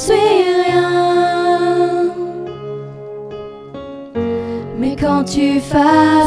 suis rien. Mais quand tu façonnais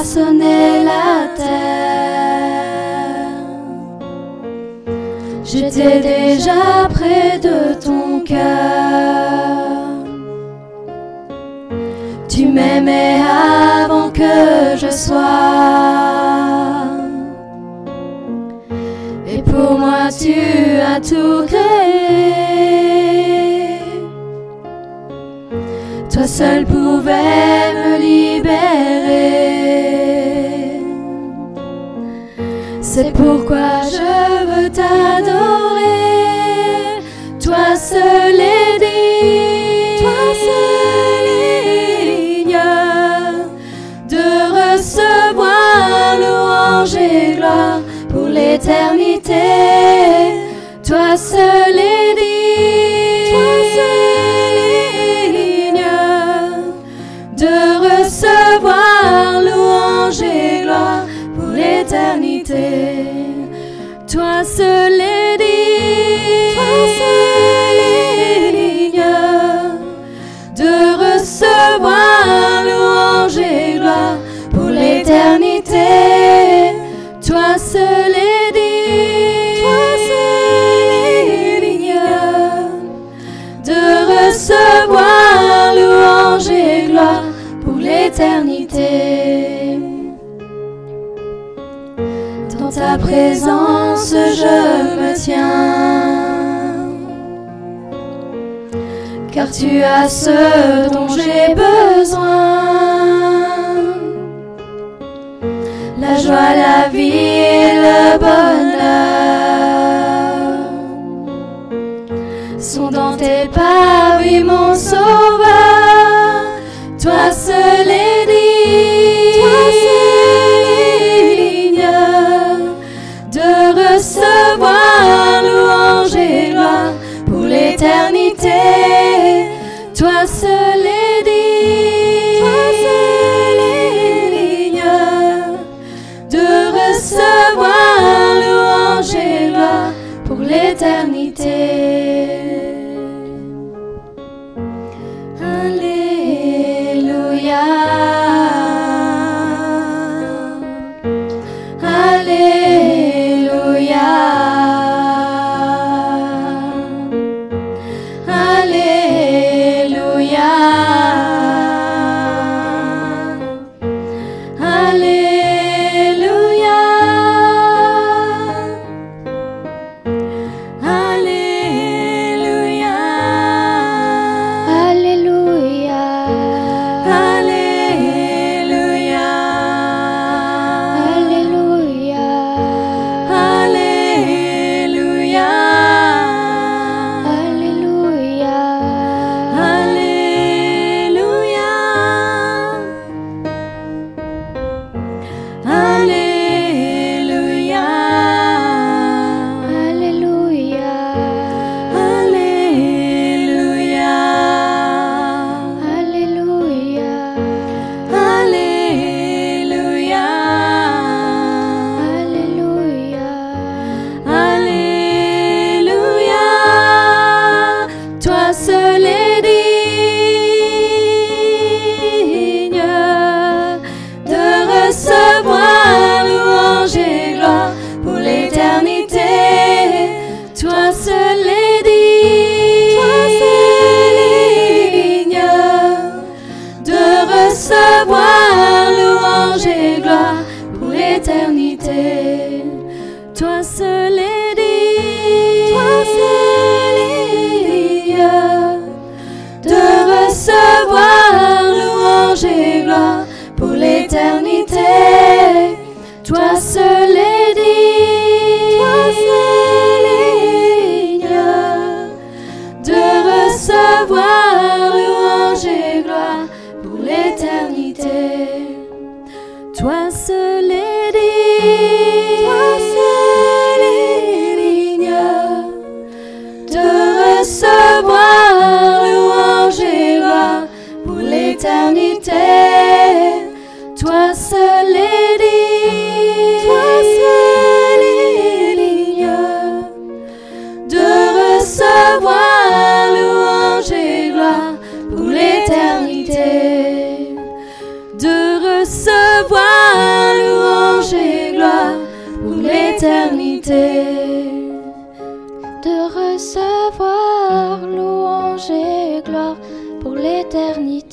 Toi seul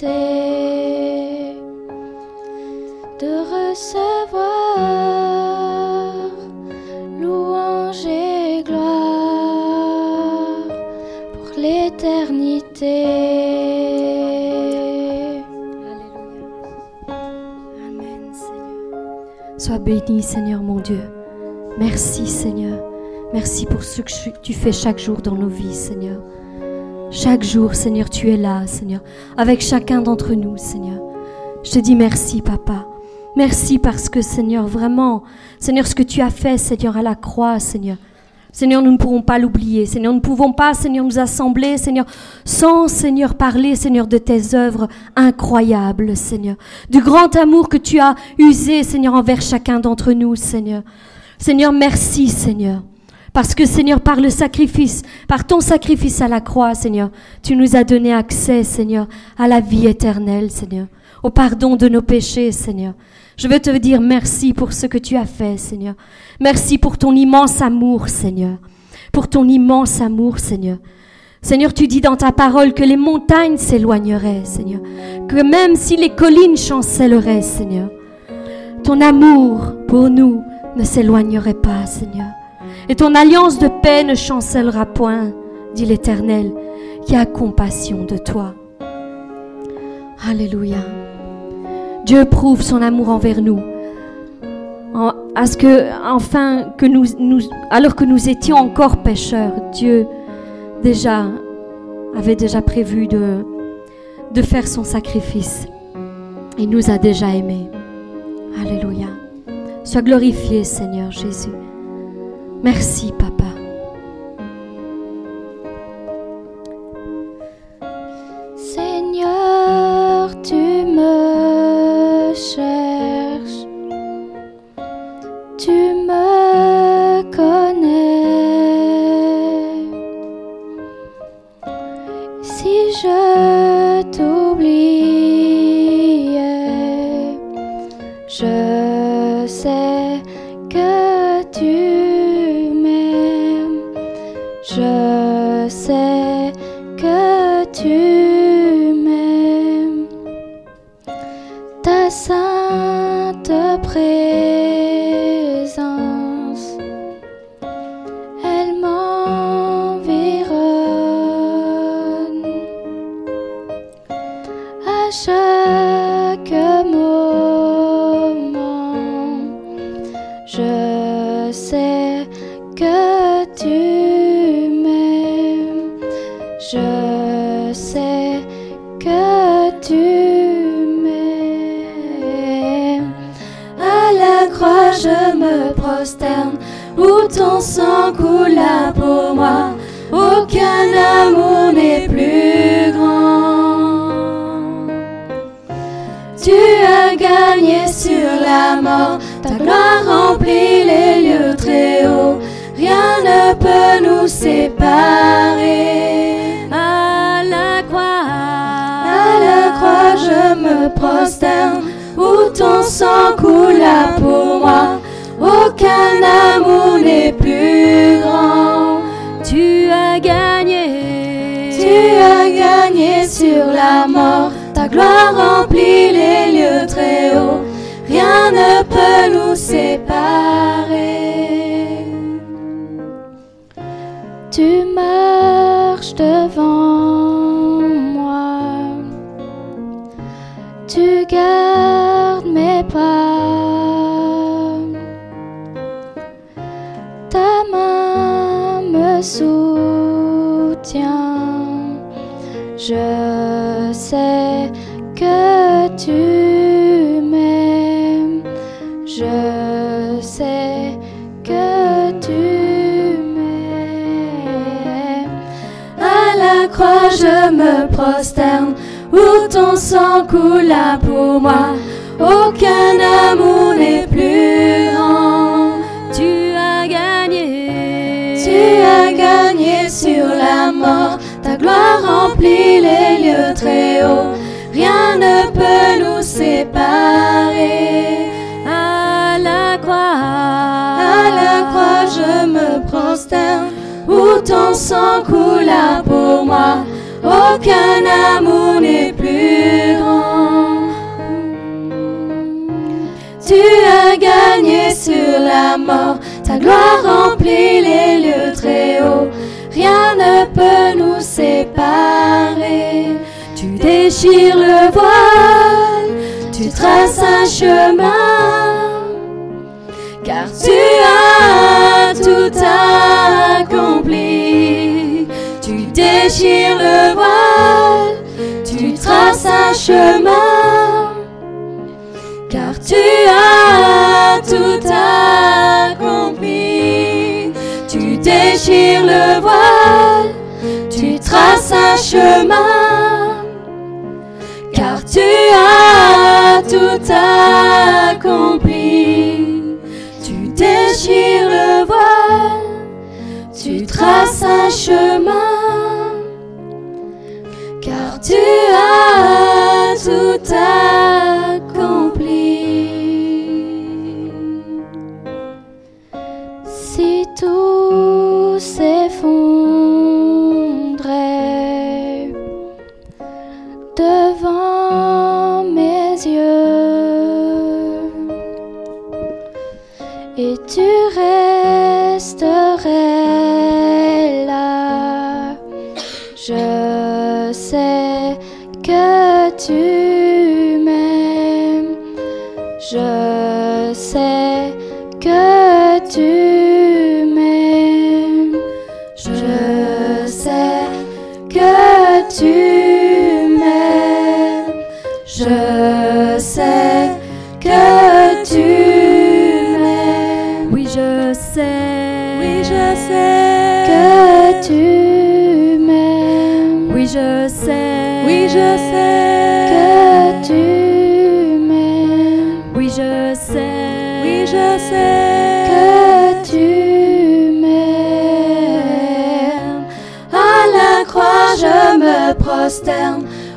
De recevoir louange et gloire pour l'éternité. Sois béni, Seigneur mon Dieu. Merci, Seigneur. Merci pour ce que tu fais chaque jour dans nos vies, Seigneur. Chaque jour, Seigneur, tu es là, Seigneur, avec chacun d'entre nous, Seigneur. Je te dis merci, Papa. Merci parce que, Seigneur, vraiment, Seigneur, ce que tu as fait, Seigneur, à la croix, Seigneur. Seigneur, nous ne pourrons pas l'oublier. Seigneur, nous ne pouvons pas, Seigneur, nous assembler, Seigneur, sans, Seigneur, parler, Seigneur, de tes œuvres incroyables, Seigneur. Du grand amour que tu as usé, Seigneur, envers chacun d'entre nous, Seigneur. Seigneur, merci, Seigneur. Parce que, Seigneur, par le sacrifice, par ton sacrifice à la croix, Seigneur, tu nous as donné accès, Seigneur, à la vie éternelle, Seigneur, au pardon de nos péchés, Seigneur. Je veux te dire merci pour ce que tu as fait, Seigneur. Merci pour ton immense amour, Seigneur. Pour ton immense amour, Seigneur. Seigneur, tu dis dans ta parole que les montagnes s'éloigneraient, Seigneur. Que même si les collines chancelleraient, Seigneur, ton amour pour nous ne s'éloignerait pas, Seigneur. Et ton alliance de paix ne chancellera point, dit l'Éternel, qui a compassion de toi. Alléluia. Dieu prouve son amour envers nous. alors que nous étions encore pécheurs, Dieu déjà avait déjà prévu de, de faire son sacrifice. Il nous a déjà aimés. Alléluia. Sois glorifié, Seigneur Jésus. Merci, Papa. Remplit les lieux très hauts. Rien ne peut nous séparer. Tu marches devant moi, tu gardes mes pas. Ta main me soutient. Je sais où ton sang coula pour moi. Aucun amour n'est plus grand. Tu as gagné, tu as gagné sur la mort. Ta gloire remplit les lieux très hauts. Rien ne peut nous séparer. À la croix, à la croix, je me prosterne où ton sang coula pour moi. Aucun amour n'est plus grand. Tu as gagné sur la mort, ta gloire remplit les lieux très hauts. Rien ne peut nous séparer. Tu déchires le voile, tu traces un chemin, car tu as tout accompli. Déchires le voile, tu traces un chemin, car tu as tout accompli. Tu déchires le voile, tu traces un chemin, car tu as tout accompli. Tu déchires tu traces un chemin, car tu as tout accompli. Si tout s'effondrait devant mes yeux et tu resterais tu m'aimes, je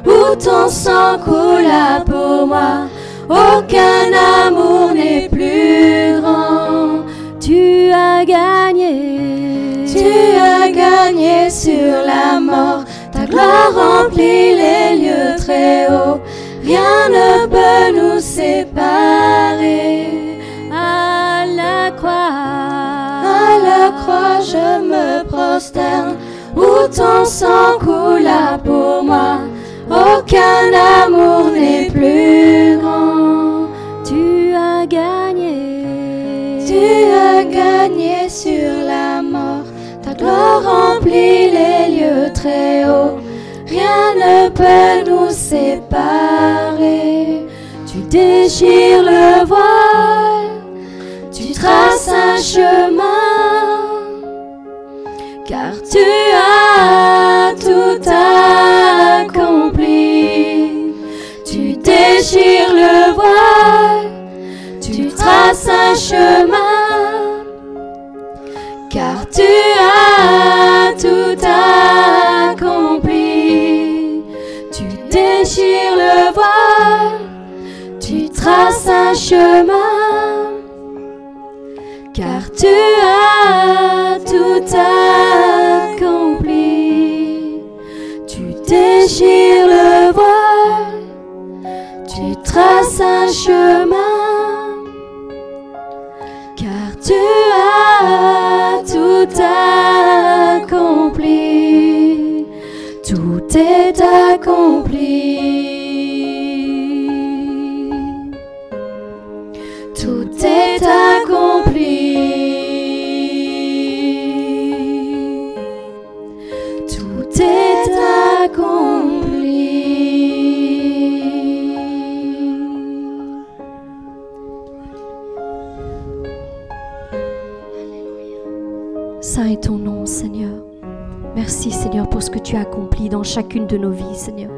où ton sang coula pour moi. Aucun amour n'est plus grand. Tu as gagné. Tu as gagné sur la mort. Ta gloire remplit les lieux très hauts. Rien ne peut nous séparer. À la croix. À la croix, je me prosterne, où ton sang coula pour moi. Aucun amour n'est plus grand. Tu as gagné. Tu as gagné sur la mort. Ta gloire remplit les lieux très hauts. Rien ne peut nous séparer. Tu déchires le voile, tu traces un chemin, car tu as tout accompli. Tu déchires le voile, tu traces un chemin, car tu as tout accompli. Tu déchires le voile, tu traces un chemin, car tu as tout accompli. Le voile, tu traces un chemin, car tu as tout accompli. Tout est accompli. Tu as accompli dans chacune de nos vies, Seigneur.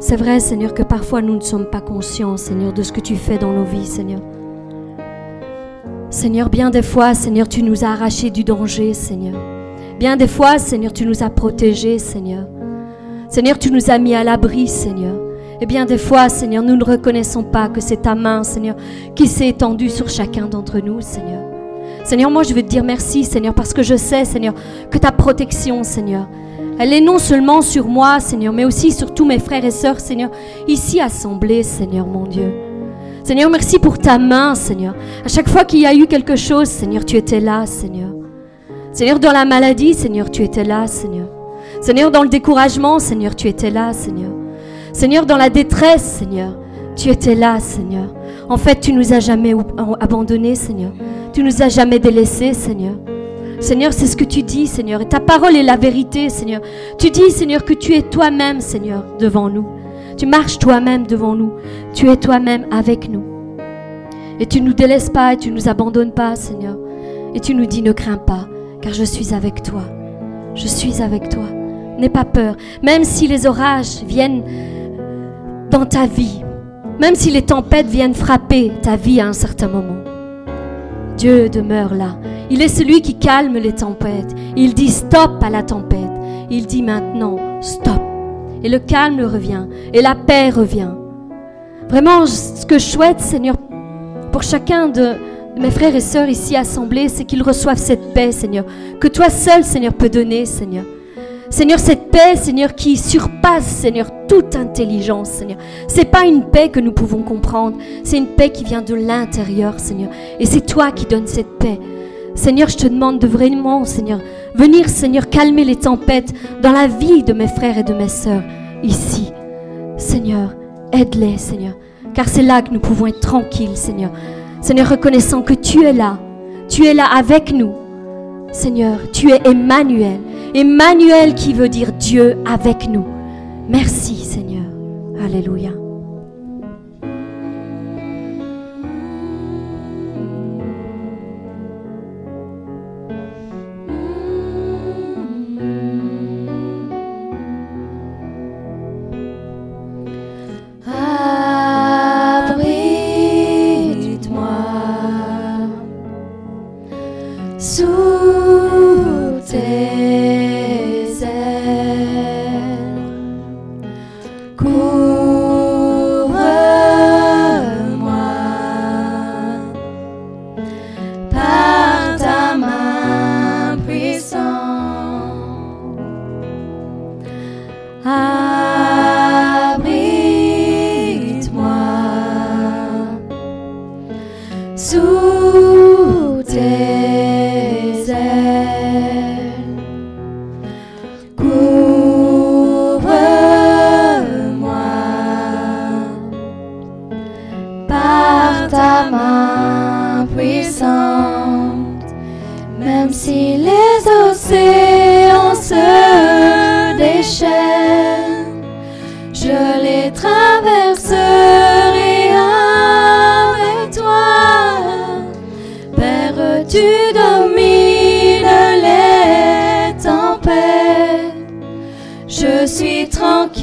C'est vrai, Seigneur, que parfois nous ne sommes pas conscients, Seigneur, de ce que tu fais dans nos vies, Seigneur. Seigneur, bien des fois, Seigneur, tu nous as arrachés du danger, Seigneur. Bien des fois, Seigneur, tu nous as protégés, Seigneur. Seigneur, tu nous as mis à l'abri, Seigneur. Et bien des fois, Seigneur, nous ne reconnaissons pas que c'est ta main, Seigneur, qui s'est étendue sur chacun d'entre nous, Seigneur. Seigneur, moi je veux te dire merci, Seigneur, parce que je sais, Seigneur, que ta protection, Seigneur, elle est non seulement sur moi, Seigneur, mais aussi sur tous mes frères et sœurs, Seigneur, ici assemblés, Seigneur, mon Dieu. Seigneur, merci pour ta main, Seigneur. À chaque fois qu'il y a eu quelque chose, Seigneur, tu étais là, Seigneur. Seigneur, dans la maladie, Seigneur, tu étais là, Seigneur. Seigneur, dans le découragement, Seigneur, tu étais là, Seigneur. Seigneur, dans la détresse, Seigneur, tu étais là, Seigneur. En fait, tu nous as jamais abandonnés, Seigneur. Tu nous as jamais délaissés, Seigneur. Seigneur, c'est ce que tu dis, Seigneur. Et ta parole est la vérité, Seigneur. Tu dis, Seigneur, que tu es toi-même, Seigneur, devant nous. Tu marches toi-même devant nous. Tu es toi-même avec nous. Et tu ne nous délaisses pas et tu ne nous abandonnes pas, Seigneur. Et tu nous dis, ne crains pas, car je suis avec toi. Je suis avec toi. N'aie pas peur. Même si les orages viennent dans ta vie, même si les tempêtes viennent frapper ta vie à un certain moment, Dieu demeure là. Il est celui qui calme les tempêtes. Il dit stop à la tempête. Il dit maintenant stop. Et le calme revient. Et la paix revient. Vraiment, ce que je souhaite, Seigneur, pour chacun de mes frères et sœurs ici assemblés, c'est qu'ils reçoivent cette paix, Seigneur, que toi seul, Seigneur, peux donner, Seigneur. Seigneur, cette paix, Seigneur, qui surpasse, Seigneur, toute intelligence, Seigneur. C'est pas une paix que nous pouvons comprendre, c'est une paix qui vient de l'intérieur, Seigneur. Et c'est toi qui donnes cette paix. Seigneur, je te demande de vraiment, Seigneur, venir, Seigneur, calmer les tempêtes dans la vie de mes frères et de mes sœurs ici. Seigneur, aide-les, Seigneur, car c'est là que nous pouvons être tranquilles, Seigneur. Seigneur, reconnaissant que tu es là, tu es là avec nous. Seigneur, tu es Emmanuel. Emmanuel qui veut dire Dieu avec nous. Merci Seigneur. Alléluia.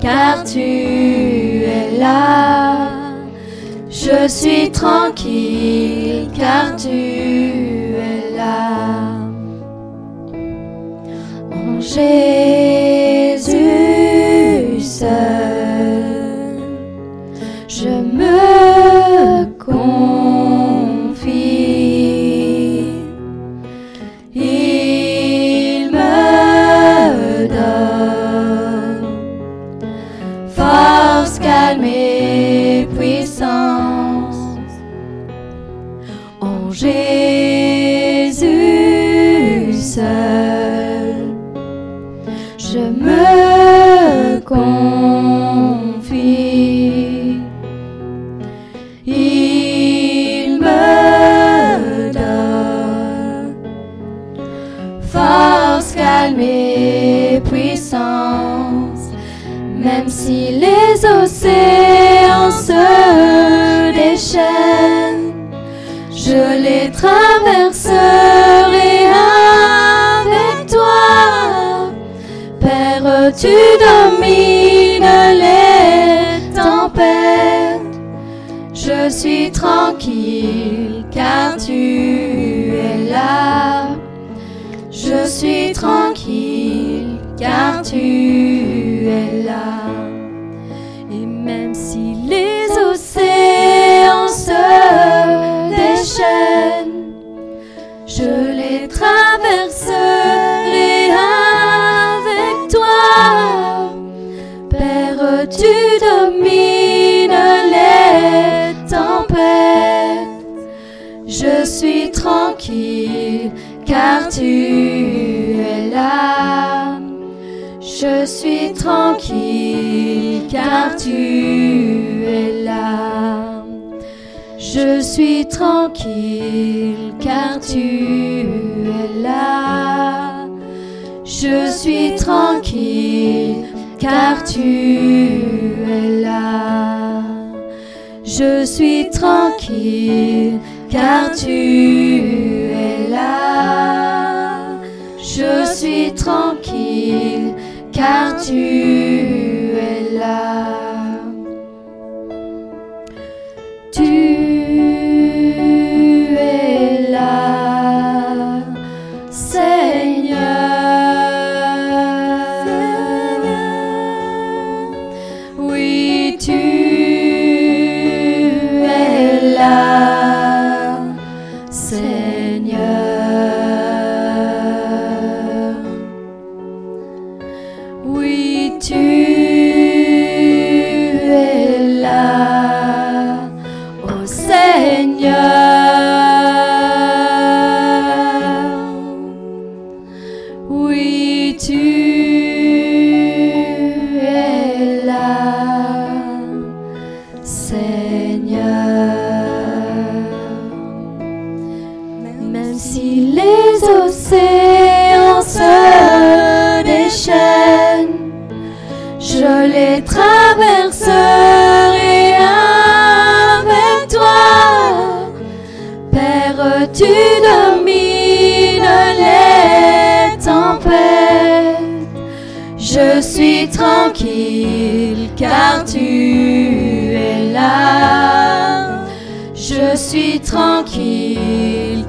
car tu es là. Je suis tranquille, car tu es là. En Jésus. Car tu es là. Je suis tranquille car tu es là. Je suis tranquille car tu es là. Je suis tranquille car tu es là. Je suis tranquille car tu es là. Je suis tranquille car tu es là.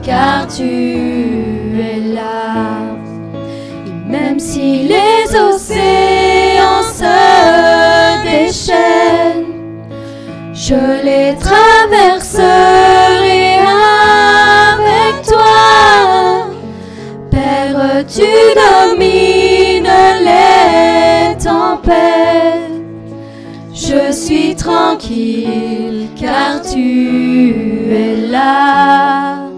Car tu es là. Même si les océans se déchaînent, je les traverserai avec toi. Père, tu domines les tempêtes? Je suis tranquille car tu es là.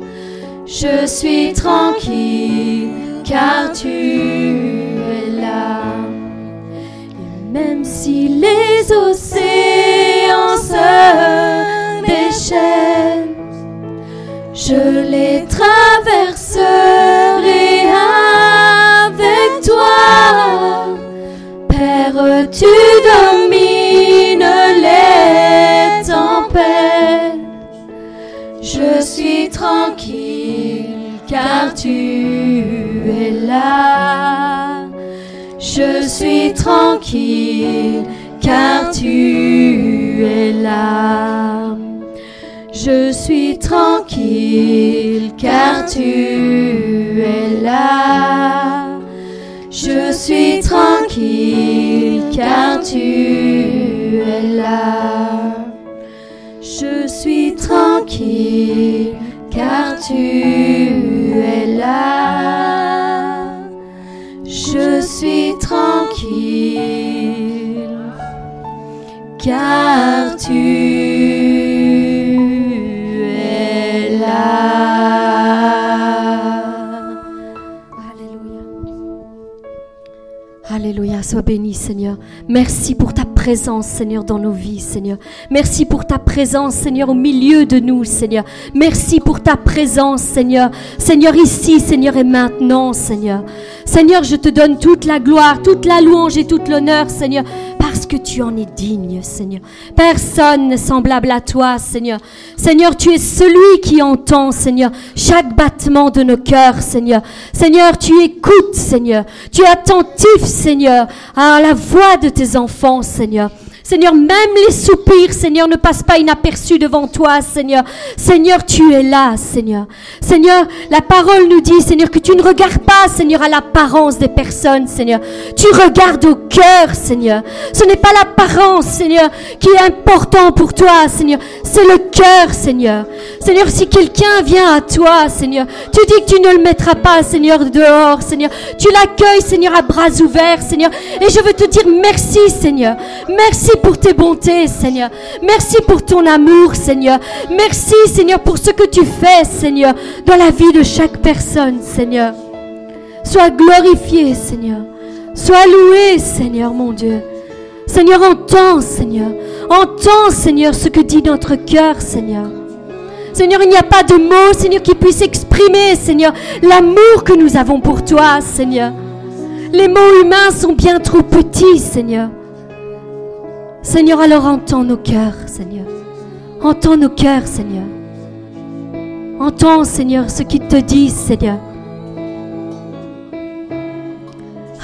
Je suis tranquille car tu es là. Même si les océans se déchaînent, je les traverserai avec toi. Père, tu domines car tu es là. Je suis tranquille car tu es là. Je suis tranquille car tu es là. Je suis tranquille car tu es là. Je suis tranquille car tu es là. Je suis tranquille car tu es là. Alléluia. Alléluia, sois béni Seigneur. Merci pour ta Seigneur dans nos vies Seigneur. Merci pour ta présence Seigneur au milieu de nous Seigneur. Merci pour ta présence Seigneur. Seigneur ici Seigneur et maintenant Seigneur. Seigneur, je te donne toute la gloire, toute la louange et toute l'honneur Seigneur que tu en es digne Seigneur. Personne n'est semblable à toi Seigneur. Seigneur, tu es celui qui entend Seigneur chaque battement de nos cœurs Seigneur. Seigneur, tu écoutes Seigneur. Tu es attentif Seigneur à la voix de tes enfants Seigneur. Seigneur, même les soupirs, Seigneur, ne passent pas inaperçus devant toi, Seigneur. Seigneur, tu es là, Seigneur. Seigneur, la parole nous dit, Seigneur, que tu ne regardes pas, Seigneur, à l'apparence des personnes, Seigneur. Tu regardes au cœur, Seigneur. Ce n'est pas l'apparence, Seigneur, qui est important pour toi, Seigneur. C'est le cœur, Seigneur. Seigneur, si quelqu'un vient à toi, Seigneur, tu dis que tu ne le mettras pas, Seigneur, dehors, Seigneur. Tu l'accueilles, Seigneur, à bras ouverts, Seigneur. Et je veux te dire merci, Seigneur. Merci pour tes bontés, Seigneur. Merci pour ton amour, Seigneur. Merci, Seigneur, pour ce que tu fais, Seigneur, dans la vie de chaque personne, Seigneur. Sois glorifié, Seigneur. Sois loué, Seigneur, mon Dieu. Seigneur, entends, Seigneur. Entends, Seigneur, ce que dit notre cœur, Seigneur. Seigneur, il n'y a pas de mots, Seigneur, qui puissent exprimer, Seigneur, l'amour que nous avons pour toi, Seigneur. Les mots humains sont bien trop petits, Seigneur. Seigneur, alors entends nos cœurs, Seigneur. Entends nos cœurs, Seigneur. Entends, Seigneur, ce qu'ils te disent, Seigneur.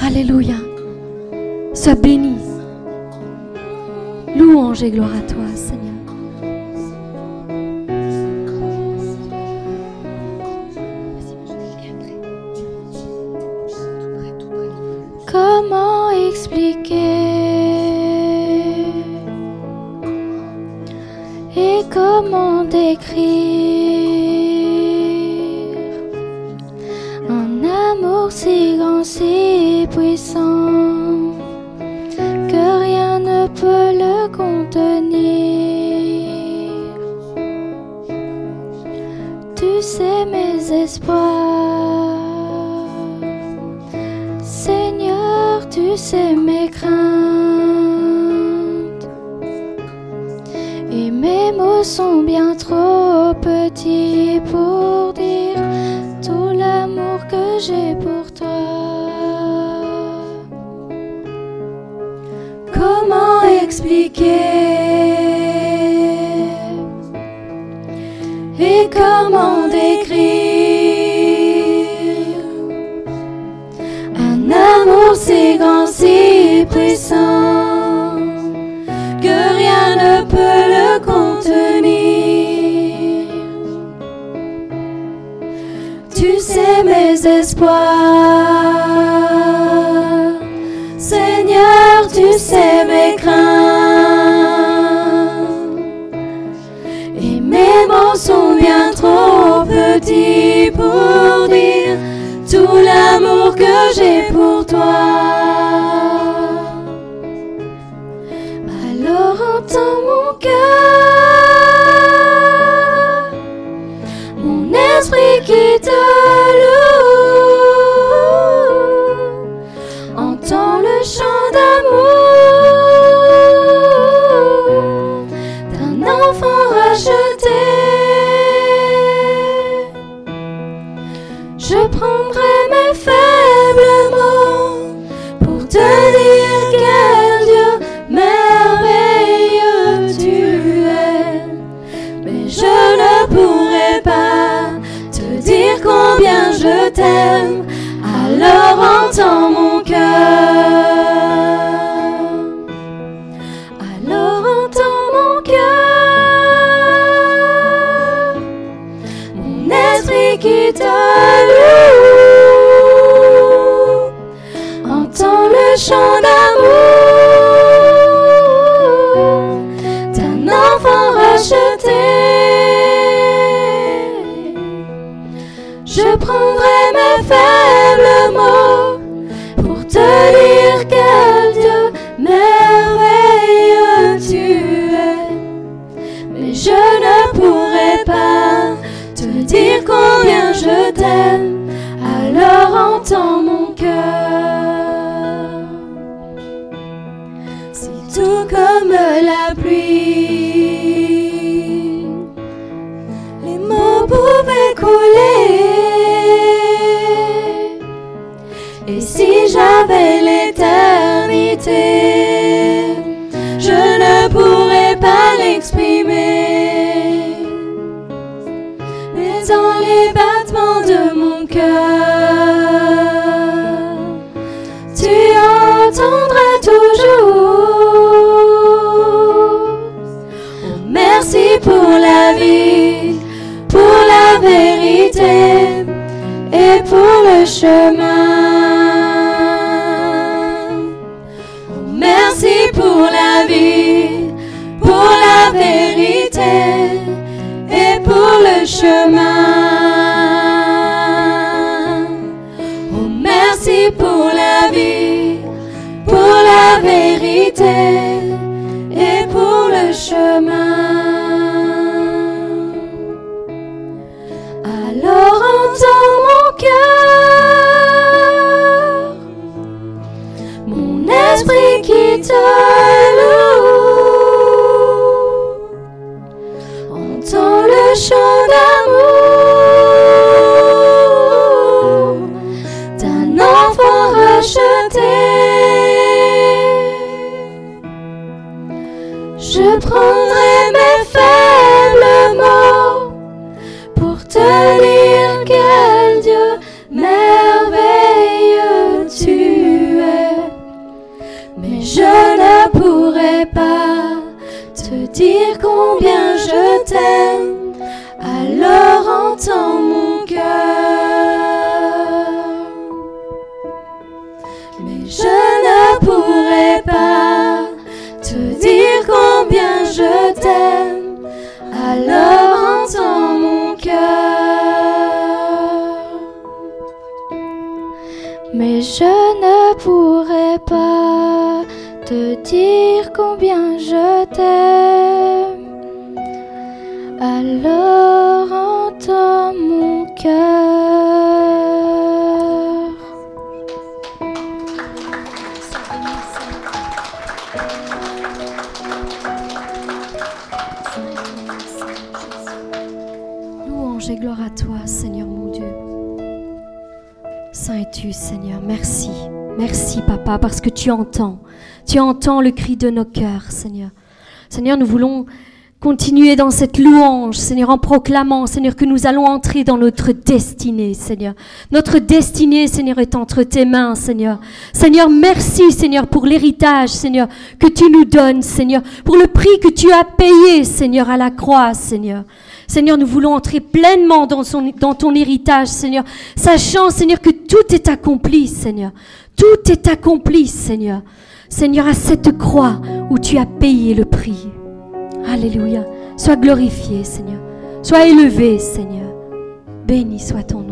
Alléluia. Sois béni. Louange et gloire à toi, Seigneur. Comment expliquer et comment décrire un amour si grand, si puissant que rien ne peut le contenir. Tu sais mes espoirs. Seigneur, tu sais mes craintes. Mes mots sont bien trop petits pour dire tout l'amour que j'ai pour toi. Comment expliquer et comment décrire un amour si grand, si puissant? Espoirs, Seigneur, tu sais mes craintes. Et mes mots sont bien trop petits pour dire tout l'amour que j'ai pour toi. Alors entends mon cœur, t'aime. Alors entends Alors entends pour la vie, pour la vérité et pour le chemin. Seigneur. Merci. Merci, Papa, parce que tu entends. Tu entends le cri de nos cœurs, Seigneur. Seigneur, nous voulons continuer dans cette louange, Seigneur, en proclamant, Seigneur, que nous allons entrer dans notre destinée, Seigneur. Notre destinée, Seigneur, est entre tes mains, Seigneur. Seigneur, merci, Seigneur, pour l'héritage, Seigneur, que tu nous donnes, Seigneur, pour le prix que tu as payé, Seigneur, à la croix, Seigneur. Seigneur, nous voulons entrer pleinement dans, ton héritage, Seigneur, sachant, Seigneur, que tout est accompli, Seigneur. Tout est accompli, Seigneur. Seigneur, à cette croix où tu as payé le prix. Alléluia. Sois glorifié, Seigneur. Sois élevé, Seigneur. Béni soit ton nom.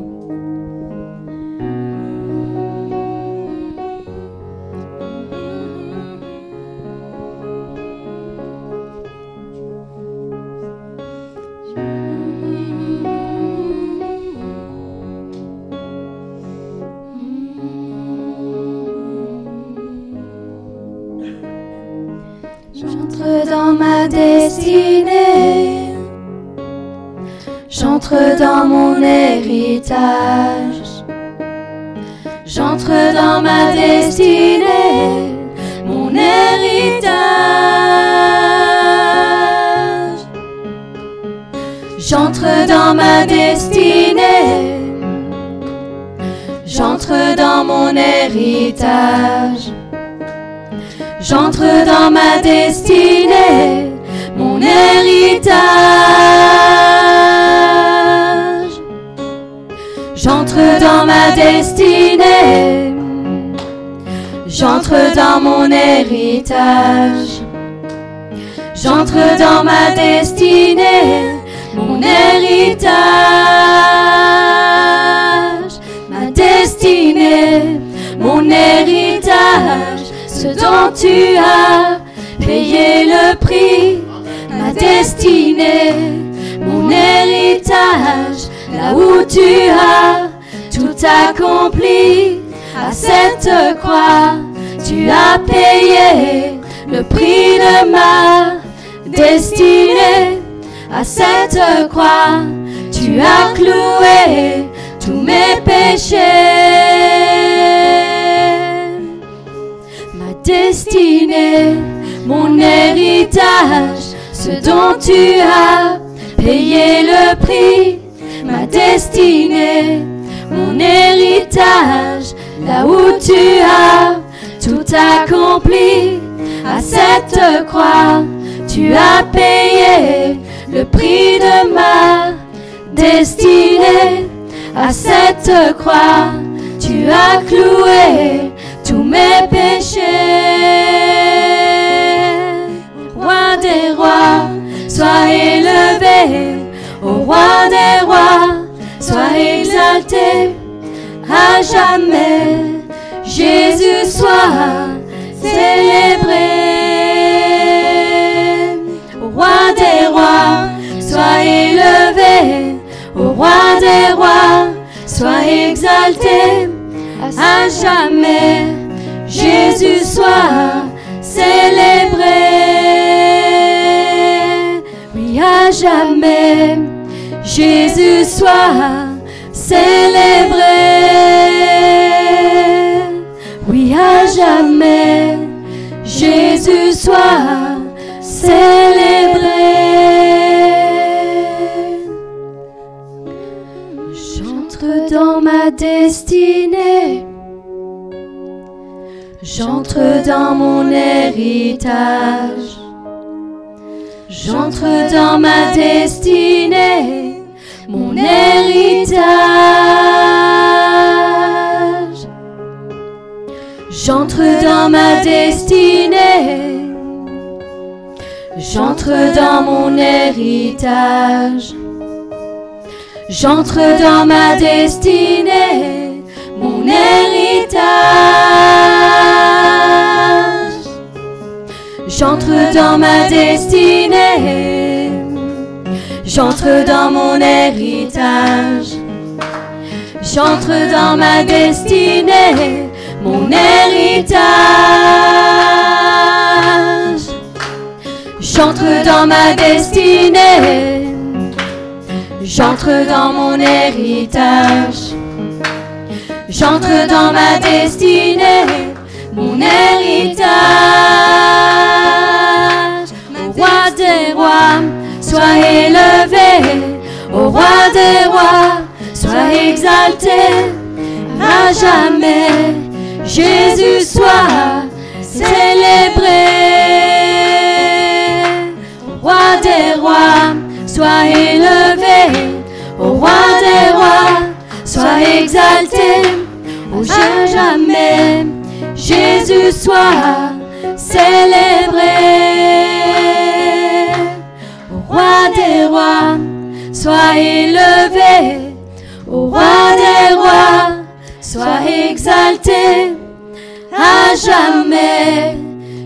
J'entre dans ma destinée, mon héritage. J'entre dans ma destinée. J'entre dans mon héritage. J'entre dans ma destinée, mon héritage. Ma destinée, mon héritage ce dont tu as payé le prix, ma destinée, mon héritage, là où tu as tout accompli. À cette croix, tu as payé le prix de ma destinée. À cette croix, tu as cloué tous mes péchés destinée, mon héritage, ce dont tu as payé le prix, ma destinée, mon héritage, là où tu as tout accompli à cette croix, tu as payé le prix de destinée à cette croix. Tu as cloué tous mes péchés. Roi des rois, sois élevé. Au roi des rois, sois exalté à jamais. Jésus soit célébré. Roi des rois, sois élevé. Au roi des rois, sois exalté à jamais. Jésus soit célébré. Oui, à jamais. Jésus soit célébré. Oui, à jamais. Jésus soit célébré. J'entre dans ma destinée. J'entre dans mon héritage. J'entre dans ma destinée, mon héritage. J'entre dans ma destinée. J'entre dans mon héritage. J'entre dans ma destinée, mon héritage. J'entre dans ma destinée. J'entre dans mon héritage. J'entre dans ma destinée, mon héritage. J'entre dans ma destinée. J'entre dans mon héritage. J'entre dans ma destinée, mon héritage. Des rois, sois exalté. À jamais, Jésus soit célébré. Roi des rois, sois élevé. Au roi des rois, sois exalté. Au jamais, Jésus soit célébré. Sois élevé. Au roi des rois, sois exalté. À jamais,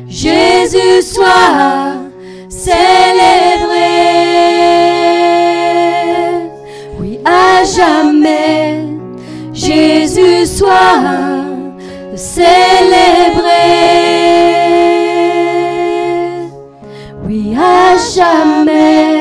Jésus soit célébré. Oui, à jamais, Jésus soit célébré. Oui, à jamais,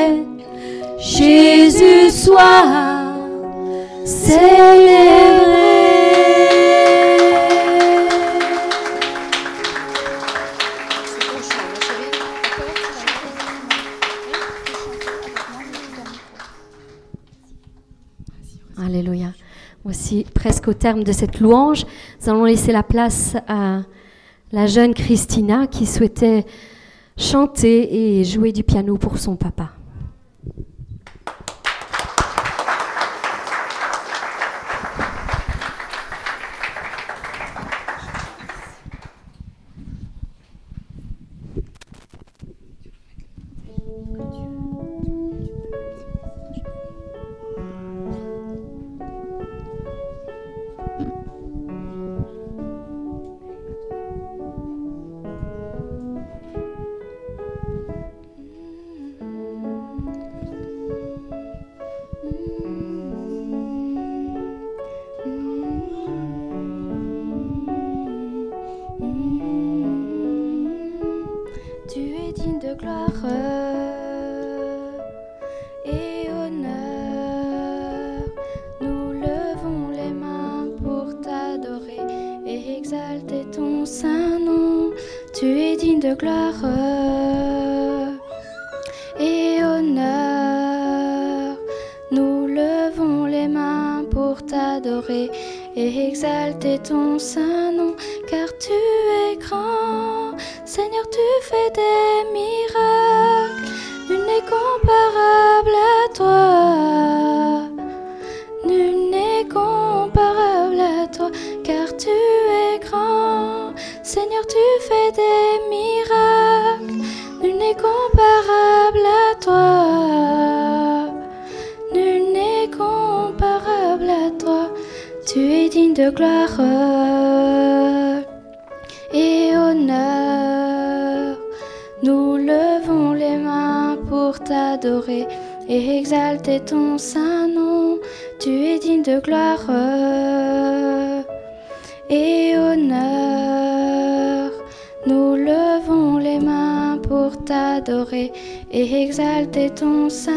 Alléluia. Voici presque au terme de cette louange. Nous allons laisser la place à la jeune Christina qui souhaitait chanter et jouer du piano pour son papa. Ton saint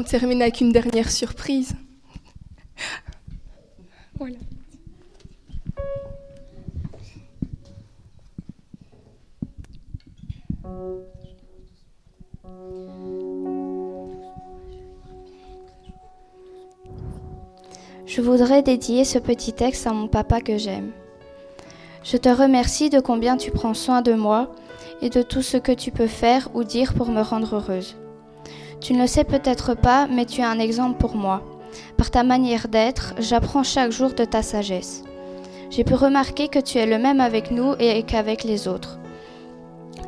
On avec une dernière surprise. Je voudrais dédier ce petit texte à mon papa que j'aime. Je te remercie de combien tu prends soin de moi et de tout ce que tu peux faire ou dire pour me rendre heureuse. Tu ne le sais peut-être pas, mais tu es un exemple pour moi. Par ta manière d'être, j'apprends chaque jour de ta sagesse. J'ai pu remarquer que tu es le même avec nous et qu'avec les autres.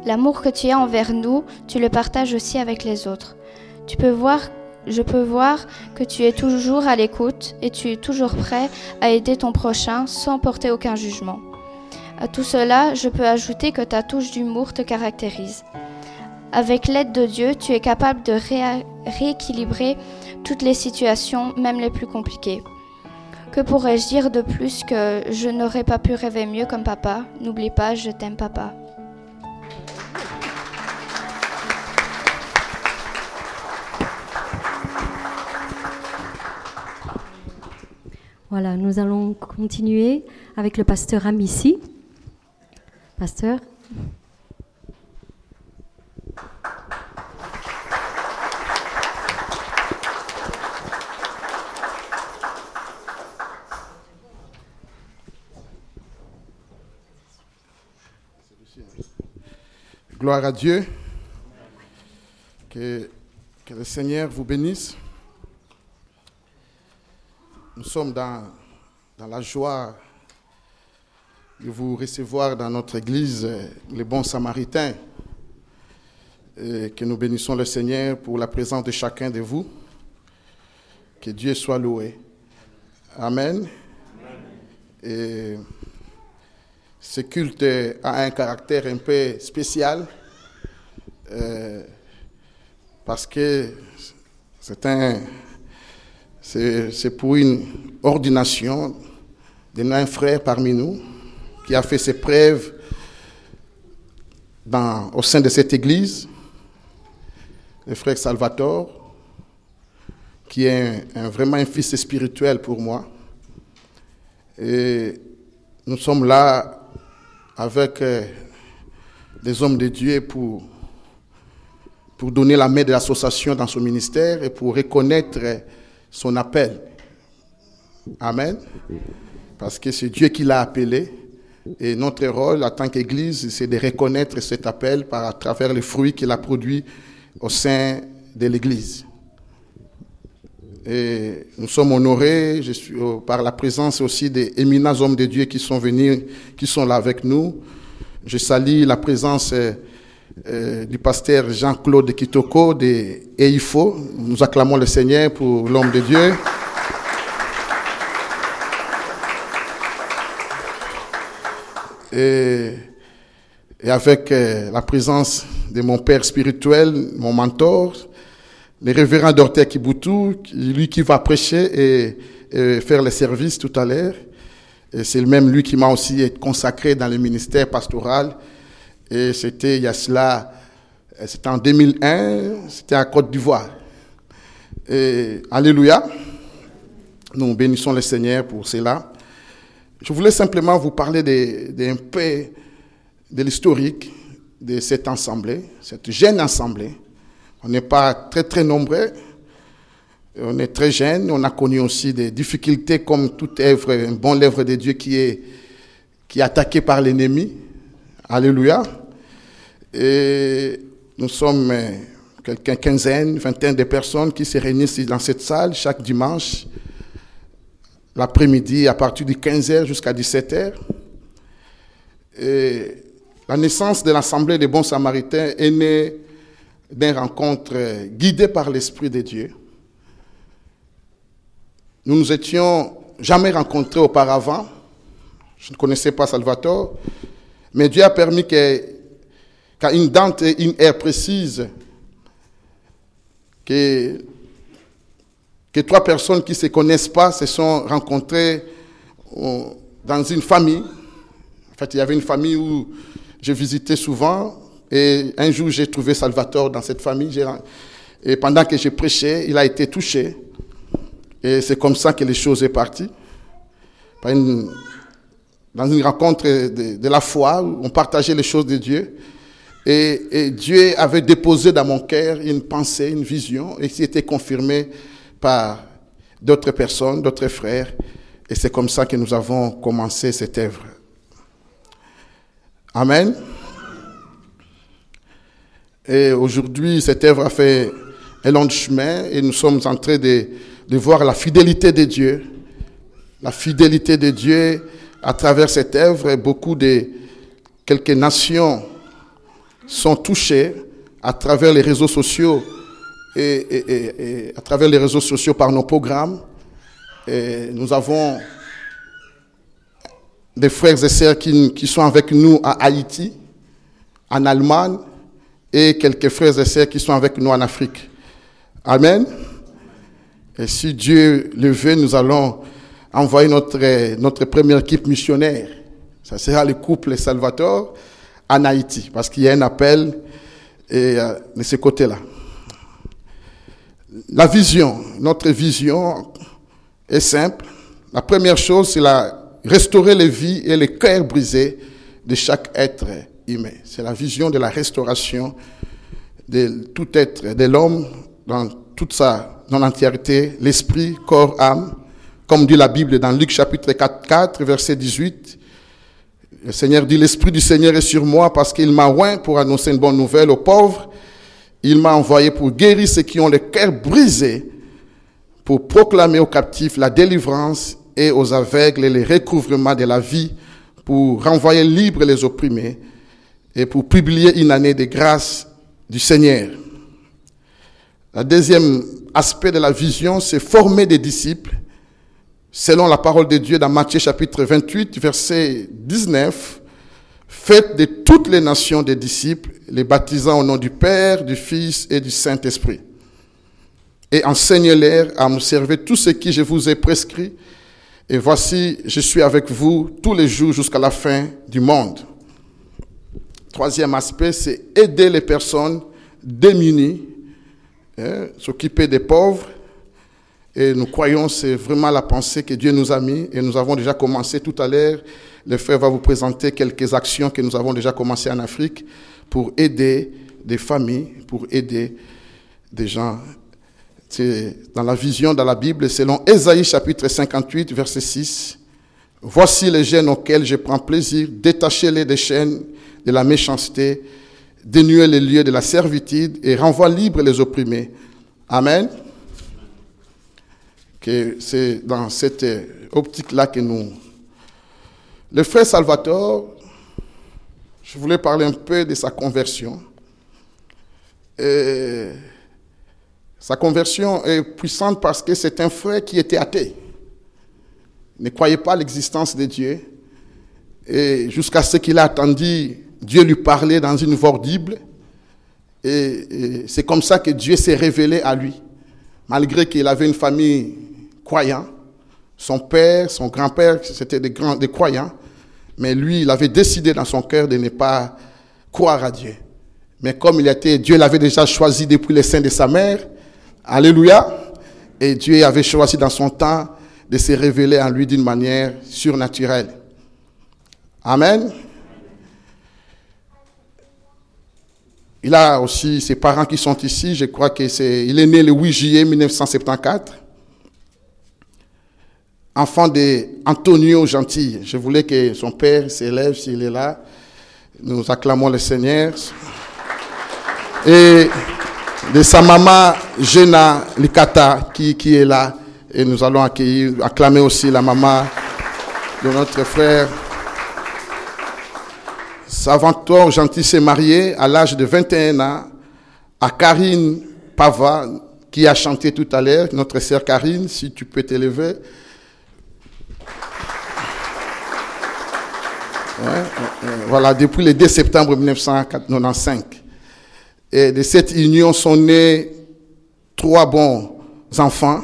L'amour que tu as envers nous, tu le partages aussi avec les autres. Tu peux voir, je peux voir que tu es toujours à l'écoute et tu es toujours prêt à aider ton prochain sans porter aucun jugement. À tout cela, je peux ajouter que ta touche d'humour te caractérise. Avec l'aide de Dieu, tu es capable de rééquilibrer toutes les situations, même les plus compliquées. Que pourrais-je dire de plus que je n'aurais pas pu rêver mieux comme papa? N'oublie pas, je t'aime papa. Voilà, nous allons continuer avec le pasteur Amici. Pasteur? Gloire à Dieu. Que, le Seigneur vous bénisse. Nous sommes dans, la joie de vous recevoir dans notre église, les bons samaritains. Et que nous bénissons le Seigneur pour la présence de chacun de vous. Que Dieu soit loué. Amen. Ce culte a un caractère un peu spécial euh, parce que c'est un c'est pour une ordination d'un frère parmi nous qui a fait ses preuves dans, au sein de cette église, le frère Salvatore, qui est un- vraiment un fils spirituel pour moi. Et nous sommes là avec euh, des hommes de Dieu pour, pour donner la main de l'association dans son ministère et pour reconnaître euh, son appel. Amen. Parce que c'est Dieu qui l'a appelé. Et notre rôle en tant qu'Église, c'est de reconnaître cet appel par, à travers les fruits qu'il a produits au sein de l'Église. Et nous sommes honorés euh, par la présence aussi des éminents hommes de Dieu qui sont venus, qui sont là avec nous. Je salue la présence euh, euh, du pasteur Jean-Claude Kitoko de EIFO. Nous acclamons le Seigneur pour l'homme de Dieu. Et, avec la présence de mon père spirituel, mon mentor, le révérend Dorté Kibutu, lui qui va prêcher et, faire les services tout à l'heure. C'est même lui qui m'a aussi consacré dans le ministère pastoral. Et c'était il y a cela, c'était en 2001, c'était à Côte d'Ivoire. Alléluia. Nous bénissons le Seigneur pour cela. Je voulais simplement vous parler d'un peu de l'historique de cette assemblée, cette jeune assemblée. On n'est pas très très nombreux, on est très jeune, on a connu aussi des difficultés comme toute œuvre, un bon œuvre de Dieu qui est, qui est attaqué par l'ennemi. Alléluia. Et nous sommes euh, quelqu'un, quinzaine, vingtaine de personnes qui se réunissent dans cette salle chaque dimanche, l'après-midi, à partir de 15h jusqu'à 17h. Et la naissance de l'Assemblée des bons samaritains est née d'une rencontre euh, guidée par l'Esprit de Dieu. Nous nous étions jamais rencontrés auparavant. Je ne connaissais pas Salvatore. Mais Dieu a permis qu'à une date et une heure précise, que, que trois personnes qui ne se connaissent pas se sont rencontrées euh, dans une famille. En fait, il y avait une famille où je visitais souvent. Et un jour, j'ai trouvé Salvatore dans cette famille. Et pendant que j'ai prêché, il a été touché. Et c'est comme ça que les choses sont parties. dans une rencontre de, la foi, où on partageait les choses de Dieu. Et, Dieu avait déposé dans mon cœur une pensée, une vision, et qui était confirmée par d'autres personnes, d'autres frères. Et c'est comme ça que nous avons commencé cette œuvre. Amen. Et aujourd'hui, cette œuvre a fait un long chemin et nous sommes en train de, voir la fidélité de Dieu. La fidélité de Dieu à travers cette œuvre. Beaucoup de quelques nations sont touchées à travers les réseaux sociaux et, à travers les réseaux sociaux par nos programmes. Nous avons des frères et sœurs qui, sont avec nous à Haïti, en Allemagne, et quelques frères et sœurs qui sont avec nous en Afrique. Amen. Et si Dieu le veut, nous allons envoyer notre, première équipe missionnaire. Ça sera le couple Salvatore en Haïti, parce qu'il y a un appel euh, de ce côté-là. La vision, notre vision est simple. La première chose, c'est la restaurer les vies et les cœurs brisés de chaque être C'est la vision de la restauration de tout être, de l'homme dans toute sa non entièreté, l'esprit, corps, âme, comme dit la Bible dans Luc chapitre 4, 4 verset 18. Le Seigneur dit, l'Esprit du Seigneur est sur moi parce qu'il m'a oint pour annoncer une bonne nouvelle aux pauvres. Il m'a envoyé pour guérir ceux qui ont le cœur brisé, pour proclamer aux captifs la délivrance et aux aveugles les recouvrements de la vie, pour renvoyer libres les opprimés et pour publier une année de grâce du Seigneur. Le deuxième aspect de la vision, c'est former des disciples selon la parole de Dieu dans Matthieu chapitre 28, verset 19. Faites de toutes les nations des disciples, les baptisant au nom du Père, du Fils et du Saint-Esprit. Et enseignez-leur à me servir tout ce que je vous ai prescrit. Et voici, je suis avec vous tous les jours jusqu'à la fin du monde. Troisième aspect, c'est aider les personnes démunies, hein, s'occuper des pauvres. Et nous croyons, c'est vraiment la pensée que Dieu nous a mis. Et nous avons déjà commencé tout à l'heure. Le frère va vous présenter quelques actions que nous avons déjà commencées en Afrique pour aider des familles, pour aider des gens. C'est dans la vision, dans la Bible, selon Ésaïe chapitre 58, verset 6. Voici les jeunes auxquels je prends plaisir, détachez-les des chaînes de la méchanceté, dénuer les lieux de la servitude et renvoie libre les opprimés. Amen. Que c'est dans cette optique-là que nous. Le frère Salvatore, je voulais parler un peu de sa conversion. sa conversion est puissante parce que c'est un frère qui était athée. Il ne croyait pas l'existence de Dieu. Et jusqu'à ce qu'il a attendu Dieu lui parlait dans une voix audible. Et, c'est comme ça que Dieu s'est révélé à lui. Malgré qu'il avait une famille croyante, son père, son grand-père, c'était des, grands, croyants. Mais lui, il avait décidé dans son cœur de ne pas croire à Dieu. Mais comme il était, Dieu l'avait déjà choisi depuis le sein de sa mère. Alléluia. Et Dieu avait choisi dans son temps de se révéler en lui d'une manière surnaturelle. Amen. Il a aussi ses parents qui sont ici. Je crois que c'est, il est né le 8 juillet 1974. Enfant d'Antonio Gentil. Je voulais que son père s'élève s'il est là. Nous acclamons le Seigneur. Et de sa maman Jena Likata qui, qui est là. Et nous allons accueillir, acclamer aussi la maman de notre frère Savantor Gentil s'est marié à l'âge de 21 ans à Karine Pava, qui a chanté tout à l'heure, notre sœur Karine, si tu peux t'élever. voilà, depuis le 2 septembre 1995. Et de cette union sont nés trois bons enfants.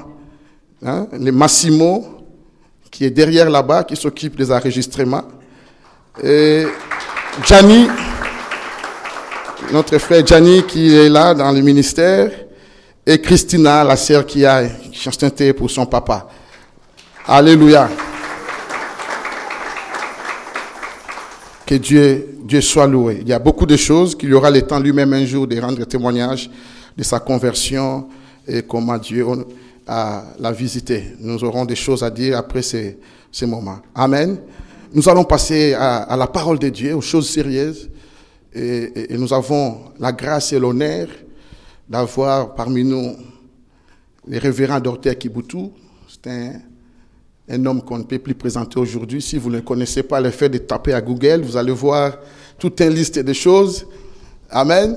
Hein, le Massimo, qui est derrière là-bas, qui s'occupe des enregistrements. Et Gianni, notre frère Gianni qui est là dans le ministère, et Christina, la sœur qui a chanté pour son papa. Alléluia. Que Dieu, Dieu soit loué. Il y a beaucoup de choses qu'il y aura le temps lui-même un jour de rendre témoignage de sa conversion et comment Dieu l'a visité. Nous aurons des choses à dire après ces, ces moments. Amen. Nous allons passer à, la parole de Dieu, aux choses sérieuses. Et, nous avons la grâce et l'honneur d'avoir parmi nous le révérend Dorter Kibutu. C'est un, homme qu'on ne peut plus présenter aujourd'hui. Si vous ne connaissez pas, le fait de taper à Google, vous allez voir toute une liste de choses. Amen.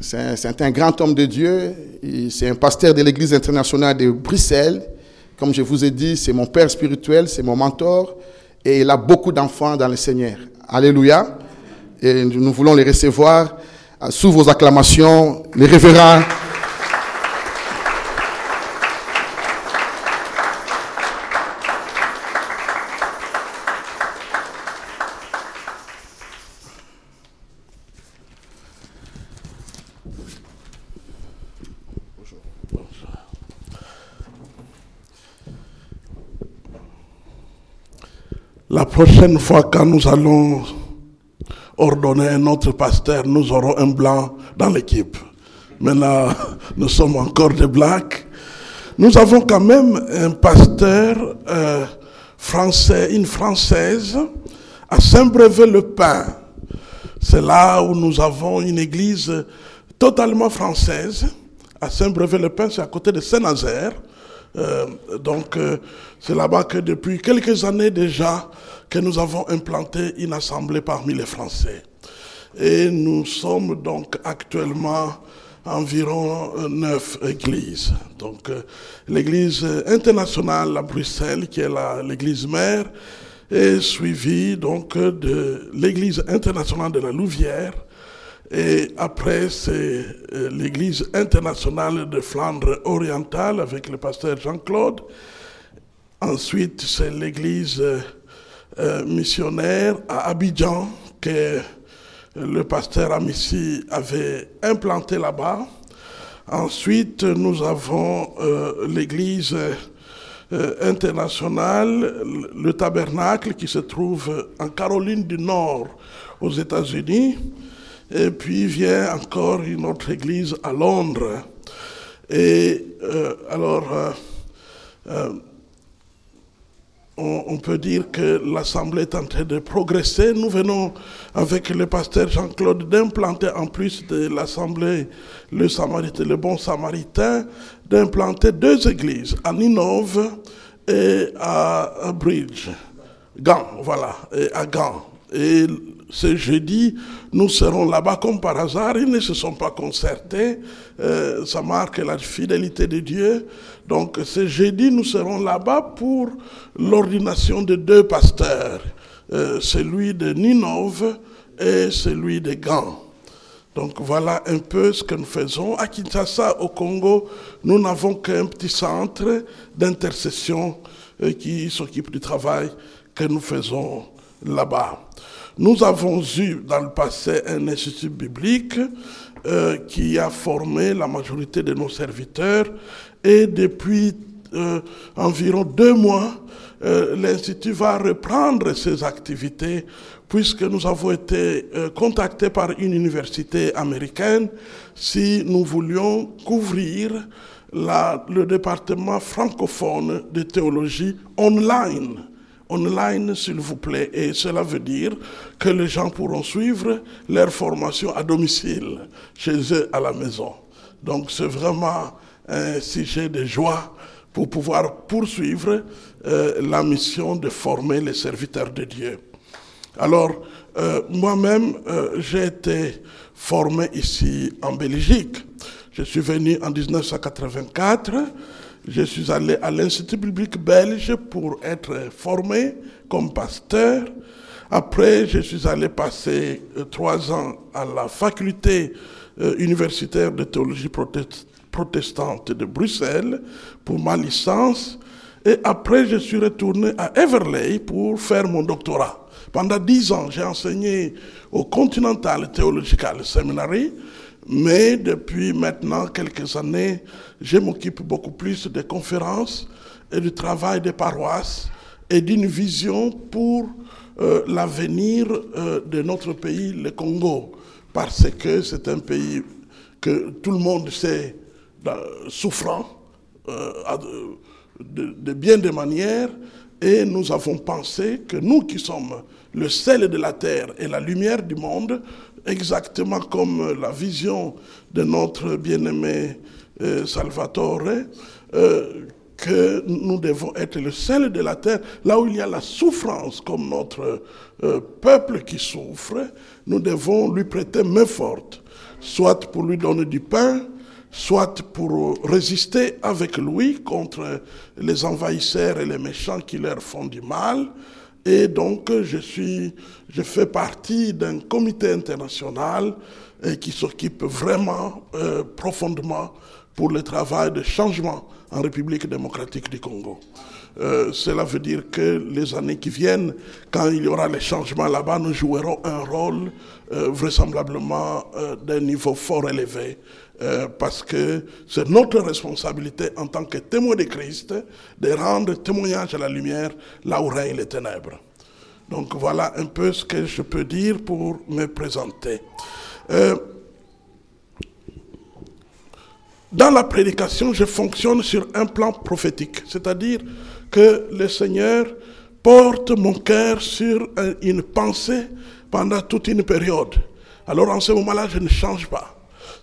C'est un, grand homme de Dieu. C'est un pasteur de l'Église internationale de Bruxelles. Comme je vous ai dit, c'est mon père spirituel, c'est mon mentor et il a beaucoup d'enfants dans le Seigneur. Alléluia. Et nous voulons les recevoir euh, sous vos acclamations, les révérends. La prochaine fois quand nous allons ordonner un autre pasteur, nous aurons un blanc dans l'équipe. Maintenant, nous sommes encore des blacks. Nous avons quand même un pasteur euh, français, une française, à Saint-Brevet-le-Pin. C'est là où nous avons une église totalement française. À Saint-Brevet-le-Pin, c'est à côté de Saint-Nazaire. Euh, donc, euh, c'est là-bas que depuis quelques années déjà, que nous avons implanté une assemblée parmi les Français. Et nous sommes donc actuellement environ neuf églises. Donc, euh, l'église internationale à Bruxelles, qui est l'église mère, est suivie donc de l'église internationale de la Louvière, et après, c'est euh, l'église internationale de Flandre orientale avec le pasteur Jean-Claude. Ensuite, c'est l'église euh, euh, missionnaire à Abidjan que le pasteur Amici avait implanté là-bas. Ensuite, nous avons l'église internationale, le tabernacle qui se trouve en Caroline du Nord aux États-Unis. Et puis vient encore une autre église à Londres. Et euh, alors, euh, euh, on, peut dire que l'Assemblée est en train de progresser. Nous venons, avec le pasteur Jean-Claude, d'implanter, en plus de l'Assemblée, le, Samaritain, le Bon Samaritain, d'implanter deux églises, à Ninove et à, à Bridge. Gand, voilà, et à Gand. Et ce jeudi, nous serons là-bas comme par hasard. Ils ne se sont pas concertés. Euh, ça marque la fidélité de Dieu. Donc ce jeudi, nous serons là-bas pour l'ordination de deux pasteurs. euh, celui de Ninove et celui de Gand. Donc voilà un peu ce que nous faisons. À Kinshasa, au Congo, nous n'avons qu'un petit centre d'intercession euh, qui s'occupe du travail que nous faisons là-bas. Nous avons eu dans le passé un institut biblique euh, qui a formé la majorité de nos serviteurs et depuis euh, environ deux mois, l'Institut va reprendre ses activités puisque nous avons été euh, contactés par une université américaine si nous voulions couvrir le département francophone de théologie online. Online, s'il vous plaît. Et cela veut dire que les gens pourront suivre leur formation à domicile, chez eux à la maison. Donc c'est vraiment un sujet de joie pour pouvoir poursuivre euh, la mission de former les serviteurs de Dieu. Alors, euh, moi-même, euh, j'ai été formé ici en Belgique. Je suis venu en 1984. Je suis allé à l'Institut biblique belge pour être formé comme pasteur. Après, je suis allé passer euh, trois ans à la faculté universitaire de théologie protestante de Bruxelles pour ma licence. Et après, je suis retourné à Everley pour faire mon doctorat. Pendant dix ans, j'ai enseigné au Continental Theological Seminary, mais depuis maintenant quelques années, je m'occupe beaucoup plus des conférences et du travail des paroisses et d'une vision pour euh, l'avenir euh, de notre pays, le Congo, parce que c'est un pays que tout le monde sait souffrant euh, de, de bien des manières, et nous avons pensé que nous qui sommes le sel de la terre et la lumière du monde, exactement comme la vision de notre bien-aimé euh, Salvatore, euh, que nous devons être le sel de la terre, là où il y a la souffrance, comme notre euh, peuple qui souffre, nous devons lui prêter main forte, soit pour lui donner du pain, soit pour résister avec lui contre les envahisseurs et les méchants qui leur font du mal, et donc, je, suis, je fais partie d'un comité international euh, qui s'occupe vraiment euh, profondément pour le travail de changement en République démocratique du Congo. Euh, cela veut dire que les années qui viennent, quand il y aura les changements là-bas, nous jouerons un rôle vraisemblablement d'un niveau fort élevé parce que c'est notre responsabilité en tant que témoins de Christ de rendre témoignage à la lumière là où règnent les ténèbres. Donc voilà un peu ce que je peux dire pour me présenter. Euh, dans la prédication, je fonctionne sur un plan prophétique, c'est-à-dire que le Seigneur porte mon cœur sur une pensée pendant toute une période. Alors en ce moment-là, je ne change pas.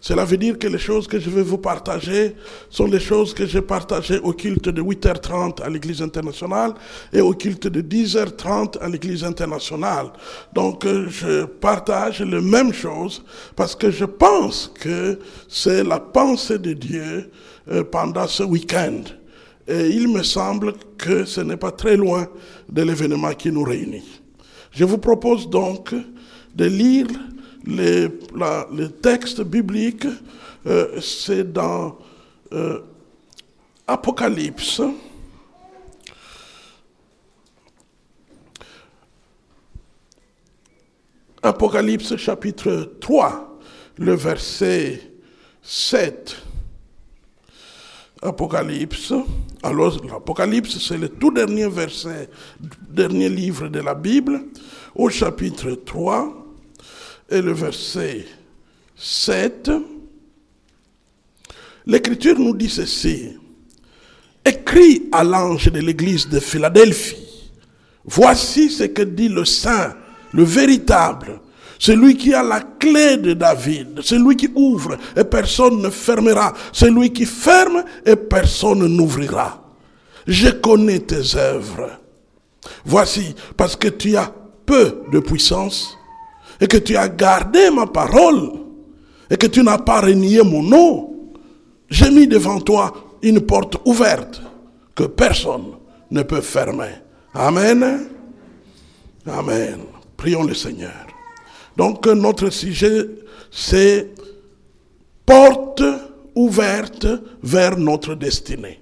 Cela veut dire que les choses que je vais vous partager sont les choses que j'ai partagées au culte de 8h30 à l'Église internationale et au culte de 10h30 à l'Église internationale. Donc euh, je partage les mêmes choses parce que je pense que c'est la pensée de Dieu euh, pendant ce week-end. Et il me semble que ce n'est pas très loin de l'événement qui nous réunit. Je vous propose donc de lire les, la, le texte biblique, euh, c'est dans euh, Apocalypse. Apocalypse chapitre 3, le verset 7. Apocalypse. Alors, l'Apocalypse, c'est le tout dernier verset, dernier livre de la Bible, au chapitre 3, et le verset 7, l'Écriture nous dit ceci. Écrit à l'ange de l'église de Philadelphie, voici ce que dit le Saint, le véritable, celui qui a la clé de David, celui qui ouvre et personne ne fermera, celui qui ferme et personne n'ouvrira. Je connais tes œuvres. Voici, parce que tu as peu de puissance, et que tu as gardé ma parole et que tu n'as pas renié mon nom, j'ai mis devant toi une porte ouverte que personne ne peut fermer. Amen. Amen. Prions le Seigneur. Donc notre sujet, c'est porte ouverte vers notre destinée.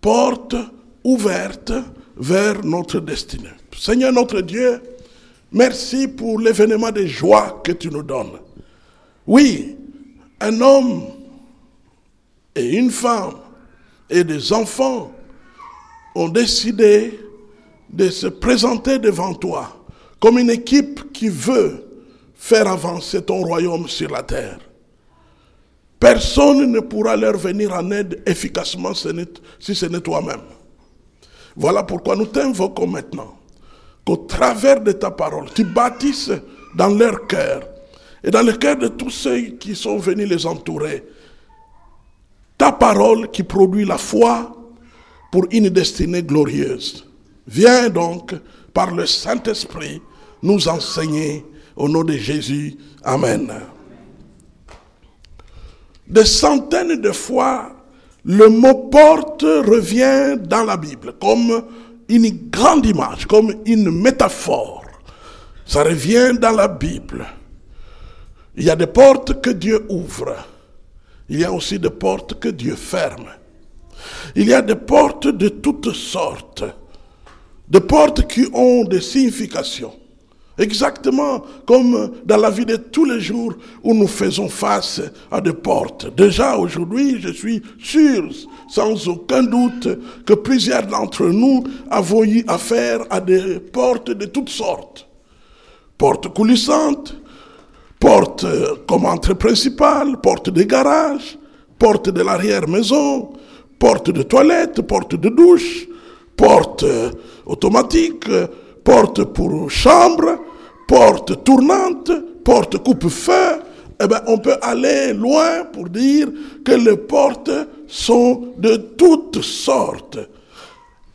Porte ouverte vers notre destinée. Seigneur notre Dieu, merci pour l'événement de joie que tu nous donnes. Oui, un homme et une femme et des enfants ont décidé de se présenter devant toi comme une équipe qui veut faire avancer ton royaume sur la terre. Personne ne pourra leur venir en aide efficacement si ce n'est toi-même. Voilà pourquoi nous t'invoquons maintenant qu'au travers de ta parole, tu bâtisses dans leur cœur et dans le cœur de tous ceux qui sont venus les entourer ta parole qui produit la foi pour une destinée glorieuse. Viens donc par le Saint-Esprit nous enseigner au nom de Jésus. Amen. Des centaines de fois, le mot porte revient dans la Bible comme une grande image, comme une métaphore. Ça revient dans la Bible. Il y a des portes que Dieu ouvre. Il y a aussi des portes que Dieu ferme. Il y a des portes de toutes sortes. Des portes qui ont des significations. Exactement comme dans la vie de tous les jours où nous faisons face à des portes. Déjà aujourd'hui, je suis sûr, sans aucun doute, que plusieurs d'entre nous avons eu affaire à des portes de toutes sortes. Portes coulissantes, portes comme entrée principale, portes de garage, portes de l'arrière-maison, portes de toilette, portes de douche, portes automatiques, porte pour chambre, porte tournante, porte coupe-feu, eh bien, on peut aller loin pour dire que les portes sont de toutes sortes.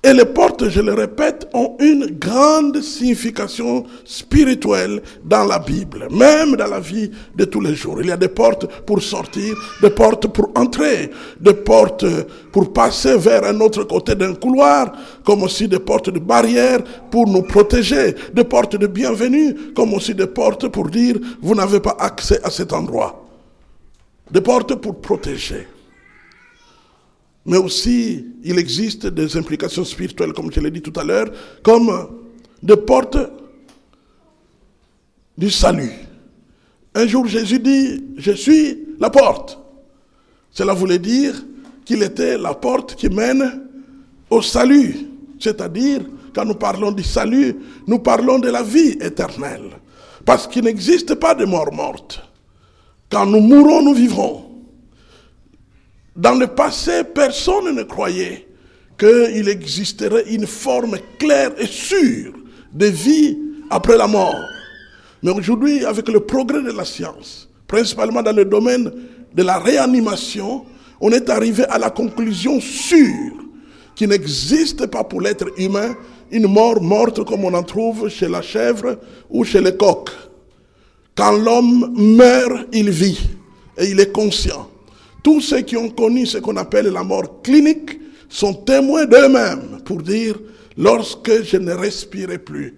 Et les portes, je le répète, ont une grande signification spirituelle dans la Bible, même dans la vie de tous les jours. Il y a des portes pour sortir, des portes pour entrer, des portes pour passer vers un autre côté d'un couloir, comme aussi des portes de barrière pour nous protéger, des portes de bienvenue, comme aussi des portes pour dire vous n'avez pas accès à cet endroit. Des portes pour protéger. Mais aussi, il existe des implications spirituelles, comme je l'ai dit tout à l'heure, comme des portes du salut. Un jour, Jésus dit, je suis la porte. Cela voulait dire qu'il était la porte qui mène au salut. C'est-à-dire, quand nous parlons du salut, nous parlons de la vie éternelle. Parce qu'il n'existe pas de mort morte. Quand nous mourons, nous vivrons. Dans le passé, personne ne croyait qu'il existerait une forme claire et sûre de vie après la mort. Mais aujourd'hui, avec le progrès de la science, principalement dans le domaine de la réanimation, on est arrivé à la conclusion sûre qu'il n'existe pas pour l'être humain une mort morte comme on en trouve chez la chèvre ou chez les coqs. Quand l'homme meurt, il vit et il est conscient. Tous ceux qui ont connu ce qu'on appelle la mort clinique sont témoins d'eux-mêmes pour dire, lorsque je ne respirais plus,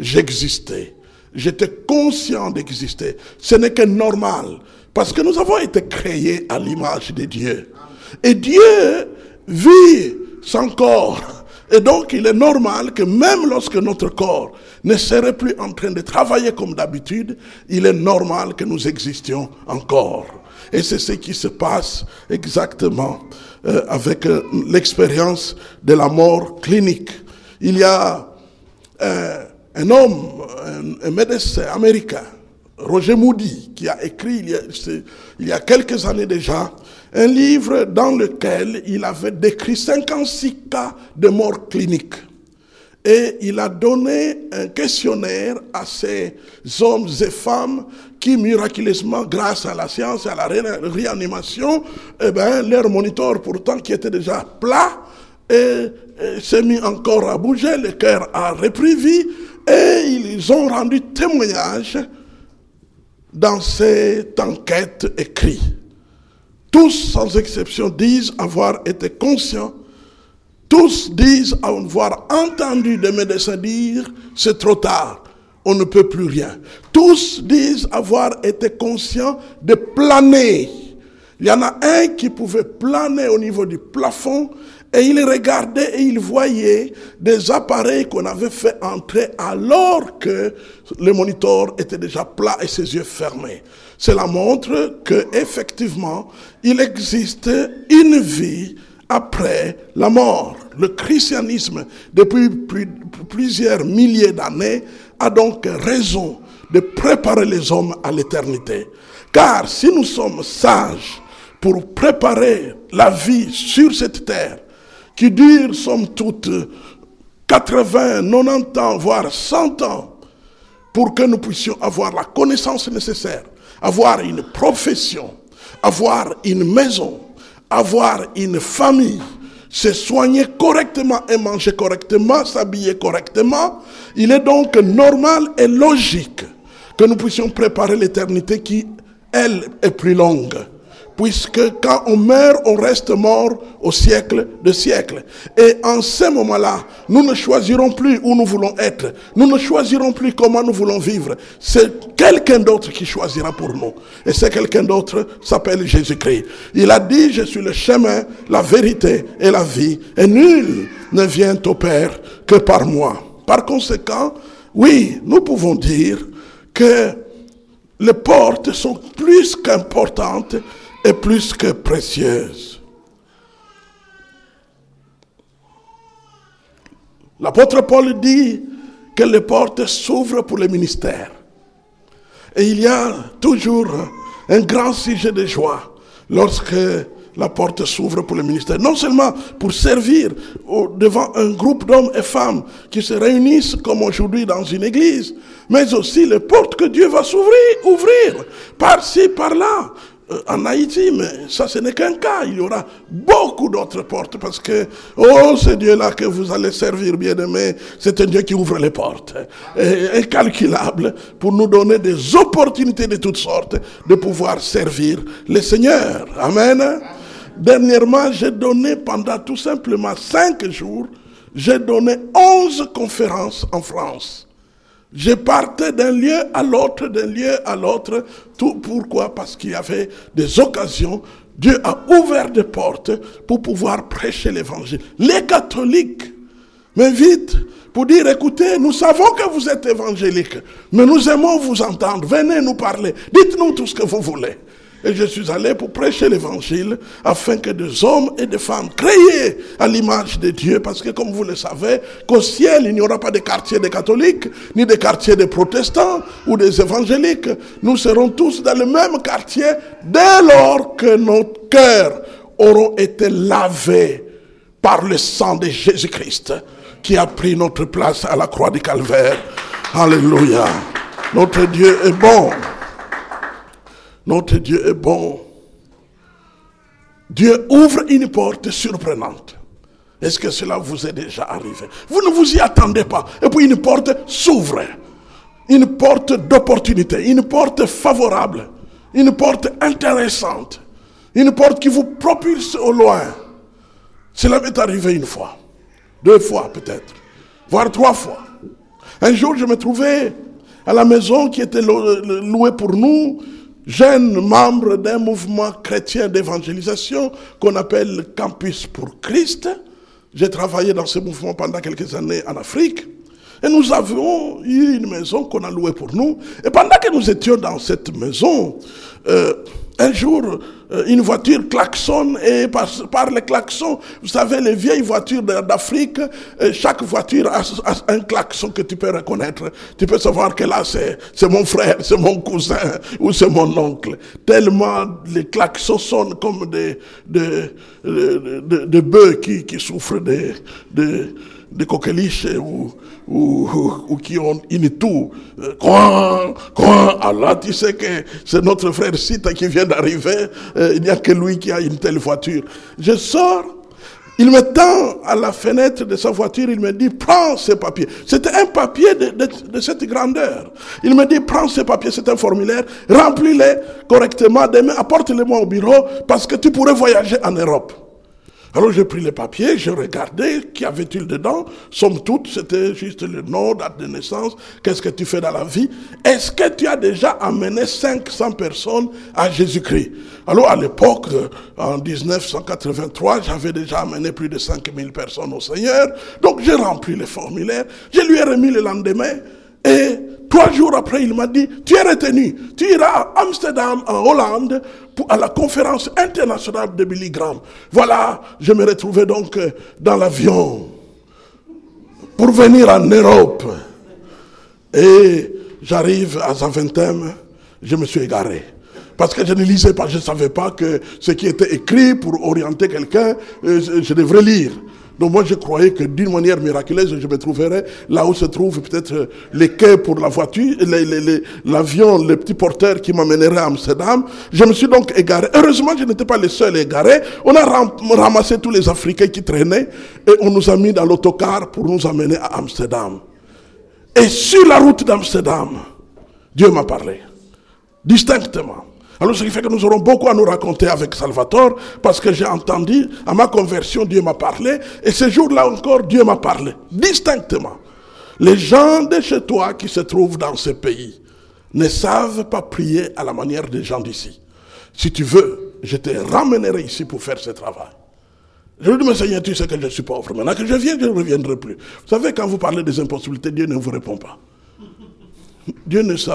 j'existais. J'étais conscient d'exister. Ce n'est que normal. Parce que nous avons été créés à l'image de Dieu. Et Dieu vit sans corps. Et donc il est normal que même lorsque notre corps ne serait plus en train de travailler comme d'habitude, il est normal que nous existions encore. Et c'est ce qui se passe exactement euh, avec euh, l'expérience de la mort clinique. Il y a euh, un homme, un, médecin américain, Roger Moody, qui a écrit il y a, il y a quelques années déjà un livre dans lequel il avait décrit 56 cas de mort clinique. Et il a donné un questionnaire à ces hommes et femmes qui miraculeusement, grâce à la science et à la réanimation, eh ben, leur moniteur pourtant qui était déjà plat, s'est mis encore à bouger, le cœur a repris vie, et ils ont rendu témoignage dans cette enquête écrite. Tous, sans exception, disent avoir été conscients tous disent avoir entendu des médecins dire c'est trop tard. on ne peut plus rien. Tous disent avoir été conscients de planer. Il y en a un qui pouvait planer au niveau du plafond et il regardait et il voyait des appareils qu'on avait fait entrer alors que le moniteur était déjà plat et ses yeux fermés. Cela montre que effectivement, il existe une vie après la mort. Le christianisme, depuis plusieurs milliers d'années, a donc raison de préparer les hommes à l'éternité. Car si nous sommes sages pour préparer la vie sur cette terre, qui dure somme toute 80, 90 ans, voire 100 ans, pour que nous puissions avoir la connaissance nécessaire, avoir une profession, avoir une maison, avoir une famille, se soigner correctement et manger correctement, s'habiller correctement, il est donc normal et logique que nous puissions préparer l'éternité qui, elle, est plus longue puisque quand on meurt, on reste mort au siècle de siècles. Et en ce moment-là, nous ne choisirons plus où nous voulons être. Nous ne choisirons plus comment nous voulons vivre. C'est quelqu'un d'autre qui choisira pour nous. Et c'est quelqu'un d'autre s'appelle Jésus-Christ. Il a dit, je suis le chemin, la vérité et la vie. Et nul ne vient au Père que par moi. Par conséquent, oui, nous pouvons dire que les portes sont plus qu'importantes est plus que précieuse. L'apôtre Paul dit que les portes s'ouvrent pour le ministère. Et il y a toujours un grand sujet de joie lorsque la porte s'ouvre pour le ministère. Non seulement pour servir devant un groupe d'hommes et femmes qui se réunissent comme aujourd'hui dans une église, mais aussi les portes que Dieu va s'ouvrir, ouvrir par-ci, par-là, en Haïti, mais ça ce n'est qu'un cas. Il y aura beaucoup d'autres portes parce que, oh, ce Dieu-là que vous allez servir, bien aimé, c'est un Dieu qui ouvre les portes, incalculable, pour nous donner des opportunités de toutes sortes de pouvoir servir le Seigneur. Amen. Dernièrement, j'ai donné pendant tout simplement cinq jours, j'ai donné onze conférences en France. Je partais d'un lieu à l'autre, d'un lieu à l'autre. Tout pourquoi? Parce qu'il y avait des occasions. Dieu a ouvert des portes pour pouvoir prêcher l'évangile. Les catholiques m'invitent pour dire, écoutez, nous savons que vous êtes évangéliques, mais nous aimons vous entendre. Venez nous parler. Dites-nous tout ce que vous voulez. Et je suis allé pour prêcher l'évangile afin que des hommes et des femmes créés à l'image de Dieu, parce que comme vous le savez, qu'au ciel, il n'y aura pas de quartier des catholiques, ni de quartier des protestants ou des évangéliques. Nous serons tous dans le même quartier dès lors que nos cœurs auront été lavés par le sang de Jésus-Christ qui a pris notre place à la croix du calvaire. Alléluia. Notre Dieu est bon. Notre Dieu est bon. Dieu ouvre une porte surprenante. Est-ce que cela vous est déjà arrivé? Vous ne vous y attendez pas. Et puis une porte s'ouvre. Une porte d'opportunité, une porte favorable, une porte intéressante, une porte qui vous propulse au loin. Cela m'est arrivé une fois, deux fois peut-être, voire trois fois. Un jour, je me trouvais à la maison qui était louée pour nous jeune membre d'un mouvement chrétien d'évangélisation qu'on appelle Campus pour Christ. J'ai travaillé dans ce mouvement pendant quelques années en Afrique. Et nous avions eu une maison qu'on a louée pour nous. Et pendant que nous étions dans cette maison, euh, un jour, euh, une voiture klaxonne et par, par le klaxon, vous savez, les vieilles voitures d'Afrique, euh, chaque voiture a, un klaxon que tu peux reconnaître. Tu peux savoir que là, c'est mon frère, c'est mon cousin ou c'est mon oncle. Tellement les klaxons sonnent comme des, des, des, des, bœufs qui, qui souffrent de, de, de coqueliches ou, ou, ou, qui ont une toux. Quoi, quoi, Allah, tu sais que c'est notre frère Sita qui vient d'arriver. Euh, il n'y a que lui qui a une telle voiture. Je sors. Il me tend à la fenêtre de sa voiture, il me dit, prends ces papiers. C'était un papier de, de, de, cette grandeur. Il me dit, prends ces papiers, c'est un formulaire, remplis-les correctement, demain apporte-les-moi au bureau parce que tu pourrais voyager en Europe. Alors j'ai pris les papiers, j'ai regardé, qu'y avait-il dedans? Somme toute, c'était juste le nom, date de naissance, qu'est-ce que tu fais dans la vie? Est-ce que tu as déjà amené 500 personnes à Jésus-Christ? Alors à l'époque, euh, en 1983, j'avais déjà amené plus de 5000 personnes au Seigneur. Donc j'ai rempli le formulaire, je lui ai remis le lendemain et Trois jours après, il m'a dit, tu es retenu, tu iras à Amsterdam, en Hollande, à la conférence internationale de Billy Graham. Voilà, je me retrouvais donc euh, dans l'avion pour venir en Europe. Et j'arrive à Zaventem, je me suis égaré. Parce que je ne lisais pas, je ne savais pas que ce qui était écrit pour orienter quelqu'un, euh, je devrais lire. Donc moi je croyais que d'une manière miraculeuse je me trouverais là où se trouve peut-être euh, les quais pour la voiture, l'avion, les, petits porteurs qui m'amèneraient à Amsterdam. Je me suis donc égaré. Heureusement je n'étais pas le seul égaré. On a ramassé tous les Africains qui traînaient et on nous a mis dans l'autocar pour nous amener à Amsterdam. Et sur la route d'Amsterdam, Dieu m'a parlé distinctement. Alors ce qui fait que nous aurons beaucoup à nous raconter avec Salvatore, parce que j'ai entendu, à ma conversion, Dieu m'a parlé, et ce jour-là encore, Dieu m'a parlé, distinctement. Les gens de chez toi qui se trouvent dans ce pays ne savent pas prier à la manière des gens d'ici. Si tu veux, je te ramènerai ici pour faire ce travail. Je lui dis, mais Seigneur, tu sais que je suis pauvre. Maintenant que je viens, je ne reviendrai plus. Vous savez, quand vous parlez des impossibilités, Dieu ne vous répond pas. Dieu ne sait.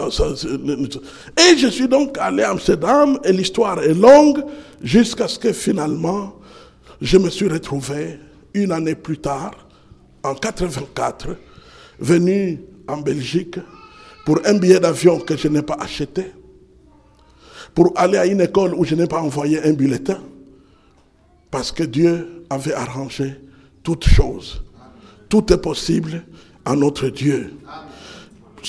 Et je suis donc allé à Amsterdam et l'histoire est longue jusqu'à ce que finalement je me suis retrouvé une année plus tard, en 84, venu en Belgique pour un billet d'avion que je n'ai pas acheté, pour aller à une école où je n'ai pas envoyé un bulletin, parce que Dieu avait arrangé toutes choses. Tout est possible à notre Dieu.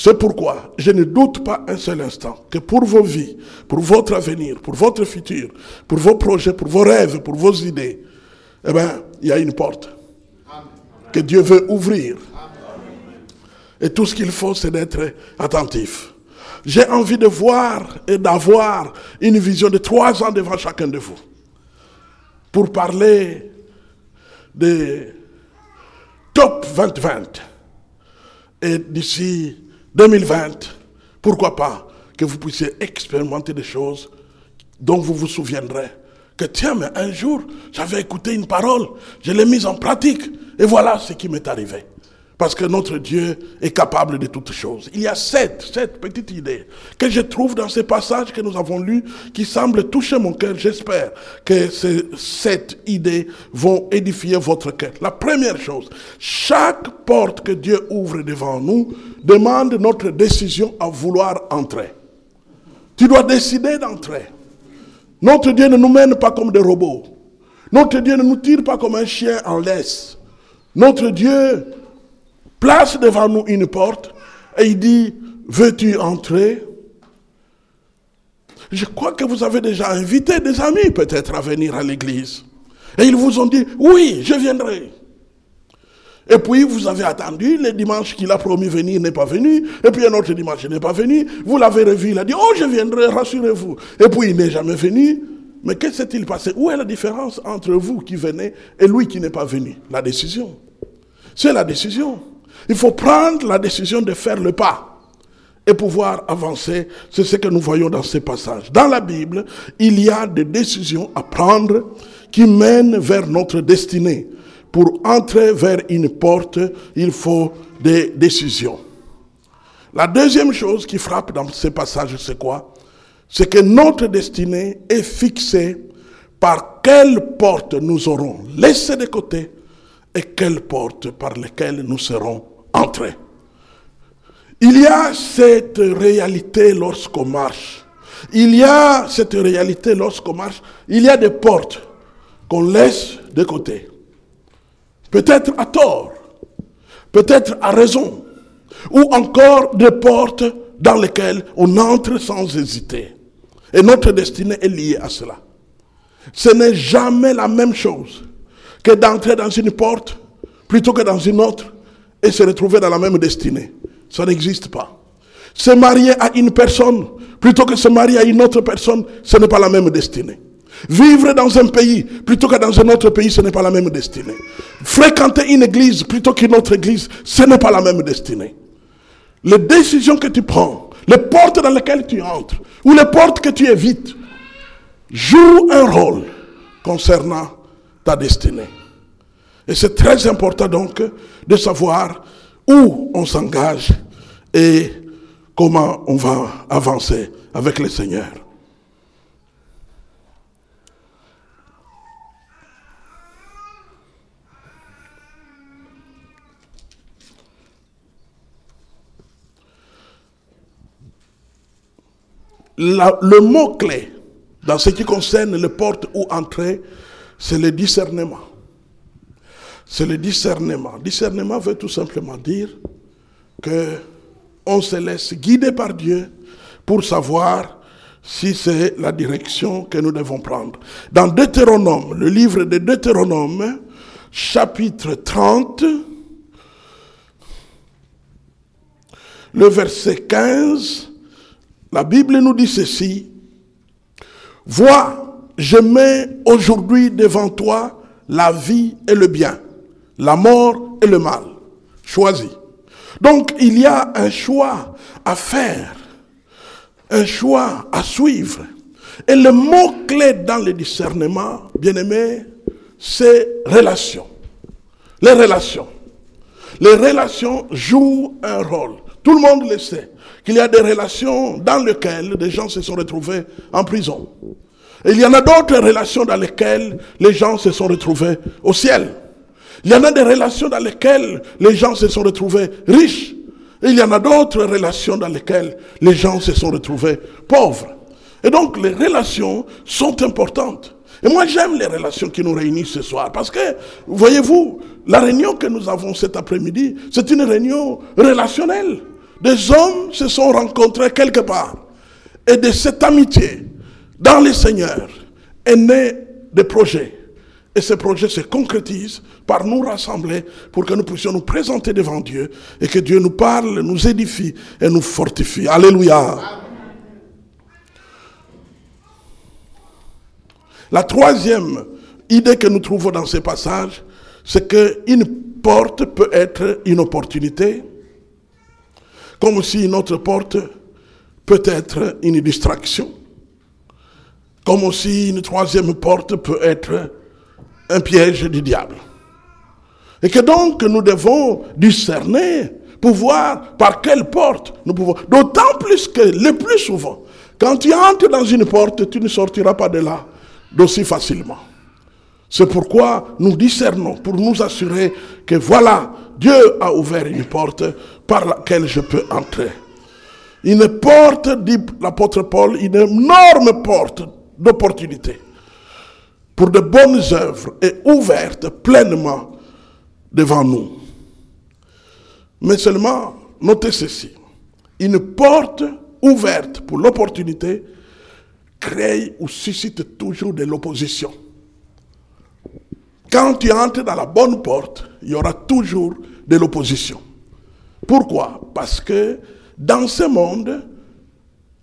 C'est pourquoi je ne doute pas un seul instant que pour vos vies, pour votre avenir, pour votre futur, pour vos projets, pour vos rêves, pour vos idées, eh bien, il y a une porte que Dieu veut ouvrir. Et tout ce qu'il faut, c'est d'être attentif. J'ai envie de voir et d'avoir une vision de trois ans devant chacun de vous pour parler des top 2020. Et d'ici 2020, pourquoi pas que vous puissiez expérimenter des choses dont vous vous souviendrez. Que tiens, mais un jour, j'avais écouté une parole, je l'ai mise en pratique, et voilà ce qui m'est arrivé. Parce que notre Dieu est capable de toutes choses. Il y a sept, sept petites idées que je trouve dans ces passages que nous avons lus qui semblent toucher mon cœur. J'espère que ces sept idées vont édifier votre cœur. La première chose, chaque porte que Dieu ouvre devant nous demande notre décision à vouloir entrer. Tu dois décider d'entrer. Notre Dieu ne nous mène pas comme des robots. Notre Dieu ne nous tire pas comme un chien en laisse. Notre Dieu place devant nous une porte et il dit, veux-tu entrer? Je crois que vous avez déjà invité des amis peut-être à venir à l'église. Et ils vous ont dit, oui, je viendrai. Et puis vous avez attendu, le dimanche qu'il a promis venir n'est pas venu, et puis un autre dimanche n'est pas venu, vous l'avez revu, il a dit, oh je viendrai, rassurez-vous. Et puis il n'est jamais venu. Mais qu'est-ce qui s'est-il passé? Où est la différence entre vous qui venez et lui qui n'est pas venu? La décision. C'est la décision. Il faut prendre la décision de faire le pas et pouvoir avancer. C'est ce que nous voyons dans ces passages. Dans la Bible, il y a des décisions à prendre qui mènent vers notre destinée. Pour entrer vers une porte, il faut des décisions. La deuxième chose qui frappe dans ces passages, c'est quoi? C'est que notre destinée est fixée par quelle porte nous aurons laissé de côté et quelle porte par laquelle nous serons entrés. Il y a cette réalité lorsqu'on marche. Il y a cette réalité lorsqu'on marche. Il y a des portes qu'on laisse de côté. Peut-être à tort, peut-être à raison, ou encore des portes dans lesquelles on entre sans hésiter. Et notre destinée est liée à cela. Ce n'est jamais la même chose que d'entrer dans une porte plutôt que dans une autre et se retrouver dans la même destinée. Ça n'existe pas. Se marier à une personne plutôt que se marier à une autre personne, ce n'est pas la même destinée. Vivre dans un pays plutôt que dans un autre pays, ce n'est pas la même destinée. Fréquenter une église plutôt qu'une autre église, ce n'est pas la même destinée. Les décisions que tu prends, les portes dans lesquelles tu entres, ou les portes que tu évites, jouent un rôle concernant ta destinée. Et c'est très important donc de savoir où on s'engage et comment on va avancer avec le Seigneur. le mot-clé dans ce qui concerne les portes où entrer, c'est le discernement. C'est le discernement. Discernement veut tout simplement dire que on se laisse guider par Dieu pour savoir si c'est la direction que nous devons prendre. Dans Deutéronome, le livre de Deutéronome, chapitre 30, le verset 15, la Bible nous dit ceci. Vois, je mets aujourd'hui devant toi la vie et le bien, la mort et le mal. Choisis. Donc il y a un choix à faire, un choix à suivre. Et le mot-clé dans le discernement, bien aimé, c'est relation. Les relations. Les relations jouent un rôle. Tout le monde le sait qu'il y a des relations dans lesquelles des gens se sont retrouvés en prison. Il y en a d'autres relations dans lesquelles les gens se sont retrouvés au ciel. Il y en a des relations dans lesquelles les gens se sont retrouvés riches. Il y en a d'autres relations dans lesquelles les gens se sont retrouvés pauvres. Et donc les relations sont importantes. Et moi j'aime les relations qui nous réunissent ce soir parce que, voyez-vous, la réunion que nous avons cet après-midi, c'est une réunion relationnelle. Des hommes se sont rencontrés quelque part. Et de cette amitié, dans le Seigneur, est né des projets. Et ces projets se concrétisent par nous rassembler pour que nous puissions nous présenter devant Dieu et que Dieu nous parle, nous édifie et nous fortifie. Alléluia. La troisième idée que nous trouvons dans ces passages, c'est qu'une porte peut être une opportunité, comme si une autre porte peut être une distraction. Comme aussi une troisième porte peut être un piège du diable. Et que donc nous devons discerner pour voir par quelle porte nous pouvons. D'autant plus que le plus souvent, quand tu entres dans une porte, tu ne sortiras pas de là d'aussi facilement. C'est pourquoi nous discernons pour nous assurer que voilà, Dieu a ouvert une porte par laquelle je peux entrer. Une porte, dit l'apôtre Paul, une énorme porte d'opportunité pour de bonnes œuvres est ouverte pleinement devant nous. Mais seulement, notez ceci, une porte ouverte pour l'opportunité crée ou suscite toujours de l'opposition. Quand tu entres dans la bonne porte, il y aura toujours de l'opposition. Pourquoi? Parce que dans ce monde,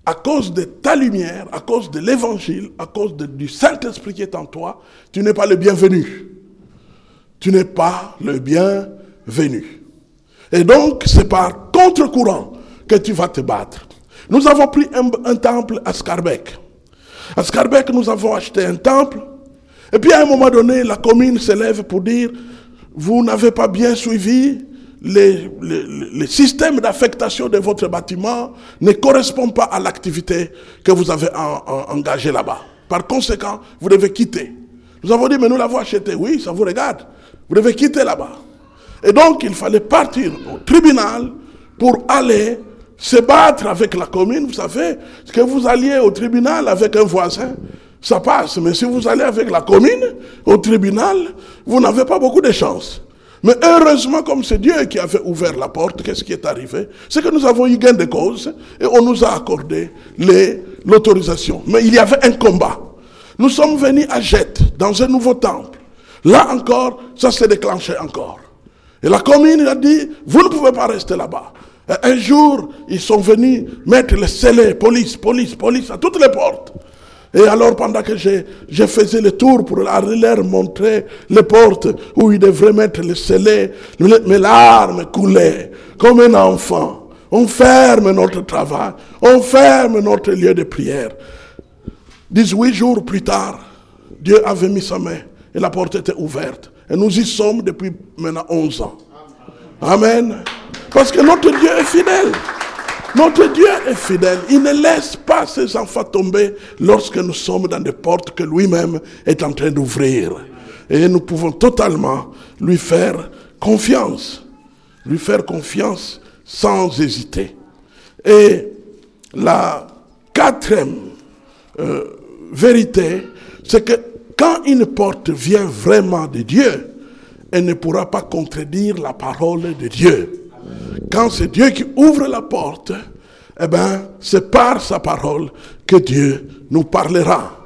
à cause de ta lumière, à cause de l'évangile, à cause du Saint-Esprit qui est en toi, tu n'es pas le bienvenu. Tu n'es pas le bienvenu. Et donc, c'est par contre-courant que tu vas te battre. Nous avons pris un, temple à Scarbeck. À Scarbeck, nous avons acheté un temple. Et puis à un moment donné, la commune s'élève pour dire, vous n'avez pas bien suivi les, systèmes d'affectation de votre bâtiment ne correspondent pas à l'activité que vous avez engagée là-bas. Par conséquent, vous devez quitter. Nous avons dit, mais nous l'avons acheté. Oui, ça vous regarde. Vous devez quitter là-bas. Et donc, il fallait partir au tribunal pour aller se battre avec la commune. Vous savez, que vous alliez au tribunal avec un voisin, ça passe. Mais si vous allez avec la commune au tribunal, vous n'avez pas beaucoup de chance. Mais heureusement, comme c'est Dieu qui avait ouvert la porte, qu'est-ce qui est arrivé? C'est que nous avons eu gain de cause et on nous a accordé l'autorisation. Mais il y avait un combat. Nous sommes venus à Jette, dans un nouveau temple. Là encore, ça s'est déclenché encore. Et la commune a dit, vous ne pouvez pas rester là-bas. Un jour, ils sont venus mettre les scellés, police, police, police, à toutes les portes. Et alors, pendant que je, faisais le tour pour leur montrer les portes où ils devraient mettre le scellé, mes larmes coulaient comme un enfant. On ferme notre travail, on ferme notre lieu de prière. 18 jours plus tard, Dieu avait mis sa main et la porte était ouverte. Et nous y sommes depuis maintenant 11 ans. Amen. Parce que notre Dieu est fidèle. Notre Dieu est fidèle. Il ne laisse pas ses enfants tomber lorsque nous sommes dans des portes que lui-même est en train d'ouvrir. Et nous pouvons totalement lui faire confiance. Lui faire confiance sans hésiter. Et la quatrième euh, vérité, c'est que quand une porte vient vraiment de Dieu, elle ne pourra pas contredire la parole de Dieu. Quand c'est Dieu qui ouvre la porte, eh bien, c'est par sa parole que Dieu nous parlera.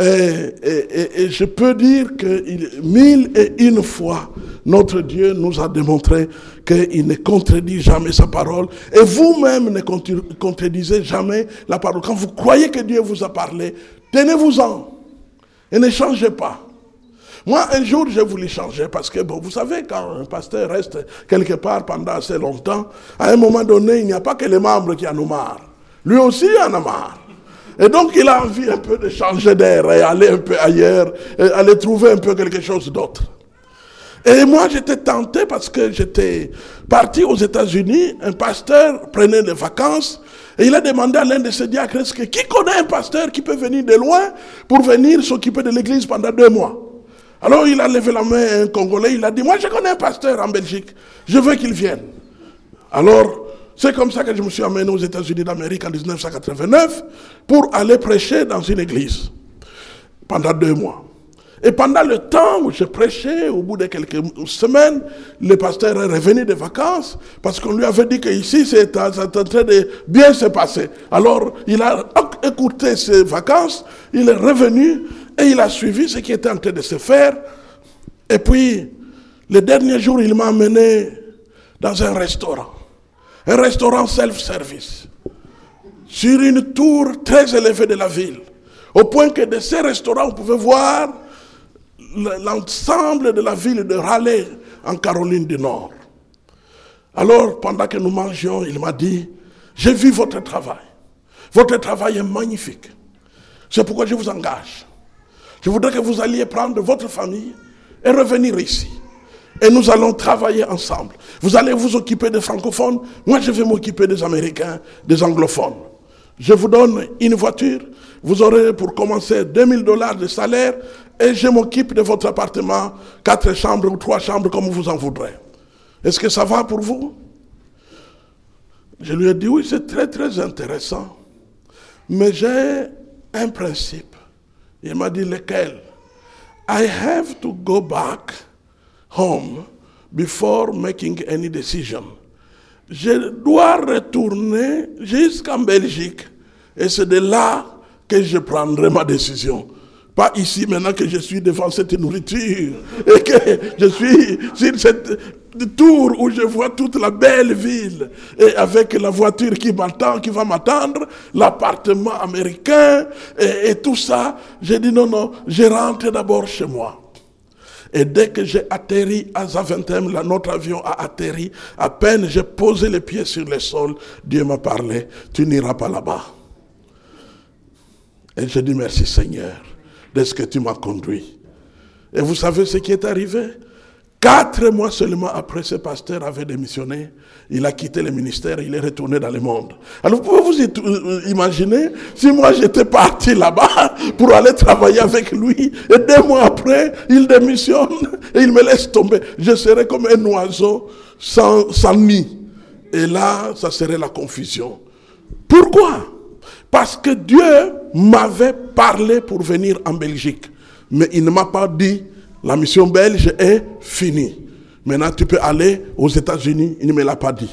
Et, je peux dire que mille et une fois, notre Dieu nous a démontré qu'il ne contredit jamais sa parole. Et vous-même ne contredisez jamais la parole. Quand vous croyez que Dieu vous a parlé, tenez-vous-en et ne changez pas. Moi, un jour, j'ai voulu changer parce que, bon, vous savez, quand un pasteur reste quelque part pendant assez longtemps, à un moment donné, il n'y a pas que les membres qui en ont marre. Lui aussi en a marre. Et donc, il a envie un peu de changer d'air et aller un peu ailleurs, aller trouver un peu quelque chose d'autre. Et moi, j'étais tenté parce que j'étais parti aux États-Unis. Un pasteur prenait des vacances et il a demandé à l'un de ses diacres qui connaît un pasteur qui peut venir de loin pour venir s'occuper de l'église pendant deux mois? Alors il a levé la main à un Congolais, il a dit, moi je connais un pasteur en Belgique, je veux qu'il vienne. Alors, c'est comme ça que je me suis amené aux États-Unis d'Amérique en 1989 pour aller prêcher dans une église pendant deux mois. Et pendant le temps où je prêchais, au bout de quelques semaines, le pasteur est revenu de vacances parce qu'on lui avait dit qu'ici, c'est en train de bien se passer. Alors, il a écouté ses vacances, il est revenu et il a suivi ce qui était en train de se faire. Et puis, le dernier jour, il m'a amené dans un restaurant. Un restaurant self-service. Sur une tour très élevée de la ville. Au point que de ces restaurants, vous pouvez voir l'ensemble de la ville de Raleigh en Caroline du Nord. Alors, pendant que nous mangions, il m'a dit, j'ai vu votre travail. Votre travail est magnifique. C'est pourquoi je vous engage. Je voudrais que vous alliez prendre votre famille et revenir ici. Et nous allons travailler ensemble. Vous allez vous occuper des francophones, moi je vais m'occuper des américains, des anglophones. Je vous donne une voiture, vous aurez pour commencer 2000 dollars de salaire et je m'occupe de votre appartement, quatre chambres ou trois chambres comme vous en voudrez. Est-ce que ça va pour vous? Je lui ai dit oui, c'est très très intéressant. Mais j'ai un principe. Il m'a dit lequel I have to go back home before making any decision. Je dois retourner jusqu'en Belgique et c'est de là que je prendrai ma décision. Pas ici maintenant que je suis devant cette nourriture et que je suis sur cette tour où je vois toute la belle ville et avec la voiture qui m'attend, qui va m'attendre, l'appartement américain et, tout ça. J'ai dit non, non, je rentre d'abord chez moi. Et dès que j'ai atterri à Zaventem, notre avion a atterri, à peine j'ai posé les pieds sur le sol, Dieu m'a parlé, tu n'iras pas là-bas. Et j'ai dit merci Seigneur de ce que tu m'as conduit. Et vous savez ce qui est arrivé? Quatre mois seulement après, ce pasteur avait démissionné. Il a quitté le ministère, il est retourné dans le monde. Alors vous pouvez vous euh, imaginer si moi j'étais parti là-bas pour aller travailler avec lui et deux mois après, il démissionne et il me laisse tomber. Je serais comme un oiseau sans, sans nid. Et là, ça serait la confusion. Pourquoi? Parce que Dieu m'avait parlé pour venir en Belgique. Mais il ne m'a pas dit, la mission belge est finie. Maintenant, tu peux aller aux États-Unis. Il ne me l'a pas dit.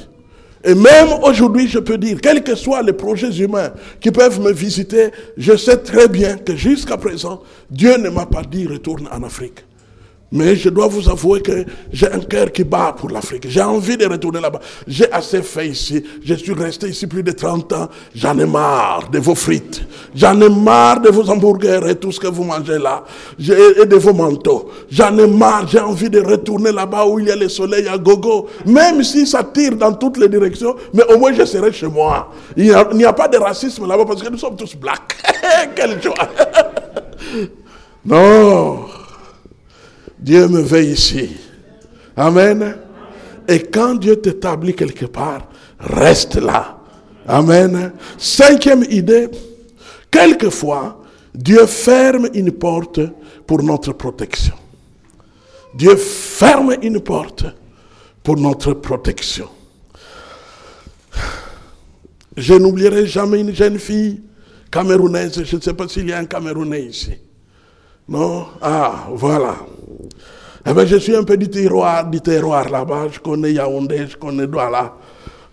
Et même aujourd'hui, je peux dire, quels que soient les projets humains qui peuvent me visiter, je sais très bien que jusqu'à présent, Dieu ne m'a pas dit retourne en Afrique. Mais je dois vous avouer que j'ai un cœur qui bat pour l'Afrique. J'ai envie de retourner là-bas. J'ai assez fait ici. Je suis resté ici plus de 30 ans. J'en ai marre de vos frites. J'en ai marre de vos hamburgers et tout ce que vous mangez là. Et de vos manteaux. J'en ai marre. J'ai envie de retourner là-bas où il y a le soleil à gogo. Même si ça tire dans toutes les directions. Mais au moins je serai chez moi. Il n'y a, a, pas de racisme là-bas parce que nous sommes tous blacks. Quelle joie. non. Dieu me veille ici. Amen. Et quand Dieu t'établit quelque part, reste là. Amen. Cinquième idée, quelquefois, Dieu ferme une porte pour notre protection. Dieu ferme une porte pour notre protection. Je n'oublierai jamais une jeune fille camerounaise, je ne sais pas s'il y a un Camerounais ici. Non? Ah, voilà. Eh bien, je suis un peu du terroir, du terroir là-bas. Je connais Yaoundé, je connais Douala,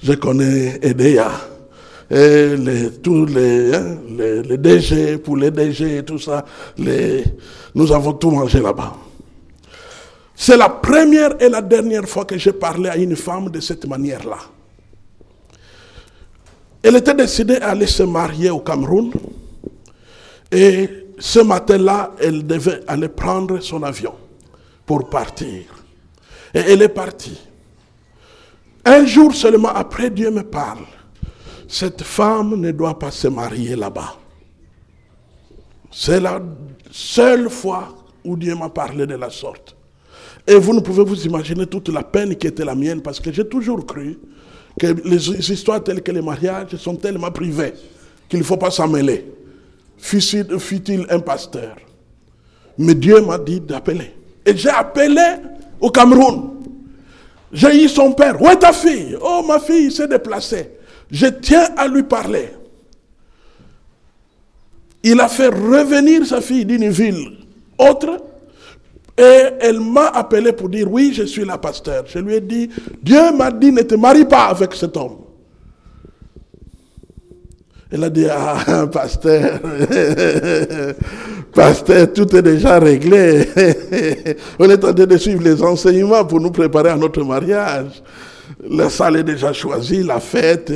je connais Edea. Et les, tous les, hein, les, DG, pour les DG et tout ça, nous avons tout mangé là-bas. C'est la première et la dernière fois que j'ai parlé à une femme de cette manière-là. Elle était décidée à aller se marier au Cameroun. Et ce matin-là, elle devait aller prendre son avion pour partir. Et elle est partie. Un jour seulement après, Dieu me parle. Cette femme ne doit pas se marier là-bas. C'est la seule fois où Dieu m'a parlé de la sorte. Et vous ne pouvez vous imaginer toute la peine qui était la mienne parce que j'ai toujours cru que les histoires telles que les mariages sont tellement privées qu'il ne faut pas s'en mêler. Fut-il un pasteur? Mais Dieu m'a dit d'appeler. Et j'ai appelé au Cameroun. J'ai eu son père. Où est ta fille? Oh, ma fille s'est déplacée. Je tiens à lui parler. Il a fait revenir sa fille d'une ville autre. Et elle m'a appelé pour dire, oui, je suis la pasteur. Je lui ai dit, Dieu m'a dit, ne te marie pas avec cet homme. Elle a dit, ah, pasteur, pasteur, tout est déjà réglé. On est en train de suivre les enseignements pour nous préparer à notre mariage. La salle est déjà choisie, la fête,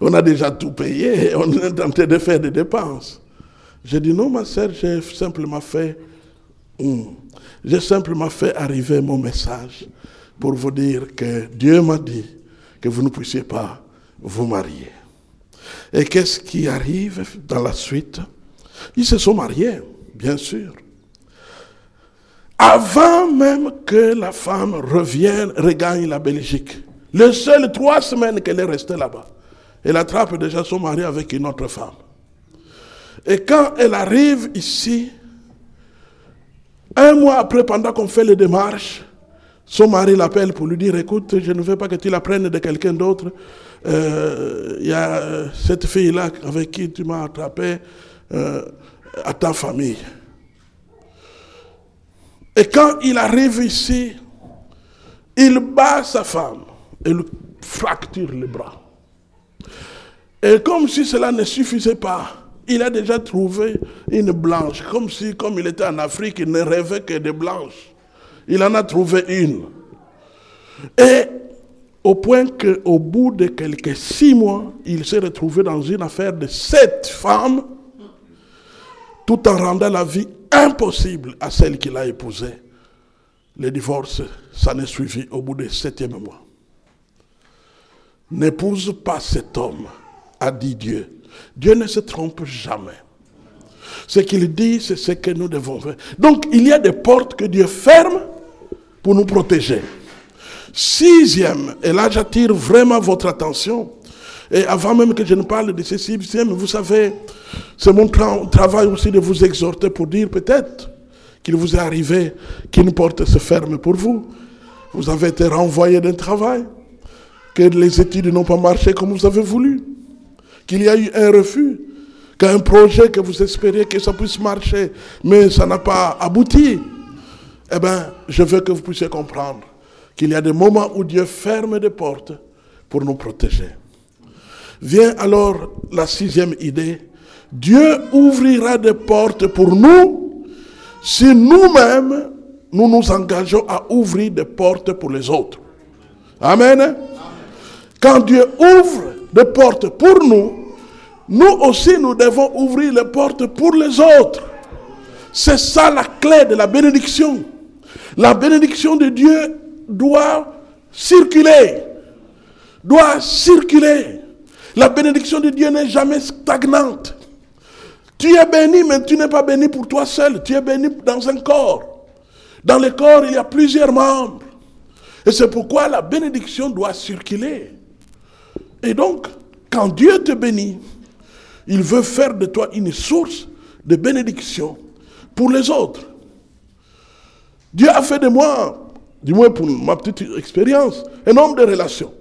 on a déjà tout payé, on est en train de faire des dépenses. J'ai dit, non, ma soeur, j'ai simplement fait, hmm, j'ai simplement fait arriver mon message pour vous dire que Dieu m'a dit que vous ne puissiez pas vous marier. Et qu'est-ce qui arrive dans la suite? Ils se sont mariés, bien sûr. Avant même que la femme revienne, regagne la Belgique. Les seules trois semaines qu'elle est restée là-bas, elle attrape déjà son mari avec une autre femme. Et quand elle arrive ici, un mois après, pendant qu'on fait les démarches, son mari l'appelle pour lui dire, écoute, je ne veux pas que tu la prennes de quelqu'un d'autre il euh, y a euh, cette fille-là avec qui tu m'as attrapé euh, à ta famille. Et quand il arrive ici, il bat sa femme et lui fracture les bras. Et comme si cela ne suffisait pas, il a déjà trouvé une blanche, comme si, comme il était en Afrique, il ne rêvait que de blanches. Il en a trouvé une. Et au point qu'au bout de quelques six mois, il s'est retrouvé dans une affaire de sept femmes, tout en rendant la vie impossible à celle qu'il a épousée. Le divorce s'en est suivi au bout du septième mois. N'épouse pas cet homme, a dit Dieu. Dieu ne se trompe jamais. Ce qu'il dit, c'est ce que nous devons faire. Donc, il y a des portes que Dieu ferme pour nous protéger. Sixième, et là j'attire vraiment votre attention, et avant même que je ne parle de ce sixième, vous savez, c'est mon travail aussi de vous exhorter pour dire peut-être qu'il vous est arrivé qu'une porte se ferme pour vous. Vous avez été renvoyé d'un travail, que les études n'ont pas marché comme vous avez voulu, qu'il y a eu un refus, qu'un projet que vous espériez que ça puisse marcher, mais ça n'a pas abouti. Eh bien, je veux que vous puissiez comprendre qu'il y a des moments où Dieu ferme des portes pour nous protéger. Vient alors la sixième idée. Dieu ouvrira des portes pour nous si nous-mêmes nous nous engageons à ouvrir des portes pour les autres. Amen. Quand Dieu ouvre des portes pour nous, nous aussi nous devons ouvrir les portes pour les autres. C'est ça la clé de la bénédiction. La bénédiction de Dieu doit circuler. Doit circuler. La bénédiction de Dieu n'est jamais stagnante. Tu es béni, mais tu n'es pas béni pour toi seul. Tu es béni dans un corps. Dans le corps, il y a plusieurs membres. Et c'est pourquoi la bénédiction doit circuler. Et donc, quand Dieu te bénit, il veut faire de toi une source de bénédiction pour les autres. Dieu a fait de moi, du moins pour ma petite expérience, un homme de relations.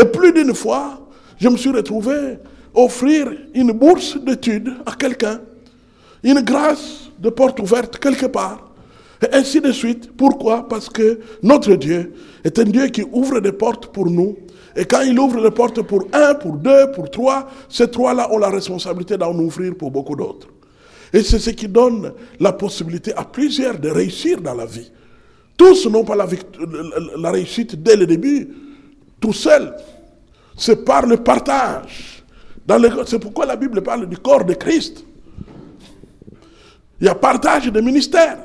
Et plus d'une fois, je me suis retrouvé offrir une bourse d'études à quelqu'un, une grâce de porte ouverte quelque part, et ainsi de suite. Pourquoi? Parce que notre Dieu est un Dieu qui ouvre des portes pour nous. Et quand il ouvre des portes pour un, pour deux, pour trois, ces trois-là ont la responsabilité d'en ouvrir pour beaucoup d'autres. Et c'est ce qui donne la possibilité à plusieurs de réussir dans la vie. Tous n'ont pas la, la, réussite dès le début, tout seul. C'est par le partage. C'est pourquoi la Bible parle du corps de Christ. Il y a partage de ministère.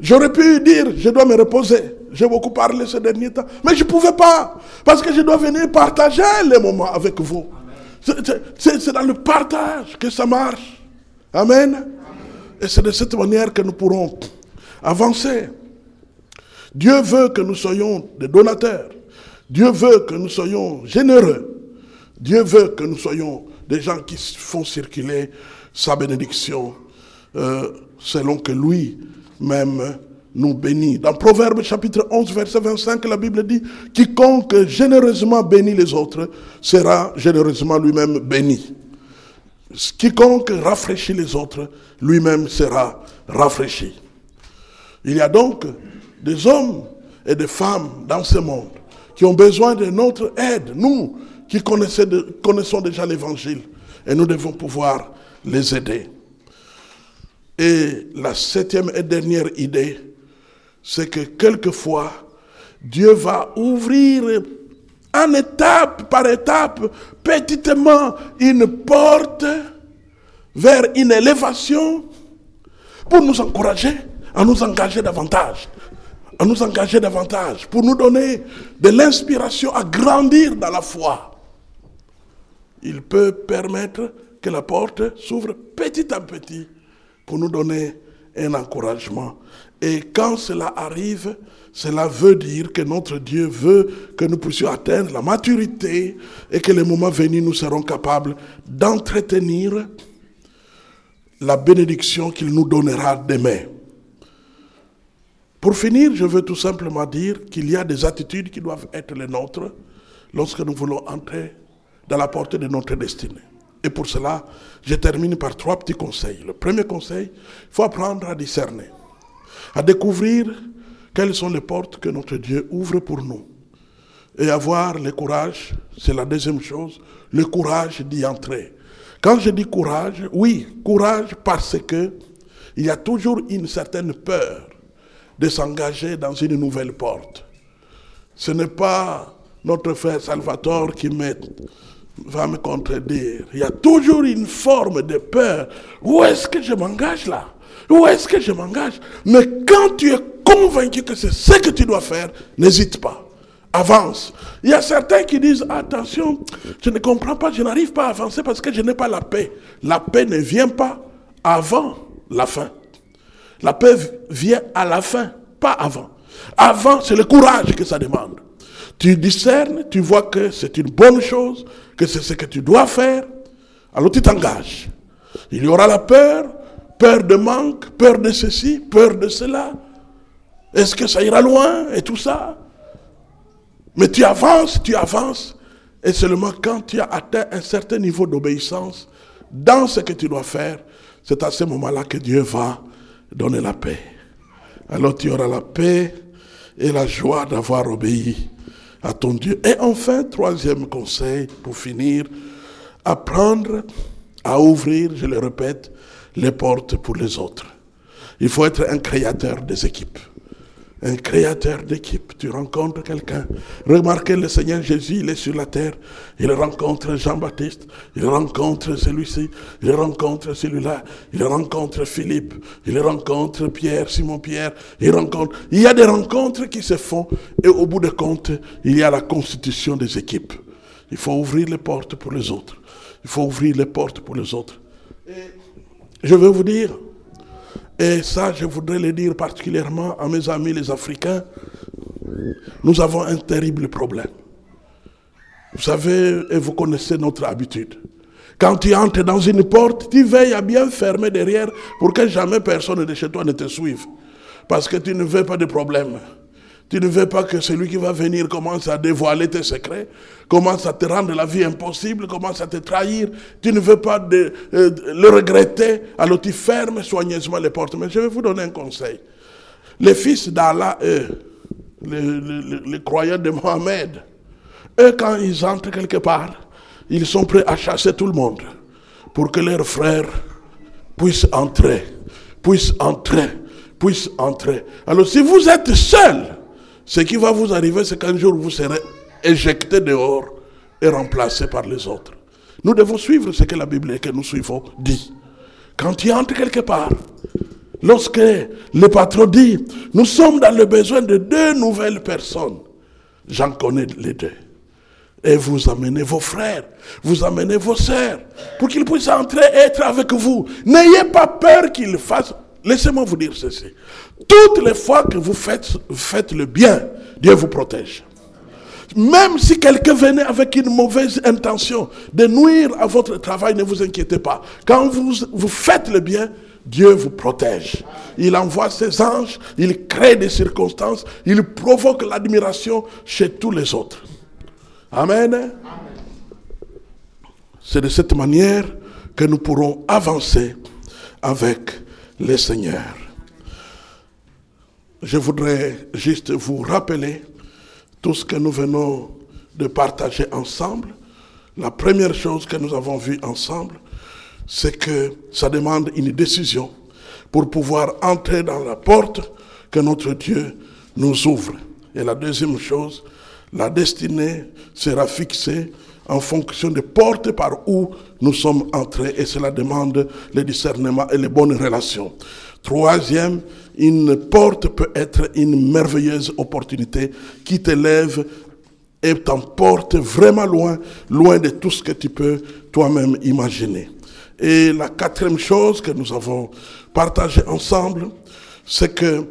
J'aurais pu dire, je dois me reposer. J'ai beaucoup parlé ces derniers temps. Mais je ne pouvais pas. Parce que je dois venir partager les moments avec vous. C'est dans le partage que ça marche. Amen. Et c'est de cette manière que nous pourrons avancer. Dieu veut que nous soyons des donateurs. Dieu veut que nous soyons généreux. Dieu veut que nous soyons des gens qui font circuler sa bénédiction euh, selon que lui même nous bénit. Dans Proverbe chapitre 11, verset 25, la Bible dit, quiconque généreusement bénit les autres sera généreusement lui-même béni. Quiconque rafraîchit les autres, lui-même sera rafraîchi. Il y a donc des hommes et des femmes dans ce monde qui ont besoin de notre aide, nous qui connaissons déjà l'évangile, et nous devons pouvoir les aider. Et la septième et dernière idée, c'est que quelquefois, Dieu va ouvrir en étape par étape, petitement, une porte vers une élévation pour nous encourager à nous engager davantage, à nous engager davantage, pour nous donner de l'inspiration à grandir dans la foi. Il peut permettre que la porte s'ouvre petit à petit pour nous donner un encouragement. Et quand cela arrive, cela veut dire que notre Dieu veut que nous puissions atteindre la maturité et que le moment venu, nous serons capables d'entretenir la bénédiction qu'il nous donnera demain. Pour finir, je veux tout simplement dire qu'il y a des attitudes qui doivent être les nôtres lorsque nous voulons entrer dans la portée de notre destinée. Et pour cela, je termine par trois petits conseils. Le premier conseil, il faut apprendre à discerner, à découvrir quelles sont les portes que notre Dieu ouvre pour nous? Et avoir le courage, c'est la deuxième chose, le courage d'y entrer. Quand je dis courage, oui, courage parce que il y a toujours une certaine peur de s'engager dans une nouvelle porte. Ce n'est pas notre frère Salvatore qui va me contredire. Il y a toujours une forme de peur. Où est-ce que je m'engage là? Où est-ce que je m'engage? Mais quand tu es convaincu que c'est ce que tu dois faire, n'hésite pas. Avance. Il y a certains qui disent, attention, je ne comprends pas, je n'arrive pas à avancer parce que je n'ai pas la paix. La paix ne vient pas avant la fin. La paix vient à la fin, pas avant. Avant, c'est le courage que ça demande. Tu discernes, tu vois que c'est une bonne chose, que c'est ce que tu dois faire, alors tu t'engages. Il y aura la peur, peur de manque, peur de ceci, peur de cela. Est-ce que ça ira loin et tout ça? Mais tu avances, tu avances. Et seulement quand tu as atteint un certain niveau d'obéissance dans ce que tu dois faire, c'est à ce moment-là que Dieu va donner la paix. Alors tu auras la paix et la joie d'avoir obéi à ton Dieu. Et enfin, troisième conseil, pour finir, apprendre à ouvrir, je le répète, les portes pour les autres. Il faut être un créateur des équipes un créateur d'équipe. Tu rencontres quelqu'un. Remarquez le Seigneur Jésus, il est sur la terre. Il rencontre Jean-Baptiste. Il rencontre celui-ci. Il rencontre celui-là. Il rencontre Philippe. Il rencontre Pierre, Simon-Pierre. Il rencontre. Il y a des rencontres qui se font. Et au bout de compte, il y a la constitution des équipes. Il faut ouvrir les portes pour les autres. Il faut ouvrir les portes pour les autres. Et je veux vous dire, et ça, je voudrais le dire particulièrement à mes amis les Africains. Nous avons un terrible problème. Vous savez, et vous connaissez notre habitude. Quand tu entres dans une porte, tu veilles à bien fermer derrière pour que jamais personne de chez toi ne te suive. Parce que tu ne veux pas de problème. Tu ne veux pas que celui qui va venir commence à dévoiler tes secrets, commence à te rendre la vie impossible, commence à te trahir. Tu ne veux pas euh, le regretter. Alors tu fermes soigneusement les portes. Mais je vais vous donner un conseil. Les fils d'Allah, eux, les, les croyants de Mohamed, eux, quand ils entrent quelque part, ils sont prêts à chasser tout le monde pour que leurs frères puissent entrer, puissent entrer, puissent entrer. Alors si vous êtes seul, ce qui va vous arriver, c'est qu'un jour vous serez éjecté dehors et remplacé par les autres. Nous devons suivre ce que la Bible que nous suivons dit. Quand tu entres quelque part, lorsque le patron dit, nous sommes dans le besoin de deux nouvelles personnes, j'en connais les deux. Et vous amenez vos frères, vous amenez vos sœurs, pour qu'ils puissent entrer et être avec vous. N'ayez pas peur qu'ils fassent Laissez-moi vous dire ceci. Toutes les fois que vous faites, le bien, Dieu vous protège. Même si quelqu'un venait avec une mauvaise intention de nuire à votre travail, ne vous inquiétez pas. Quand vous, vous faites le bien, Dieu vous protège. Il envoie ses anges, il crée des circonstances, il provoque l'admiration chez tous les autres. Amen. C'est de cette manière que nous pourrons avancer avec le Seigneur. Je voudrais juste vous rappeler tout ce que nous venons de partager ensemble. La première chose que nous avons vue ensemble, c'est que ça demande une décision pour pouvoir entrer dans la porte que notre Dieu nous ouvre. Et la deuxième chose, la destinée sera fixée en fonction des portes par où nous sommes entrés et cela demande le discernement et les bonnes relations. Troisième, une porte peut être une merveilleuse opportunité qui t'élève et t'emporte vraiment loin, loin de tout ce que tu peux toi-même imaginer. Et la quatrième chose que nous avons partagée ensemble, c'est que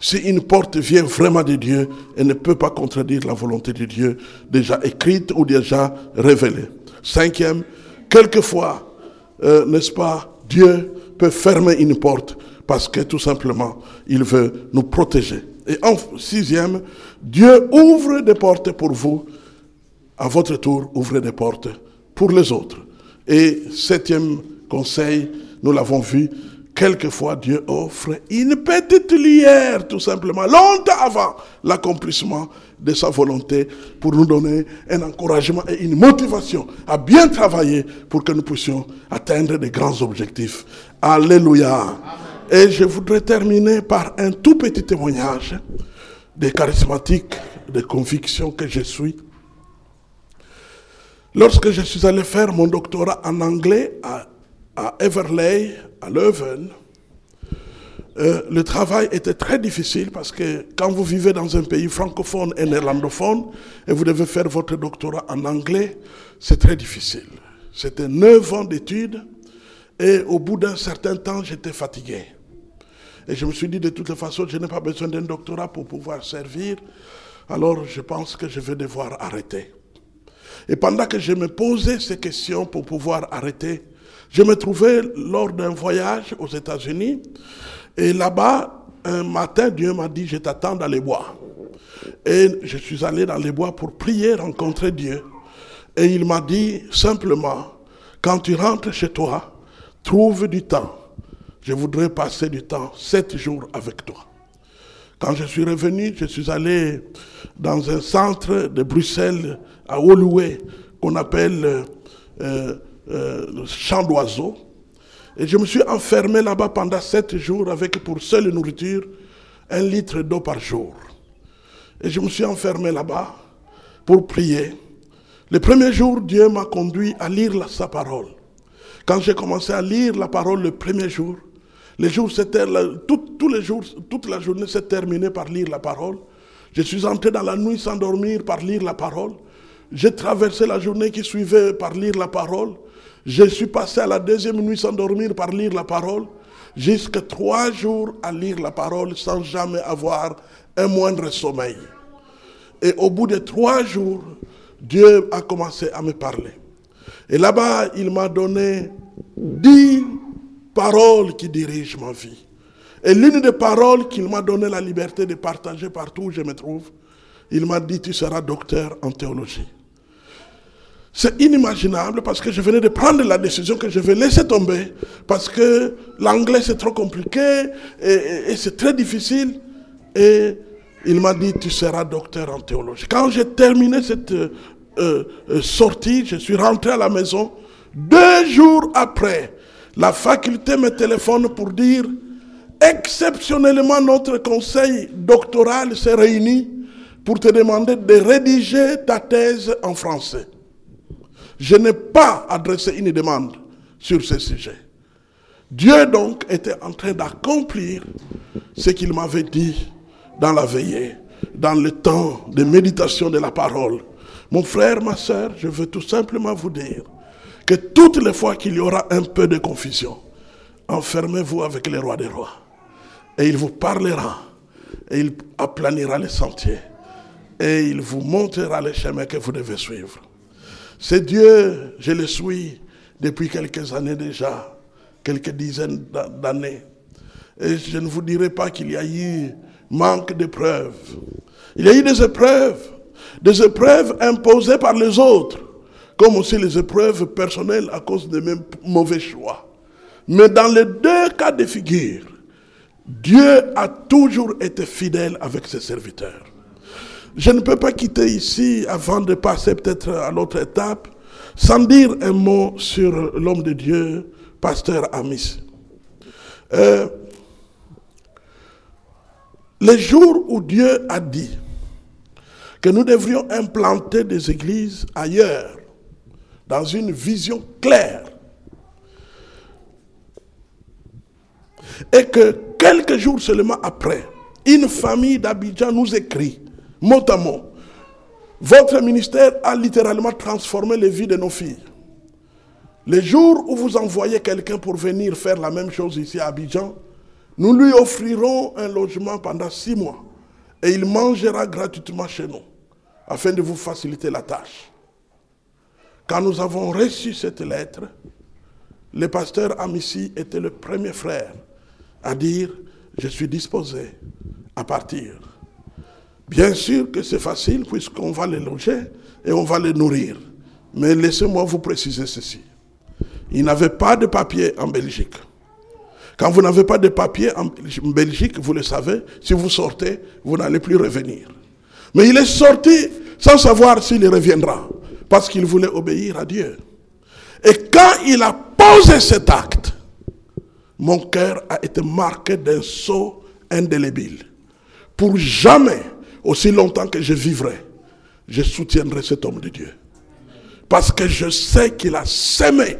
si une porte vient vraiment de Dieu, elle ne peut pas contredire la volonté de Dieu déjà écrite ou déjà révélée. Cinquième, quelquefois, euh, n'est-ce pas, Dieu peut fermer une porte parce que tout simplement, il veut nous protéger. Et en sixième, Dieu ouvre des portes pour vous, à votre tour, ouvrez des portes pour les autres. Et septième conseil, nous l'avons vu, quelquefois Dieu offre une petite lumière, tout simplement, longtemps avant l'accomplissement de sa volonté, pour nous donner un encouragement et une motivation à bien travailler pour que nous puissions atteindre des grands objectifs. Alléluia. Et je voudrais terminer par un tout petit témoignage des charismatiques, des convictions que je suis. Lorsque je suis allé faire mon doctorat en anglais à à Everley, à Leuven, euh, le travail était très difficile parce que quand vous vivez dans un pays francophone et néerlandophone et vous devez faire votre doctorat en anglais, c'est très difficile. C'était neuf ans d'études et au bout d'un certain temps, j'étais fatigué. Et je me suis dit, de toute façon, je n'ai pas besoin d'un doctorat pour pouvoir servir. Alors, je pense que je vais devoir arrêter. Et pendant que je me posais ces questions pour pouvoir arrêter, je me trouvais lors d'un voyage aux États-Unis et là-bas, un matin, Dieu m'a dit, je t'attends dans les bois. Et je suis allé dans les bois pour prier, rencontrer Dieu. Et il m'a dit simplement, quand tu rentres chez toi, trouve du temps. Je voudrais passer du temps, sept jours avec toi. Quand je suis revenu, je suis allé dans un centre de Bruxelles, à Holloway, qu'on appelle euh, euh, champ d'oiseaux. Et je me suis enfermé là-bas pendant sept jours avec pour seule nourriture un litre d'eau par jour. Et je me suis enfermé là-bas pour prier. Le premier jour, Dieu m'a conduit à lire sa parole. Quand j'ai commencé à lire la parole le premier jour, les jours tous les jours, toute la journée s'est terminée par lire la parole. Je suis entré dans la nuit sans dormir par lire la parole. J'ai traversé la journée qui suivait par lire la parole. Je suis passé à la deuxième nuit sans dormir par lire la parole. Jusqu'à trois jours à lire la parole sans jamais avoir un moindre sommeil. Et au bout de trois jours, Dieu a commencé à me parler. Et là-bas, il m'a donné dix paroles qui dirigent ma vie. Et l'une des paroles qu'il m'a donné la liberté de partager partout où je me trouve, il m'a dit, tu seras docteur en théologie. C'est inimaginable parce que je venais de prendre la décision que je vais laisser tomber parce que l'anglais c'est trop compliqué et, c'est très difficile. Et il m'a dit, tu seras docteur en théologie. Quand j'ai terminé cette euh, euh, sortie, je suis rentré à la maison. Deux jours après, la faculté me téléphone pour dire, exceptionnellement, notre conseil doctoral s'est réuni pour te demander de rédiger ta thèse en français. Je n'ai pas adressé une demande sur ce sujet. Dieu donc était en train d'accomplir ce qu'il m'avait dit dans la veillée, dans le temps de méditation de la parole. Mon frère, ma soeur, je veux tout simplement vous dire que toutes les fois qu'il y aura un peu de confusion, enfermez-vous avec le roi des rois. Et il vous parlera. Et il aplanira les sentiers. Et il vous montrera les chemins que vous devez suivre. C'est Dieu, je le suis depuis quelques années déjà, quelques dizaines d'années. Et je ne vous dirai pas qu'il y a eu manque d'épreuves. Il y a eu des épreuves, des épreuves imposées par les autres, comme aussi les épreuves personnelles à cause de mes mauvais choix. Mais dans les deux cas de figure, Dieu a toujours été fidèle avec ses serviteurs. Je ne peux pas quitter ici avant de passer peut-être à l'autre étape sans dire un mot sur l'homme de Dieu, pasteur Amis. Euh, les jours où Dieu a dit que nous devrions implanter des églises ailleurs, dans une vision claire, et que quelques jours seulement après, une famille d'Abidjan nous écrit mot à mot. Votre ministère a littéralement transformé les vies de nos filles. Les jours où vous envoyez quelqu'un pour venir faire la même chose ici à Abidjan, nous lui offrirons un logement pendant six mois et il mangera gratuitement chez nous afin de vous faciliter la tâche. Quand nous avons reçu cette lettre, le pasteur Amici était le premier frère à dire, je suis disposé à partir. Bien sûr que c'est facile puisqu'on va les loger et on va les nourrir. Mais laissez-moi vous préciser ceci. Il n'avait pas de papier en Belgique. Quand vous n'avez pas de papier en Belgique, vous le savez, si vous sortez, vous n'allez plus revenir. Mais il est sorti sans savoir s'il reviendra, parce qu'il voulait obéir à Dieu. Et quand il a posé cet acte, mon cœur a été marqué d'un saut indélébile. Pour jamais aussi longtemps que je vivrai, je soutiendrai cet homme de Dieu. Parce que je sais qu'il a semé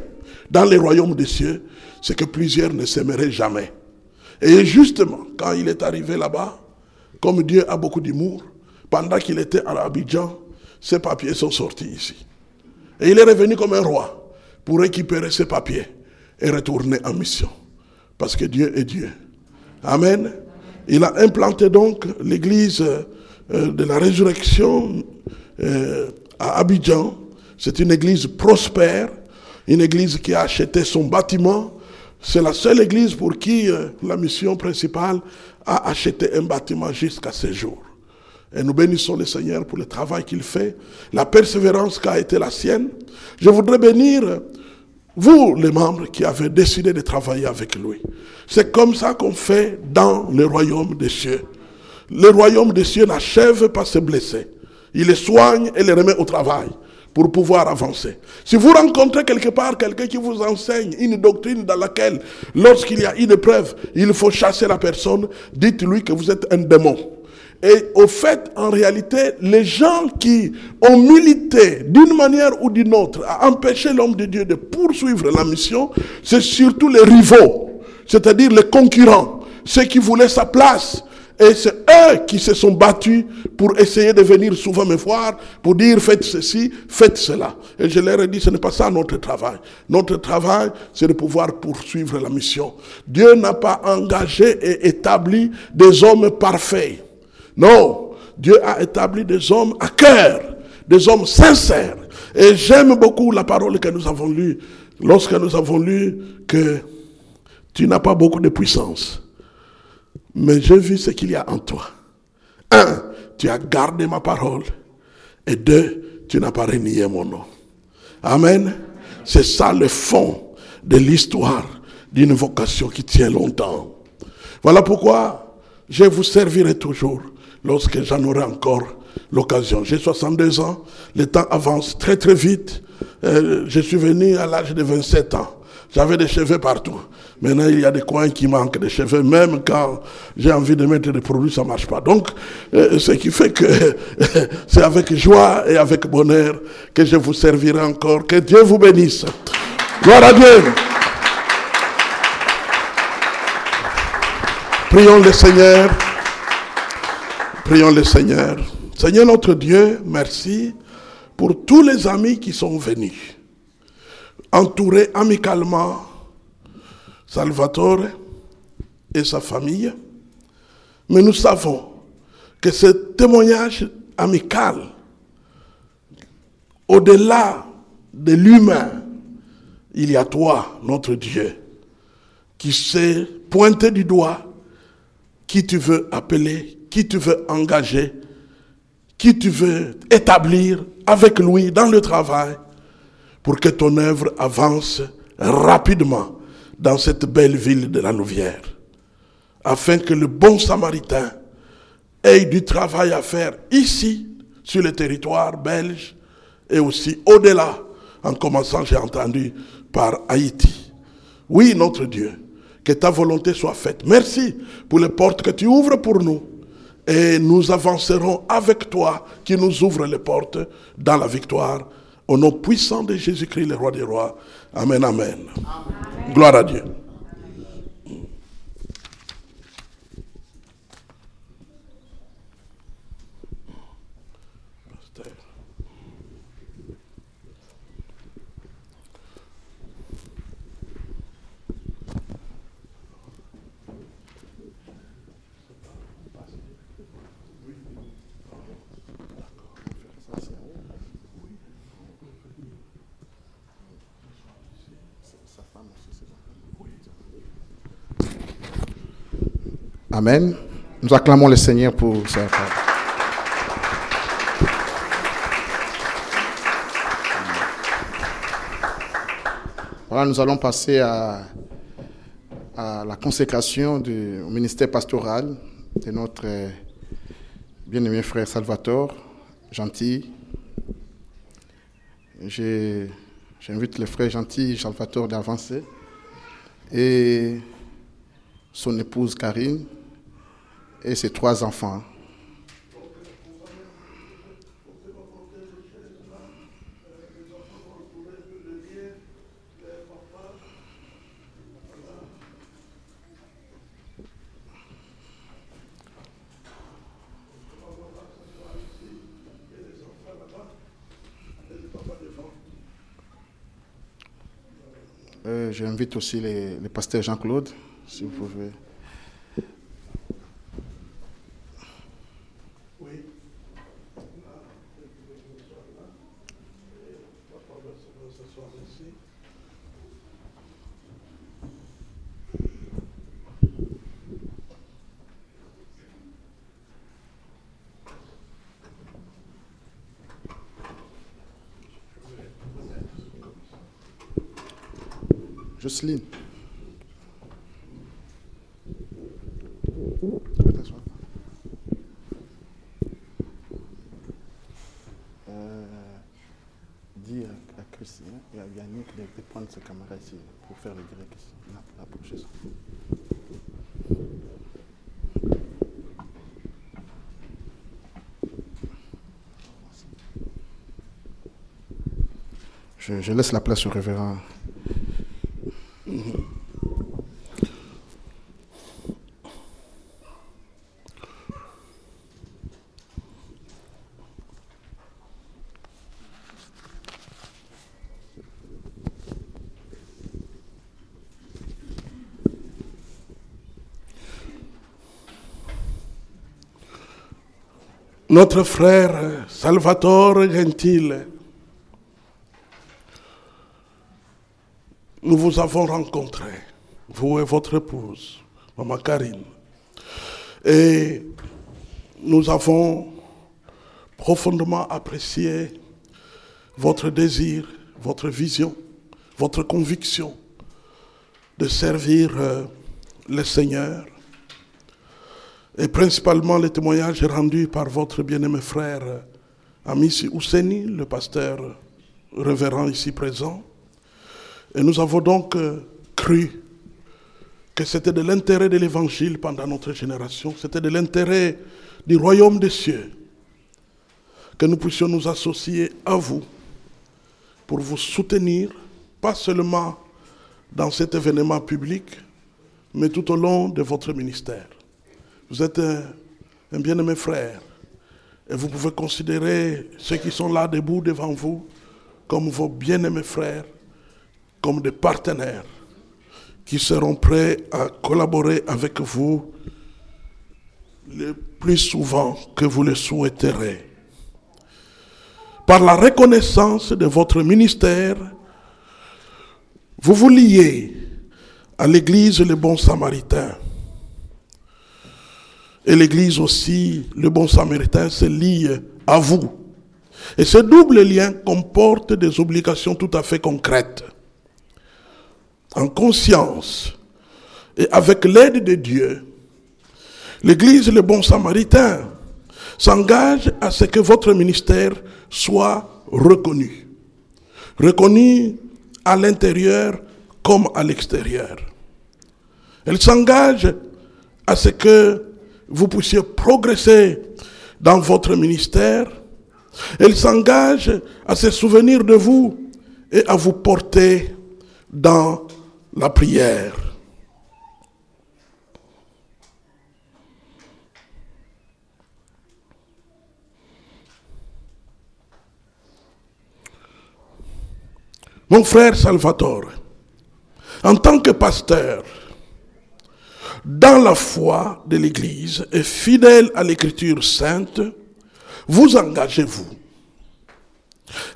dans les royaumes des cieux ce que plusieurs ne s'aimeraient jamais. Et justement, quand il est arrivé là-bas, comme Dieu a beaucoup d'humour, pendant qu'il était à Abidjan, ses papiers sont sortis ici. Et il est revenu comme un roi pour récupérer ses papiers et retourner en mission. Parce que Dieu est Dieu. Amen. Il a implanté donc l'église euh, de la résurrection euh, à Abidjan. C'est une église prospère, une église qui a acheté son bâtiment. C'est la seule église pour qui euh, la mission principale a acheté un bâtiment jusqu'à ce jour. Et nous bénissons le Seigneur pour le travail qu'il fait, la persévérance qui a été la sienne. Je voudrais bénir vous, les membres qui avez décidé de travailler avec lui. C'est comme ça qu'on fait dans le royaume des cieux. Le royaume des cieux n'achève pas ses blessés. Il les soigne et les remet au travail pour pouvoir avancer. Si vous rencontrez quelque part quelqu'un qui vous enseigne une doctrine dans laquelle, lorsqu'il y a une épreuve, il faut chasser la personne, dites-lui que vous êtes un démon. Et au fait, en réalité, les gens qui ont milité d'une manière ou d'une autre à empêcher l'homme de Dieu de poursuivre la mission, c'est surtout les rivaux, c'est-à-dire les concurrents, ceux qui voulaient sa place, et c'est eux qui se sont battus pour essayer de venir souvent me voir, pour dire faites ceci, faites cela. Et je leur ai dit, ce n'est pas ça notre travail. Notre travail, c'est de pouvoir poursuivre la mission. Dieu n'a pas engagé et établi des hommes parfaits. Non, Dieu a établi des hommes à cœur, des hommes sincères. Et j'aime beaucoup la parole que nous avons lue, lorsque nous avons lu que tu n'as pas beaucoup de puissance mais j'ai vu ce qu'il y a en toi. Un, tu as gardé ma parole. Et deux, tu n'as pas renié mon nom. Amen. C'est ça le fond de l'histoire d'une vocation qui tient longtemps. Voilà pourquoi je vous servirai toujours lorsque j'en aurai encore l'occasion. J'ai 62 ans, le temps avance très très vite. Euh, je suis venu à l'âge de 27 ans. J'avais des cheveux partout. Maintenant, il y a des coins qui manquent de cheveux. Même quand j'ai envie de mettre des produits, ça marche pas. Donc, euh, ce qui fait que c'est avec joie et avec bonheur que je vous servirai encore. Que Dieu vous bénisse. Gloire à Dieu. Prions le Seigneur. Prions le Seigneur. Seigneur notre Dieu, merci pour tous les amis qui sont venus, entourés amicalement Salvatore et sa famille. Mais nous savons que ce témoignage amical, au-delà de l'humain, il y a toi, notre Dieu, qui sait pointer du doigt qui tu veux appeler, qui tu veux engager, qui tu veux établir avec lui dans le travail pour que ton œuvre avance rapidement dans cette belle ville de la Louvière, afin que le bon samaritain ait du travail à faire ici, sur le territoire belge, et aussi au-delà, en commençant, j'ai entendu, par Haïti. Oui, notre Dieu, que ta volonté soit faite. Merci pour les portes que tu ouvres pour nous. Et nous avancerons avec toi qui nous ouvre les portes dans la victoire. Au nom puissant de Jésus-Christ, le roi des rois. Amen, amen. Gloire à Dieu. Amen. Nous acclamons le Seigneur pour sa. Voilà, nous allons passer à, la consécration du ministère pastoral de notre euh, bien-aimé frère Salvatore, gentil. J'invite le frère gentil Salvatore d'avancer et son épouse Karine et ses trois enfants. Euh, J'invite aussi le pasteur Jean-Claude, si vous pouvez. Jocelyne. Euh, ici. hein. Il y a Yannick de, prendre sa caméra ici pour faire le direct ici. La, je laisse la place au révérend. Notre frère Salvatore Gentile, nous vous avons rencontré, vous et votre épouse, Maman Karine. Et nous avons profondément apprécié votre désir, votre vision, votre conviction de servir euh, le Seigneur et principalement les témoignages rendus par votre bien-aimé frère euh, Amissi Ousseni, le pasteur révérend ici présent. Et nous avons donc euh, cru que c'était de l'intérêt de l'évangile pendant notre génération, c'était de l'intérêt du royaume des cieux que nous puissions nous associer à vous pour vous soutenir, pas seulement dans cet événement public, mais tout au long de votre ministère. Vous êtes un, bien-aimé frère et vous pouvez considérer ceux qui sont là debout devant vous comme vos bien-aimés frères, comme des partenaires qui seront prêts à collaborer avec vous le plus souvent que vous le souhaiterez. Par la reconnaissance de votre ministère, vous vous liez à l'Église le Bon Samaritain. Et l'Église aussi, le Bon Samaritain, se lie à vous. Et ce double lien comporte des obligations tout à fait concrètes. En conscience et avec l'aide de Dieu, l'Église le Bon Samaritain s'engage à ce que votre ministère soit reconnu. Reconnu à l'intérieur comme à l'extérieur. Elle s'engage à ce que vous puissiez progresser dans votre ministère. Elle s'engage à se souvenir de vous et à vous porter dans la prière. Mon frère Salvatore, en tant que pasteur, dans la foi de l'Église et fidèle à l'Écriture sainte, vous engagez-vous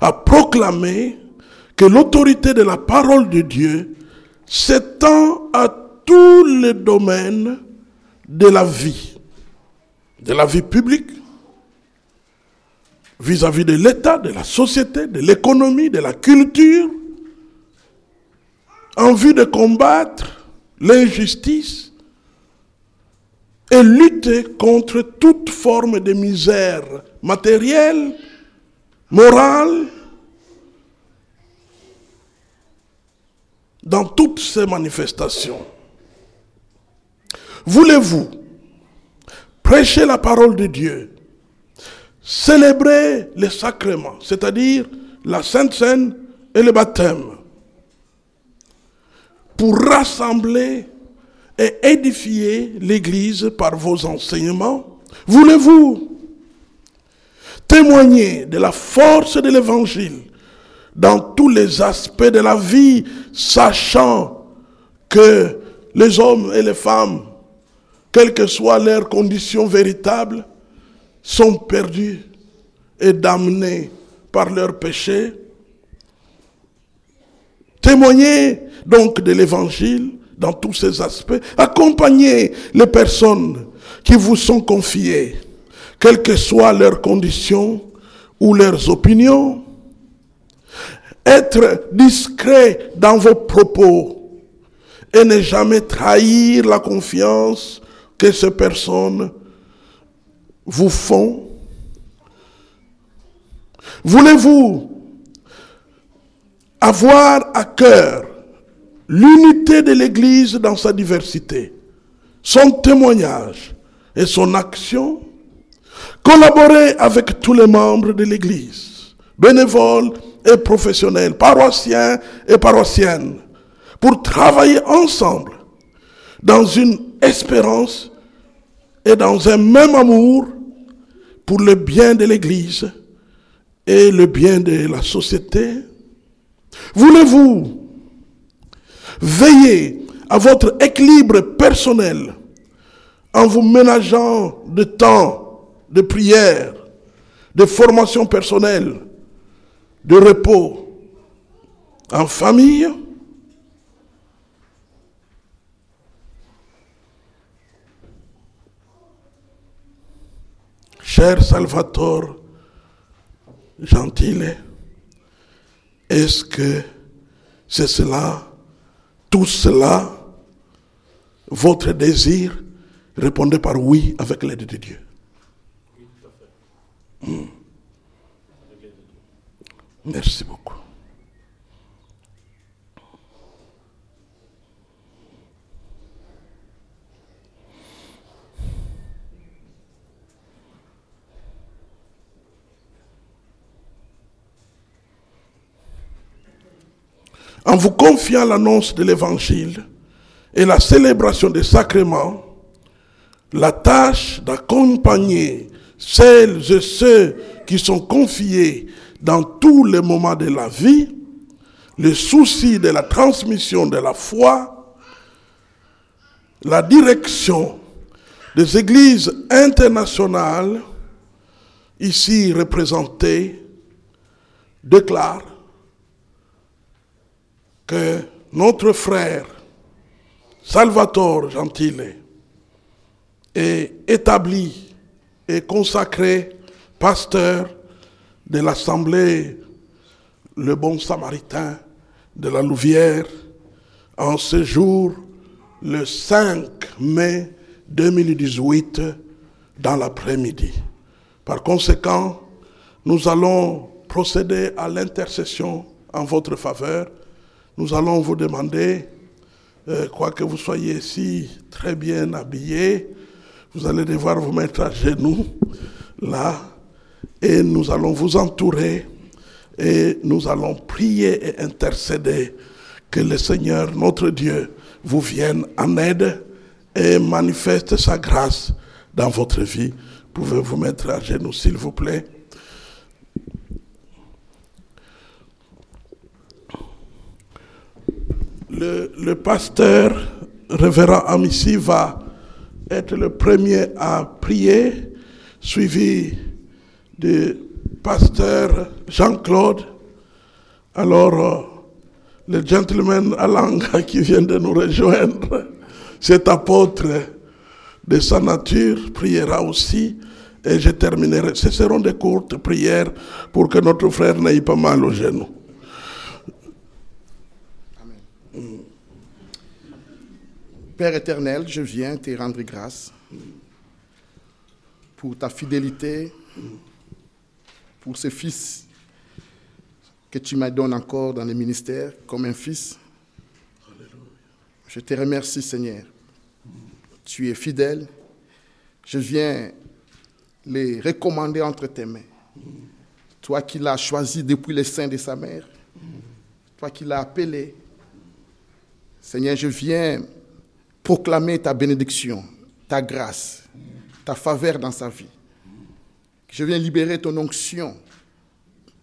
à proclamer que l'autorité de la parole de Dieu s'étend à tous les domaines de la vie, de la vie publique, vis-à-vis de l'État, de la société, de l'économie, de la culture, en vue de combattre l'injustice et lutter contre toute forme de misère matérielle, morale, dans toutes ces manifestations. Voulez-vous prêcher la parole de Dieu, célébrer les sacrements, c'est-à-dire la Sainte Seine et le baptême, pour rassembler et édifier l'Église par vos enseignements Voulez-vous témoigner de la force de l'Évangile dans tous les aspects de la vie, sachant que les hommes et les femmes, quelles que soient leurs conditions véritables, sont perdus et damnés par leurs péchés. Témoigner donc de l'évangile dans tous ses aspects. Accompagner les personnes qui vous sont confiées, quelles que soient leurs conditions ou leurs opinions. Être discret dans vos propos et ne jamais trahir la confiance que ces personnes vous font. Voulez-vous avoir à cœur l'unité de l'Église dans sa diversité, son témoignage et son action, collaborer avec tous les membres de l'Église, bénévoles et professionnels, paroissiens et paroissiennes, pour travailler ensemble dans une espérance et dans un même amour pour le bien de l'Église et le bien de la société. Voulez-vous veiller à votre équilibre personnel en vous ménageant de temps, de prière, de formation personnelle, de repos en famille. Cher Salvatore Gentile, est-ce que c'est cela, tout cela, votre désir Répondez par oui avec l'aide de Dieu. Hmm. Merci beaucoup. En vous confiant l'annonce de l'évangile et la célébration des sacrements, la tâche d'accompagner celles et ceux qui sont confiés dans tous les moments de la vie, le souci de la transmission de la foi, la direction des églises internationales ici représentées déclare que notre frère Salvatore Gentile est établi et consacré pasteur de l'Assemblée Le Bon Samaritain de la Louvière en ce jour le 5 mai 2018 dans l'après-midi. Par conséquent, nous allons procéder à l'intercession en votre faveur nous allons vous demander, euh, quoi que vous soyez si très bien habillés, vous allez devoir vous mettre à genoux là et nous allons vous entourer et nous allons prier et intercéder que le Seigneur, notre Dieu, vous vienne en aide et manifeste sa grâce dans votre vie. Pouvez vous mettre à genoux, s'il vous plaît? Le, pasteur révérend Amici va être le premier à prier, suivi du pasteur Jean-Claude. Alors, euh, le gentleman Alanga qui vient de nous rejoindre, cet apôtre de sa nature, priera aussi. Et je terminerai. Ce seront des courtes prières pour que notre frère n'aille pas mal au genou. Père éternel, je viens te rendre grâce pour ta fidélité, pour ce fils que tu m'as donné encore dans le ministère comme un fils. Je te remercie, Seigneur. Tu es fidèle. Je viens les recommander entre tes mains. Toi qui l'as choisi depuis le sein de sa mère, toi qui l'as appelé. Seigneur, je viens proclamer ta bénédiction, ta grâce, ta faveur dans sa vie. Je viens libérer ton onction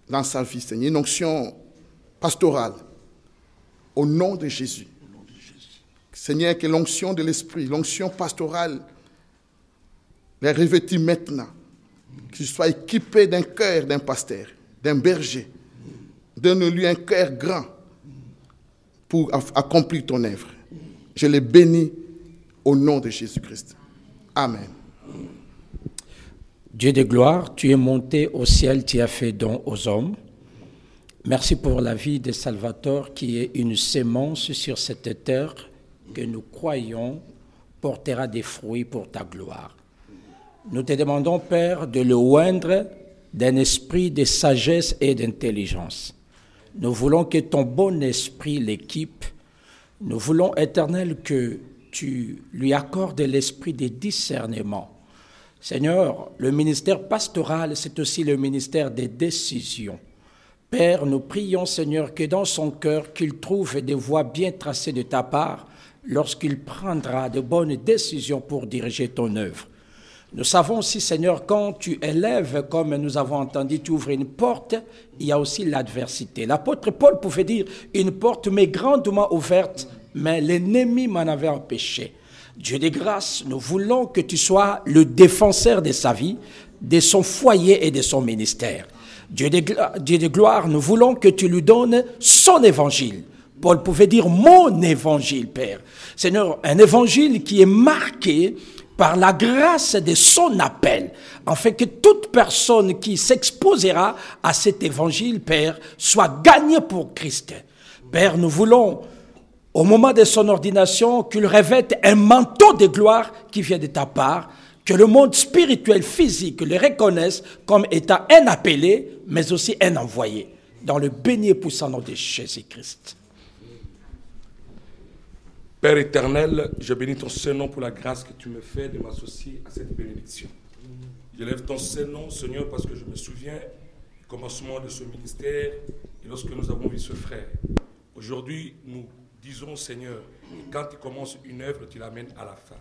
dans sa vie, Seigneur, une onction pastorale, au nom de Jésus. Seigneur, que l'onction de l'Esprit, l'onction pastorale, les revêtit maintenant. Qu'il soit équipé d'un cœur d'un pasteur, d'un berger. Donne-lui un cœur grand pour accomplir ton œuvre. Je les bénis au nom de Jésus-Christ. Amen. Dieu de gloire, tu es monté au ciel, tu as fait don aux hommes. Merci pour la vie de Salvatore qui est une sémence sur cette terre que nous croyons portera des fruits pour ta gloire. Nous te demandons, Père, de le oindre d'un esprit de sagesse et d'intelligence. Nous voulons que ton bon esprit l'équipe. Nous voulons, Éternel, que tu lui accordes l'esprit des discernements. Seigneur, le ministère pastoral, c'est aussi le ministère des décisions. Père, nous prions, Seigneur, que dans son cœur, qu'il trouve des voies bien tracées de ta part lorsqu'il prendra de bonnes décisions pour diriger ton œuvre. Nous savons aussi, Seigneur, quand tu élèves, comme nous avons entendu, tu ouvres une porte, il y a aussi l'adversité. L'apôtre Paul pouvait dire, une porte m'est grandement ouverte, mais l'ennemi m'en avait empêché. Dieu de grâce, nous voulons que tu sois le défenseur de sa vie, de son foyer et de son ministère. Dieu de, Dieu de gloire, nous voulons que tu lui donnes son évangile. Paul pouvait dire mon évangile, Père. Seigneur, un évangile qui est marqué par la grâce de son appel, afin que toute personne qui s'exposera à cet évangile, Père, soit gagnée pour Christ. Père, nous voulons, au moment de son ordination, qu'il revête un manteau de gloire qui vient de ta part, que le monde spirituel, physique le reconnaisse comme étant un appelé, mais aussi un envoyé, dans le béni et puissant nom de Jésus-Christ. Père éternel, je bénis ton Saint-Nom pour la grâce que tu me fais de m'associer à cette bénédiction. Je lève ton Saint-Nom, Seigneur, parce que je me souviens du commencement de ce ministère et lorsque nous avons vu ce frère. Aujourd'hui, nous disons, Seigneur, quand tu commences une œuvre, tu l'amènes à la fin.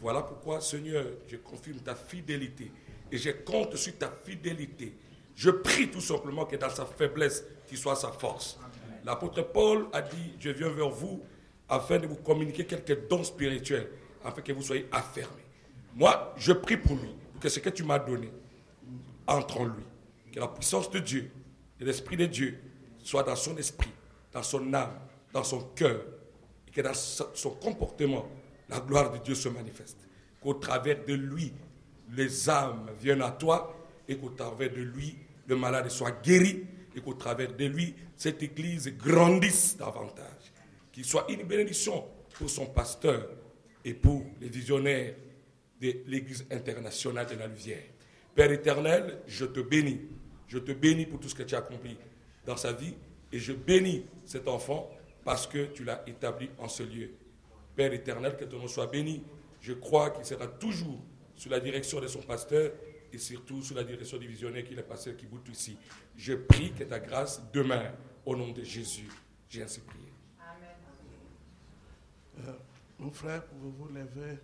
Voilà pourquoi, Seigneur, je confirme ta fidélité et je compte sur ta fidélité. Je prie tout simplement que dans sa faiblesse, tu sois sa force. L'apôtre Paul a dit, je viens vers vous afin de vous communiquer quelques dons spirituels, afin que vous soyez affermés. Moi, je prie pour lui, que ce que tu m'as donné entre en lui. Que la puissance de Dieu et l'Esprit de Dieu soit dans son esprit, dans son âme, dans son cœur, et que dans son comportement, la gloire de Dieu se manifeste. Qu'au travers de lui, les âmes viennent à toi, et qu'au travers de lui, le malade soit guéri, et qu'au travers de lui, cette église grandisse davantage qu'il soit une bénédiction pour son pasteur et pour les visionnaires de l'Église internationale de la Luvière. Père éternel, je te bénis. Je te bénis pour tout ce que tu as accompli dans sa vie et je bénis cet enfant parce que tu l'as établi en ce lieu. Père éternel, que ton nom soit béni. Je crois qu'il sera toujours sous la direction de son pasteur et surtout sous la direction du visionnaire qui est pasteur qui boute ici. Je prie que ta grâce demeure au nom de Jésus. J'ai ainsi prié. Euh, mon frère, pouvez-vous lever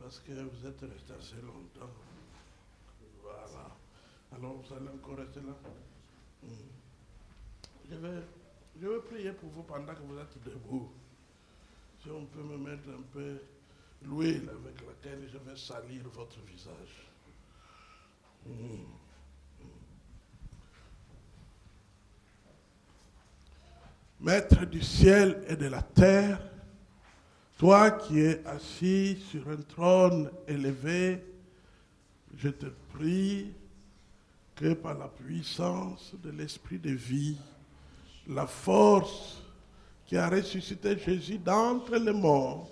parce que vous êtes resté assez longtemps. Voilà. Alors vous allez encore rester là? Hmm. Je, vais, je vais prier pour vous pendant que vous êtes debout. Si on peut me mettre un peu l'huile avec laquelle je vais salir votre visage. Hmm. Maître du ciel et de la terre, toi qui es assis sur un trône élevé, je te prie que par la puissance de l'Esprit de vie, la force qui a ressuscité Jésus d'entre les morts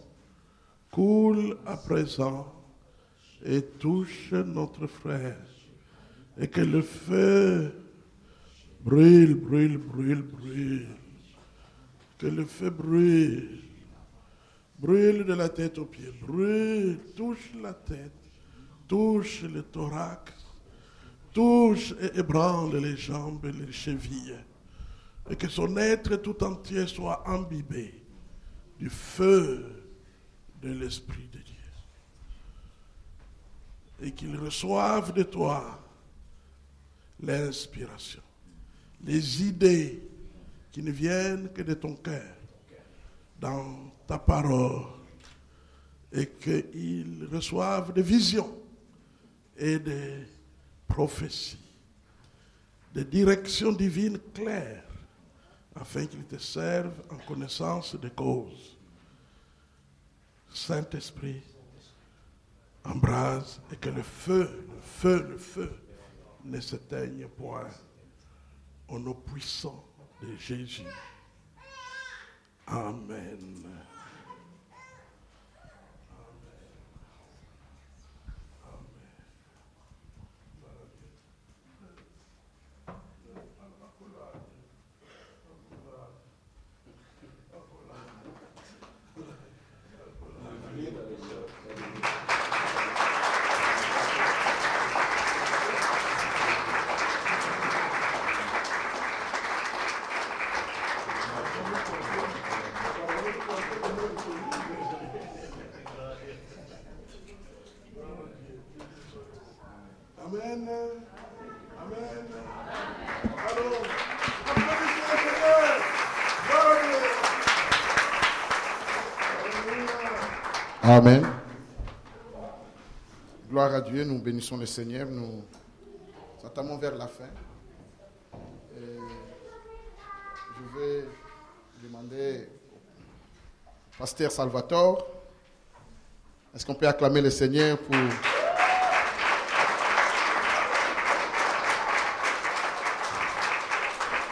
coule à présent et touche notre frère. Et que le feu brûle, brûle, brûle, brûle. Que le feu brûle Brûle de la tête aux pieds, brûle, touche la tête, touche le thorax, touche et ébranle les jambes et les chevilles. Et que son être tout entier soit imbibé du feu de l'Esprit de Dieu. Et qu'il reçoive de toi l'inspiration, les idées qui ne viennent que de ton cœur ta parole et qu'ils reçoivent des visions et des prophéties, des directions divines claires, afin qu'ils te servent en connaissance des causes. Saint-Esprit, embrase et que le feu, le feu, le feu ne s'éteigne point au nom puissant de Jésus. Amen. Gloire à Dieu, nous bénissons le Seigneur, nous attendons vers la fin. Je vais demander au pasteur Salvatore, est-ce qu'on peut acclamer le Seigneur pour...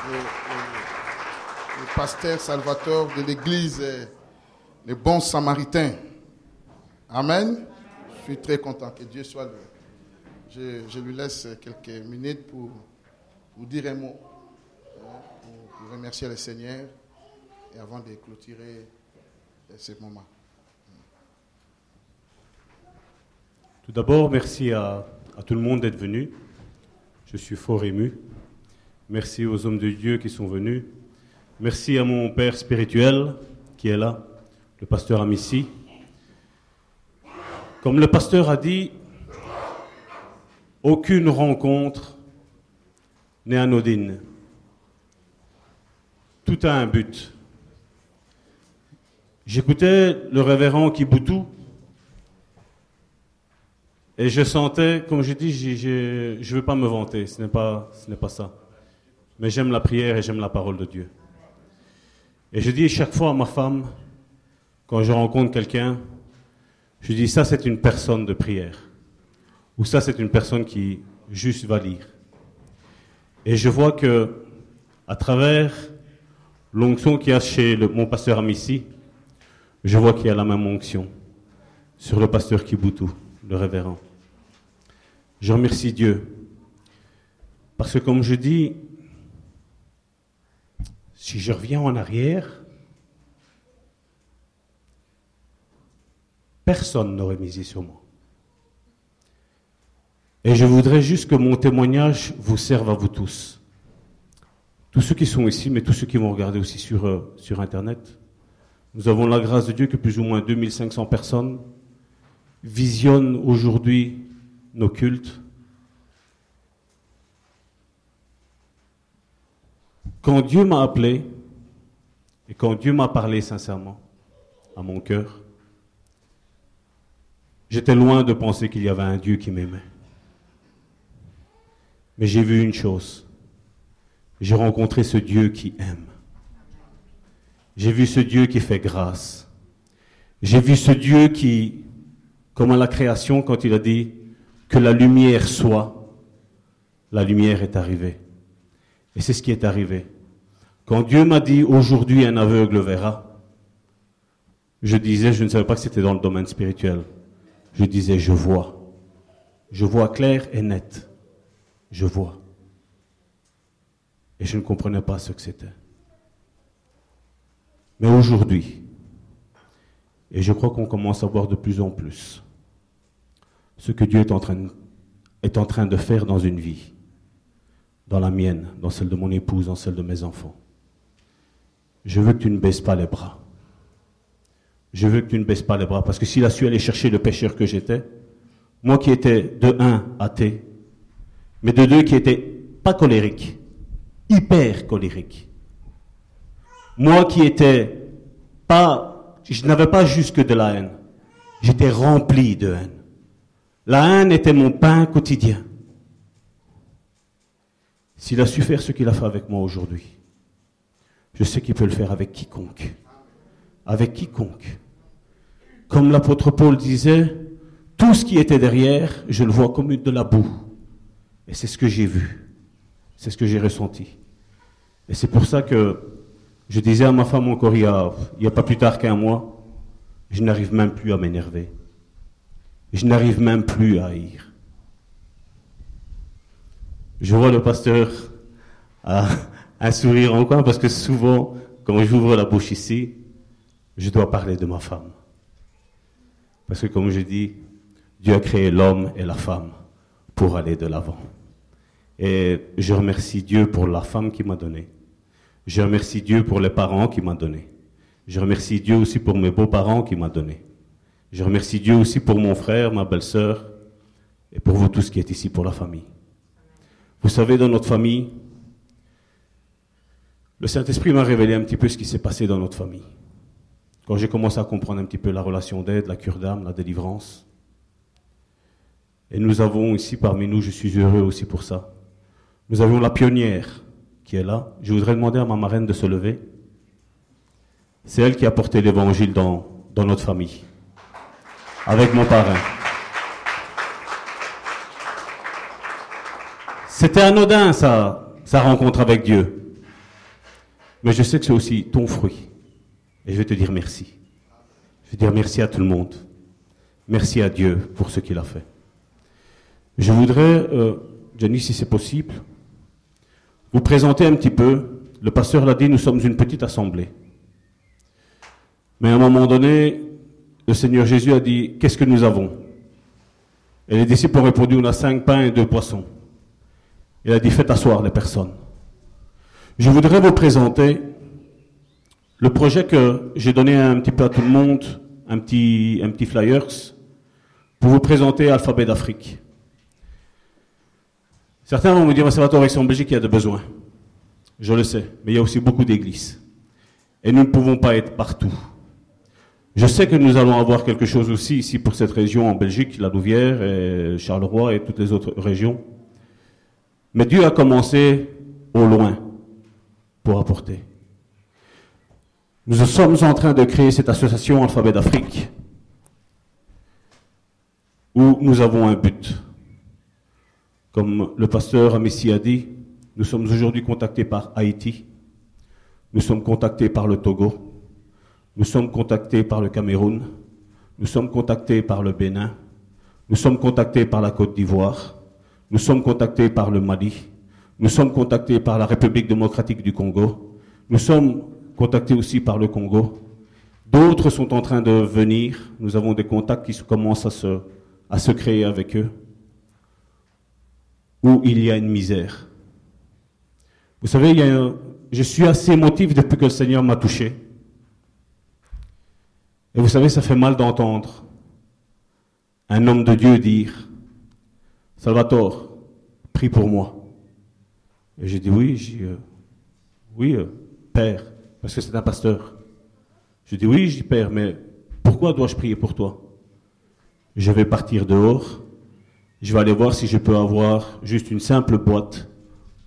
Le, pasteur Salvatore de l'église, les bons samaritains? Amen. Je suis très content que Dieu soit le. Je, lui laisse quelques minutes pour, pour dire un mot, hein, pour, pour remercier le Seigneur et avant de clôturer euh, ce moment. Tout d'abord, merci à, à tout le monde d'être venu. Je suis fort ému. Merci aux hommes de Dieu qui sont venus. Merci à mon père spirituel qui est là, le pasteur Amici. Comme le pasteur a dit, aucune rencontre n'est anodine. Tout a un but. J'écoutais le révérend Kiboutou et je sentais, comme je dis, je ne veux pas me vanter, ce n'est pas, ce n'est pas ça. Mais j'aime la prière et j'aime la parole de Dieu. Et je dis chaque fois à ma femme, quand je rencontre quelqu'un, je dis ça c'est une personne de prière. Ou ça c'est une personne qui juste va lire. Et je vois que, à travers l'onction qu'il y a chez mon pasteur Amici, je vois qu'il y a la même onction sur le pasteur Kiboutou, le révérend. Je remercie Dieu. Parce que comme je dis, si je reviens en arrière, personne n'aurait misé sur moi. Et je voudrais juste que mon témoignage vous serve à vous tous. Tous ceux qui sont ici, mais tous ceux qui vont regarder aussi sur, euh, sur Internet. Nous avons la grâce de Dieu que plus ou moins 2500 personnes visionnent aujourd'hui nos cultes. Quand Dieu m'a appelé et quand Dieu m'a parlé sincèrement à mon cœur, j'étais loin de penser qu'il y avait un Dieu qui m'aimait. Mais j'ai vu une chose. J'ai rencontré ce Dieu qui aime. J'ai vu ce Dieu qui fait grâce. J'ai vu ce Dieu qui, comme à la création, quand il a dit que la lumière soit, la lumière est arrivée. Et c'est ce qui est arrivé. Quand Dieu m'a dit aujourd'hui un aveugle verra, je disais, je ne savais pas que c'était dans le domaine spirituel. Je disais, je vois. Je vois clair et net. Je vois. Et je ne comprenais pas ce que c'était. Mais aujourd'hui, et je crois qu'on commence à voir de plus en plus ce que Dieu est en train, de faire dans une vie, dans la mienne, dans celle de mon épouse, dans celle de mes enfants. Je veux que tu ne baisses pas les bras. Je veux que tu ne baisses pas les bras, parce que s'il a su aller chercher le pécheur que j'étais, moi qui étais de un athée, mais de deux qui étais pas colérique, hyper colérique. Moi qui étais pas, je n'avais pas juste que de la haine. J'étais rempli de haine. La haine était mon pain quotidien. S'il a su faire ce qu'il a fait avec moi aujourd'hui, je sais qu'il peut le faire avec quiconque. Avec quiconque. Comme l'apôtre Paul disait, tout ce qui était derrière, je le vois comme de la boue. Et c'est ce que j'ai vu. C'est ce que j'ai ressenti. Et c'est pour ça que je disais à ma femme encore il y a, a pas plus tard qu'un mois, je n'arrive même plus à m'énerver. Je n'arrive même plus à haïr. Je vois le pasteur à un sourire en coin parce que souvent, quand j'ouvre la bouche ici, je dois parler de ma femme. Parce que comme je dis, Dieu a créé l'homme et la femme pour aller de l'avant. Et je remercie Dieu pour la femme qu'il m'a donnée. Je remercie Dieu pour les parents qu'il m'a donnés. Je remercie Dieu aussi pour mes beaux-parents qu'il m'a donnés. Je remercie Dieu aussi pour mon frère, ma belle-sœur, et pour vous tous qui êtes ici pour la famille. Vous savez, dans notre famille, le Saint-Esprit m'a révélé un petit peu ce qui s'est passé dans notre famille. Quand j'ai commencé à comprendre un petit peu la relation d'aide, la cure d'âme, la délivrance. Et nous avons ici parmi nous, je suis heureux aussi pour ça, nous avions la pionnière qui est là. Je voudrais demander à ma marraine de se lever. C'est elle qui a porté l'évangile dans, notre famille, avec mon parrain. C'était anodin, ça, sa rencontre avec Dieu. Mais je sais que c'est aussi ton fruit. Et je vais te dire merci. Je vais dire merci à tout le monde. Merci à Dieu pour ce qu'il a fait. Je voudrais, euh, Jenny, si c'est possible, vous présenter un petit peu. Le pasteur l'a dit, nous sommes une petite assemblée. Mais à un moment donné, le Seigneur Jésus a dit, qu'est-ce que nous avons? Et les disciples ont répondu, on a cinq pains et deux poissons. Il a dit, faites asseoir les personnes. Je voudrais vous présenter le projet que j'ai donné un petit peu à tout le monde, un petit, un petit flyers, pour vous présenter Alphabet d'Afrique. Certains vont me dire, ici en Belgique, il y a des besoins. Je le sais, mais il y a aussi beaucoup d'églises. Et nous ne pouvons pas être partout. Je sais que nous allons avoir quelque chose aussi ici pour cette région en Belgique, la Louvière et Charleroi et toutes les autres régions. Mais Dieu a commencé au loin pour apporter. Nous sommes en train de créer cette association Alphabet d'Afrique où nous avons un but. Comme le pasteur Amissi a dit, nous sommes aujourd'hui contactés par Haïti, nous sommes contactés par le Togo, nous sommes contactés par le Cameroun, nous sommes contactés par le Bénin, nous sommes contactés par la Côte d'Ivoire, nous sommes contactés par le Mali, nous sommes contactés par la République démocratique du Congo, nous sommes contactés aussi par le Congo. D'autres sont en train de venir. Nous avons des contacts qui commencent à se, à se créer avec eux. Où il y a une misère. Vous savez, je suis assez émotif depuis que le Seigneur m'a touché. Et vous savez, ça fait mal d'entendre un homme de Dieu dire, Salvatore, prie pour moi. Et j'ai dit oui, j'ai, euh, oui, euh, Père, parce que c'est un pasteur. Je dis oui, j'y Père, mais pourquoi dois-je prier pour toi? Je vais partir dehors, je vais aller voir si je peux avoir juste une simple boîte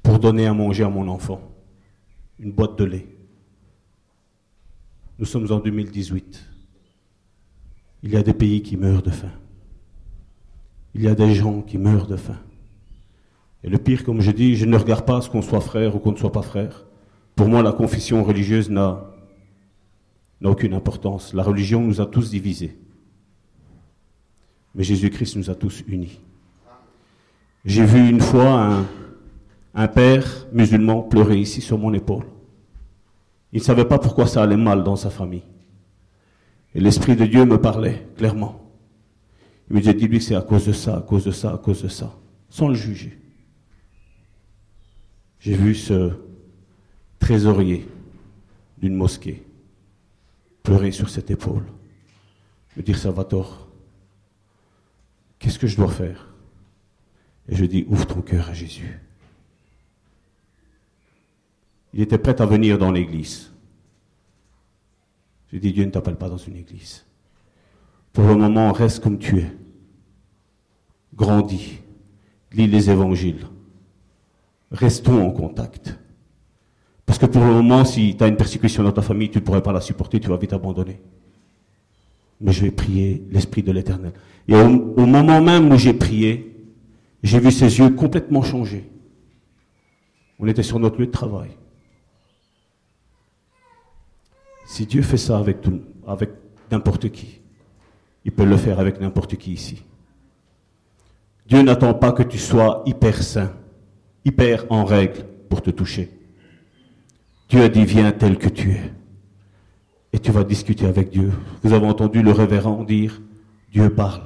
pour donner à manger à mon enfant. Une boîte de lait. Nous sommes en 2018. Il y a des pays qui meurent de faim. Il y a des gens qui meurent de faim. Et le pire, comme je dis, je ne regarde pas ce qu'on soit frère ou qu'on ne soit pas frère. Pour moi, la confession religieuse n'a aucune importance. La religion nous a tous divisés. Mais Jésus-Christ nous a tous unis. J'ai vu une fois un, père musulman pleurer ici sur mon épaule. Il ne savait pas pourquoi ça allait mal dans sa famille. Et l'Esprit de Dieu me parlait clairement. Il me disait, dis-lui c'est à cause de ça, à cause de ça, à cause de ça, sans le juger. J'ai vu ce, trésorier d'une mosquée, pleurer sur cette épaule, me dire Salvatore, qu'est-ce que je dois faire? Et je dis ouvre ton cœur à Jésus. Il était prêt à venir dans l'église. Je dis Dieu ne t'appelle pas dans une église. Pour le moment, reste comme tu es. Grandis. Lis les évangiles. Restons en contact. Parce que pour le moment, si tu as une persécution dans ta famille, tu ne pourrais pas la supporter, tu vas vite abandonner. Mais je vais prier l'Esprit de l'Éternel. Et au, moment même où j'ai prié, j'ai vu ses yeux complètement changer. On était sur notre lieu de travail. Si Dieu fait ça avec, tout, avec n'importe qui, il peut le faire avec n'importe qui ici. Dieu n'attend pas que tu sois hyper saint, hyper en règle pour te toucher. Dieu a dit, viens tel que tu es. Et tu vas discuter avec Dieu. Vous avez entendu le révérend dire, Dieu parle.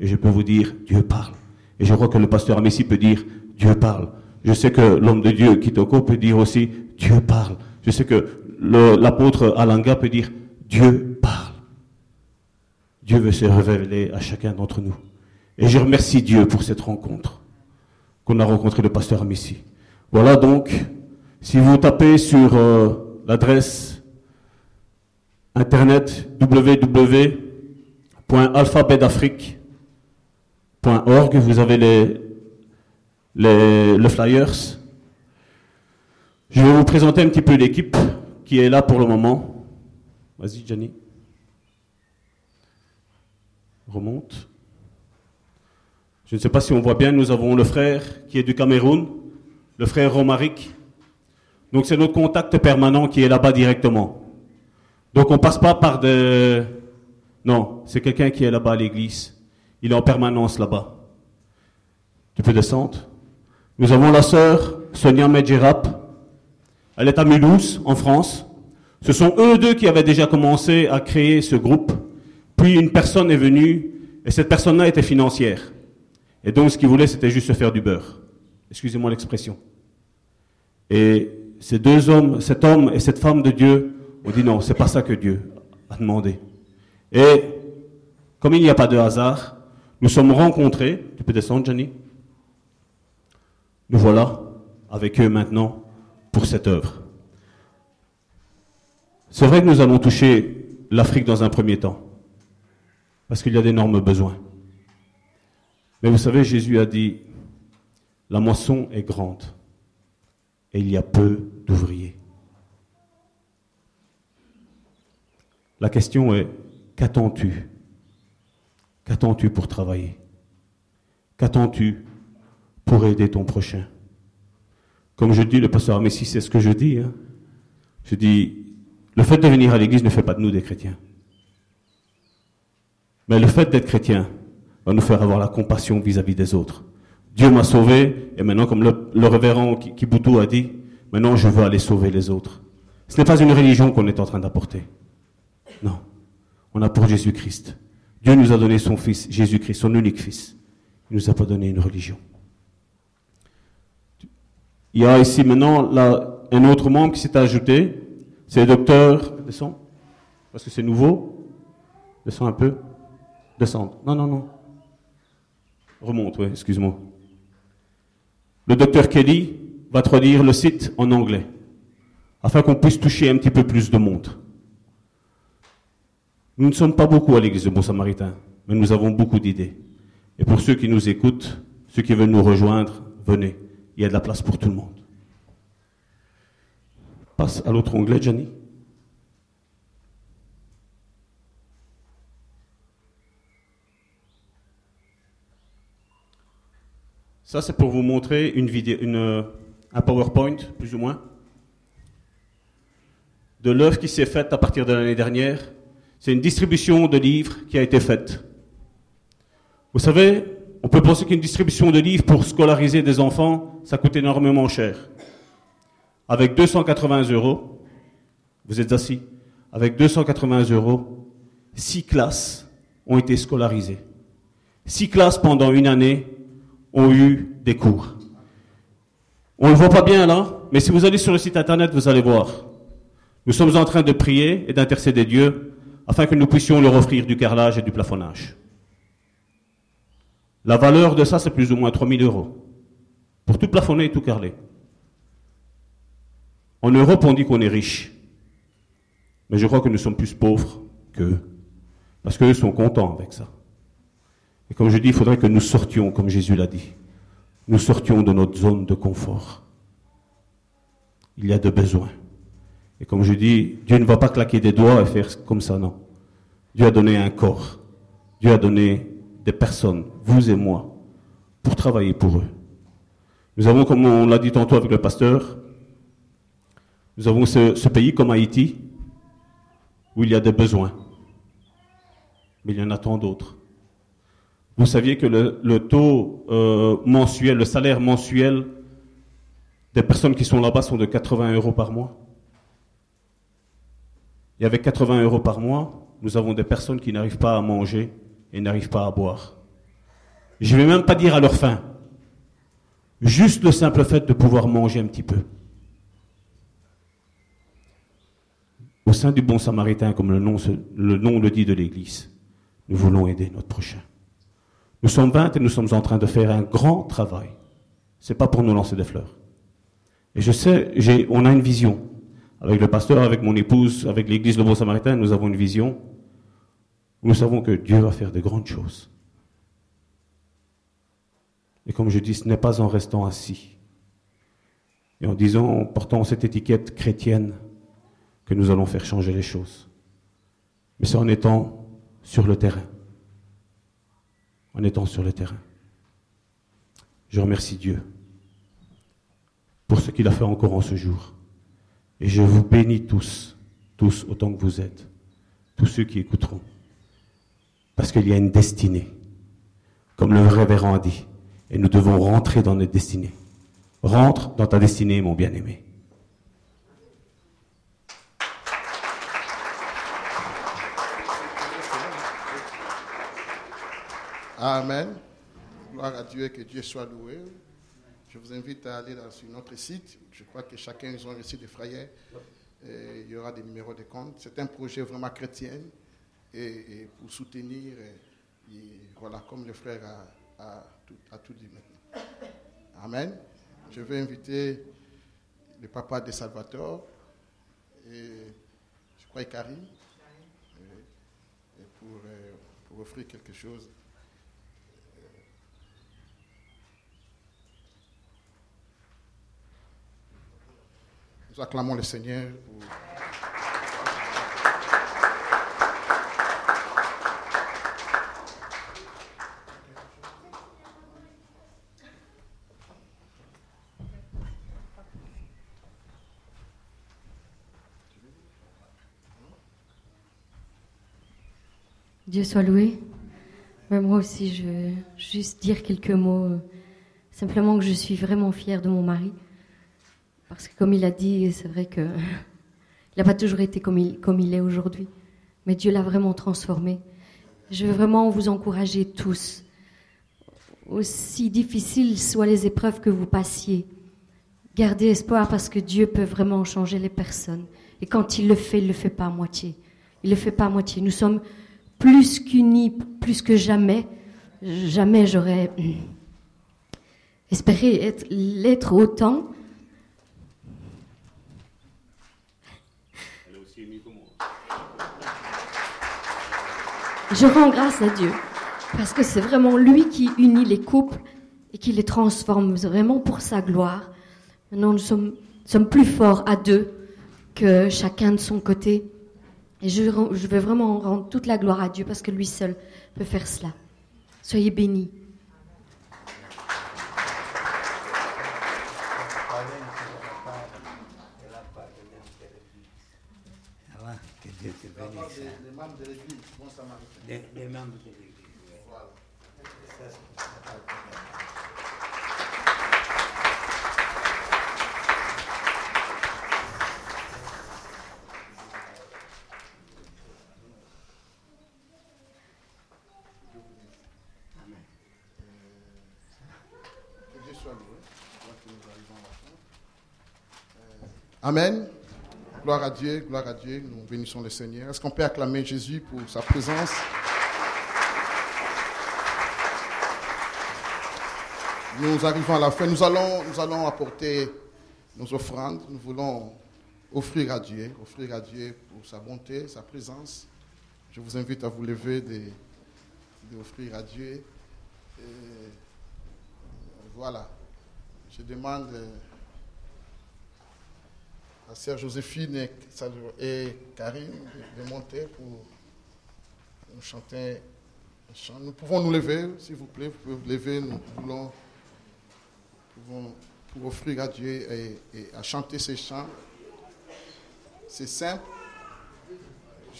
Et je peux vous dire, Dieu parle. Et je crois que le pasteur Messi peut dire, Dieu parle. Je sais que l'homme de Dieu, Kitoko, peut dire aussi, Dieu parle. Je sais que l'apôtre Alanga peut dire, Dieu parle. Dieu veut se révéler à chacun d'entre nous. Et je remercie Dieu pour cette rencontre qu'on a rencontré le pasteur Amici. Voilà donc, si vous tapez sur euh, l'adresse internet www.alphabetdafrique.org, vous avez les, les, le flyers. Je vais vous présenter un petit peu l'équipe qui est là pour le moment. Vas-y, Jenny. Remonte. Je ne sais pas si on voit bien, nous avons le frère qui est du Cameroun, le frère Romaric. Donc c'est notre contact permanent qui est là-bas directement. Donc on passe pas par de... Non, c'est quelqu'un qui est là-bas à l'église. Il est en permanence là-bas. Tu peux descendre. Nous avons la sœur Sonia Medjerap. Elle est à Mulhouse, en France. Ce sont eux deux qui avaient déjà commencé à créer ce groupe. Puis une personne est venue, et cette personne-là était financière. Et donc ce qu'ils voulaient, c'était juste se faire du beurre. Excusez-moi l'expression. Et ces deux hommes, cet homme et cette femme de Dieu, on dit non, c'est pas ça que Dieu a demandé. Et comme il n'y a pas de hasard, nous sommes rencontrés. Tu peux descendre, Jenny Nous voilà avec eux maintenant pour cette œuvre. C'est vrai que nous allons toucher l'Afrique dans un premier temps, parce qu'il y a d'énormes besoins. Mais vous savez, Jésus a dit, la moisson est grande et il y a peu d'ouvriers. La question est, qu'attends-tu Qu'attends-tu pour travailler? Qu'attends-tu pour aider ton prochain? Comme je dis, le pasteur Messi, c'est ce que je dis. Hein. Je dis, le fait de venir à l'église ne fait pas de nous des chrétiens. Mais le fait d'être chrétien va nous faire avoir la compassion vis-à-vis des autres. Dieu m'a sauvé, et maintenant, comme le, le révérend Kiboutou a dit, maintenant je veux aller sauver les autres. Ce n'est pas une religion qu'on est en train d'apporter. Non. On a pour Jésus-Christ. Dieu nous a donné son Fils, Jésus-Christ, son unique Fils. Il ne nous a pas donné une religion. Il y a ici maintenant là, un autre membre qui s'est ajouté. C'est le docteur. Descends. Parce que c'est nouveau. Descends un peu. Descends. Non, non, non. Remonte, oui, excuse-moi. Le docteur Kelly va traduire le site en anglais, afin qu'on puisse toucher un petit peu plus de monde. Nous ne sommes pas beaucoup à l'église de Bon Samaritain, mais nous avons beaucoup d'idées. Et pour ceux qui nous écoutent, ceux qui veulent nous rejoindre, venez. Il y a de la place pour tout le monde. Passe à l'autre onglet, Jenny. Ça, c'est pour vous montrer une vidéo, une, un PowerPoint, plus ou moins, de l'œuvre qui s'est faite à partir de l'année dernière c'est une distribution de livres qui a été faite. Vous savez, on peut penser qu'une distribution de livres pour scolariser des enfants, ça coûte énormément cher. Avec 280 euros, vous êtes assis, avec 280 euros, six classes ont été scolarisées. Six classes pendant une année ont eu des cours. On ne le voit pas bien là, mais si vous allez sur le site internet, vous allez voir. Nous sommes en train de prier et d'intercéder Dieu afin que nous puissions leur offrir du carrelage et du plafonnage. La valeur de ça, c'est plus ou moins 3000 euros. Pour tout plafonner et tout carreler. En Europe, on dit qu'on est riche. Mais je crois que nous sommes plus pauvres qu'eux. Parce qu'eux sont contents avec ça. Et comme je dis, il faudrait que nous sortions, comme Jésus l'a dit. Nous sortions de notre zone de confort. Il y a de besoins. Et comme je dis, Dieu ne va pas claquer des doigts et faire comme ça, non. Dieu a donné un corps. Dieu a donné des personnes, vous et moi, pour travailler pour eux. Nous avons, comme on l'a dit tantôt avec le pasteur, nous avons ce, pays comme Haïti, où il y a des besoins. Mais il y en a tant d'autres. Vous saviez que le, taux euh, mensuel, le salaire mensuel des personnes qui sont là-bas sont de 80 euros par mois et avec 80 euros par mois, nous avons des personnes qui n'arrivent pas à manger et n'arrivent pas à boire. Je ne vais même pas dire à leur faim. Juste le simple fait de pouvoir manger un petit peu. Au sein du bon samaritain, comme le nom, le, dit de l'Église, nous voulons aider notre prochain. Nous sommes 20 et nous sommes en train de faire un grand travail. C'est pas pour nous lancer des fleurs. Et je sais, on a une vision. Avec le pasteur, avec mon épouse, avec l'église Le Bon Samaritain, nous avons une vision. Nous savons que Dieu va faire de grandes choses. Et comme je dis, ce n'est pas en restant assis et en disant, en portant cette étiquette chrétienne, que nous allons faire changer les choses. Mais c'est en étant sur le terrain. En étant sur le terrain. Je remercie Dieu pour ce qu'il a fait encore en ce jour. Et je vous bénis tous, tous autant que vous êtes, tous ceux qui écouteront. Parce qu'il y a une destinée, comme le révérend a dit, et nous devons rentrer dans notre destinée. Rentre dans ta destinée, mon bien-aimé. Amen. Gloire à Dieu et que Dieu soit loué. Je vous invite à aller dans notre site. Je crois que chacun a un site de. Et il y aura des numéros de compte. C'est un projet vraiment chrétien et, pour soutenir, voilà, comme le frère a, tout, dit maintenant. Amen. Je vais inviter le papa de Salvatore et je crois Karim pour, euh, pour offrir quelque chose. Nous acclamons le Seigneur. Dieu soit loué. moi aussi, je veux juste dire quelques mots. Euh, simplement que je suis vraiment fière de mon mari. Parce que comme il a dit, c'est vrai que il n'a pas toujours été comme il, est aujourd'hui. Mais Dieu l'a vraiment transformé. Je veux vraiment vous encourager tous. Aussi difficiles soient les épreuves que vous passiez, gardez espoir parce que Dieu peut vraiment changer les personnes. Et quand il le fait, il ne le fait pas à moitié. Il ne le fait pas à moitié. Nous sommes plus qu'unis, plus que jamais. Jamais j'aurais espéré l'être autant. Je rends grâce à Dieu parce que c'est vraiment lui qui unit les couples et qui les transforme vraiment pour sa gloire. Maintenant, nous sommes, sommes plus forts à deux que chacun de son côté. Et je, je veux vraiment rendre toute la gloire à Dieu parce que lui seul peut faire cela. Soyez bénis. Des, membres de l'Église. Voilà. Amen. Gloire à Dieu, gloire à Dieu. Nous bénissons le Seigneur. Est-ce qu'on peut acclamer Jésus pour sa présence? Nous arrivons à la fin. Nous allons, nous allons apporter nos offrandes. Nous voulons offrir à Dieu, offrir à Dieu pour sa bonté, sa présence. Je vous invite à vous lever d'offrir à Dieu. voilà. Je demande à sœur Joséphine et, Karine de monter pour chanter un chant. Nous pouvons nous lever, s'il vous plaît, vous pouvez vous lever, nous voulons pour offrir à Dieu et, à chanter ces chants. C'est simple.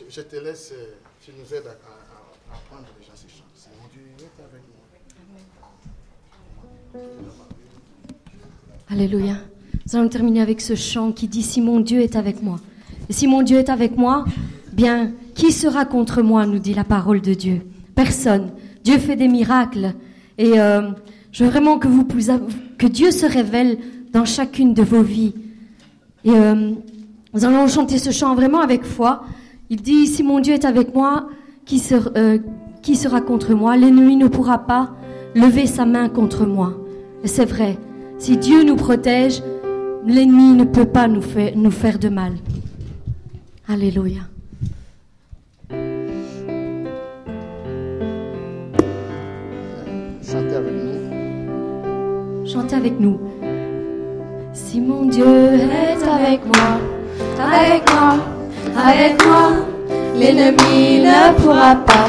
Je, te laisse, tu nous aides à, apprendre déjà ces chants. C'est mon Dieu est avec moi. Alléluia. Nous allons terminer avec ce chant qui dit Si mon Dieu est avec moi. Et si mon Dieu est avec moi, bien, qui sera contre moi nous dit la parole de Dieu. Personne. Dieu fait des miracles. Et euh, je veux vraiment que, Dieu se révèle dans chacune de vos vies. Et euh, nous allons chanter ce chant vraiment avec foi. Il dit Si mon Dieu est avec moi, qui, euh, qui sera contre moi? L'ennemi ne pourra pas lever sa main contre moi. Et c'est vrai. Si Dieu nous protège, l'ennemi ne peut pas nous faire, nous faire de mal. Alléluia. Chantez avec nous. Chantez avec nous. Si mon Dieu est avec moi, avec moi, avec moi, l'ennemi ne pourra pas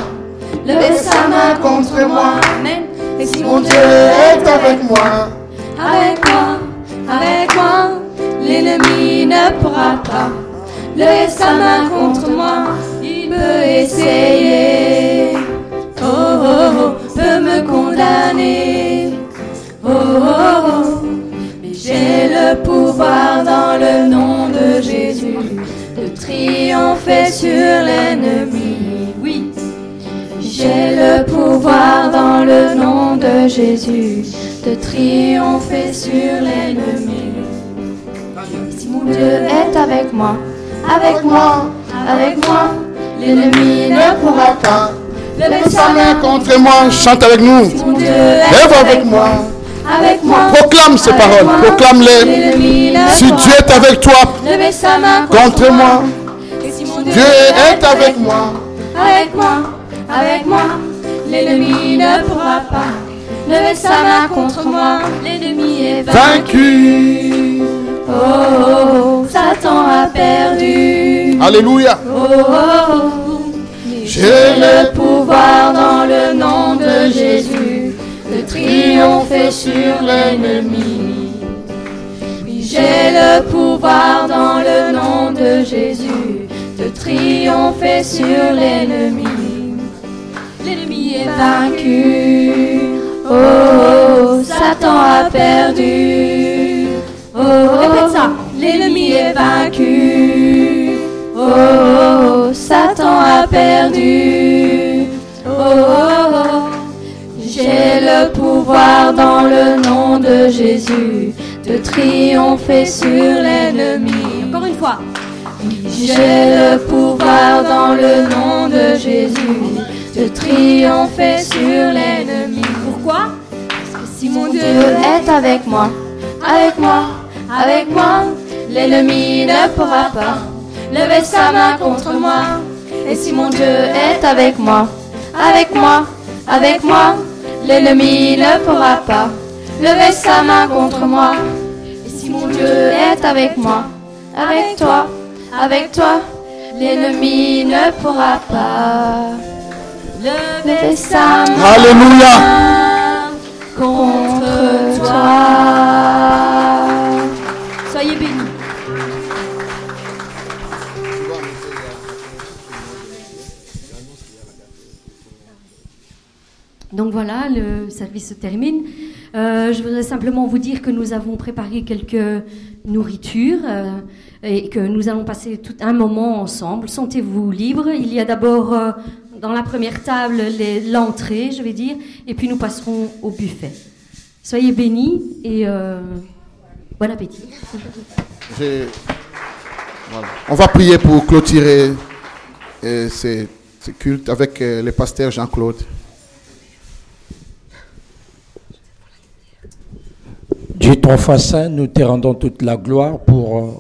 lever sa main contre moi. Amen. Et si mon Dieu est avec moi, avec moi, avec moi, l'ennemi ne pourra pas lever sa main contre moi. Il peut essayer, oh oh oh, peut me condamner, oh oh oh. Mais j'ai le pouvoir dans le nom de Jésus de triompher sur l'ennemi. Oui, j'ai le pouvoir dans le nom de Jésus de triompher sur l'ennemi. Si mon Dieu est avec moi, avec moi, avec moi, l'ennemi ne pourra pas lever sa main contre moi, chante avec nous. Si mon Dieu Lève est avec moi. avec moi, Proclame ces paroles, proclame-les. Si Dieu est avec toi, lever sa main contre moi, Dieu est avec moi. avec moi, avec moi, l'ennemi ne pourra pas lever sa main contre moi. L'ennemi est vaincu. Vaincu. Oh, oh, oh, Satan a perdu. Alléluia. Oh, oh, oh. J'ai le pouvoir dans le nom de Jésus de triompher sur l'ennemi. Oui, j'ai le pouvoir dans le nom de Jésus de triompher sur l'ennemi. L'ennemi est vaincu. Oh, Satan a perdu. Oh. L'ennemi est vaincu. Oh, Satan a perdu. Oh. j'ai le pouvoir dans le nom de Jésus de triompher sur l'ennemi. Encore une fois. J'ai le pouvoir dans le nom de Jésus de triompher sur l'ennemi. Parce que si mon Dieu est avec moi, avec moi, avec moi, l'ennemi ne pourra pas lever sa main contre moi. Et si mon Dieu est avec moi, avec moi, avec moi, l'ennemi ne pourra pas lever sa main contre moi. Et si mon Dieu est avec moi, avec toi, avec toi, l'ennemi ne pourra pas lever sa main Alléluia. Contre toi. Soyez bénis. Donc voilà, le service se termine. Euh, je voudrais simplement vous dire que nous avons préparé quelques nourritures euh, et que nous allons passer tout un moment ensemble. Sentez-vous libre. Il y a d'abord euh, dans la première table l'entrée, je vais dire, et puis nous passerons au buffet. Soyez bénis et euh, bon appétit. Voilà. On va prier pour clôturer euh, ces cultes avec euh, le pasteur Jean-Claude. Dieu trois fois saint, nous te rendons toute la gloire pour euh,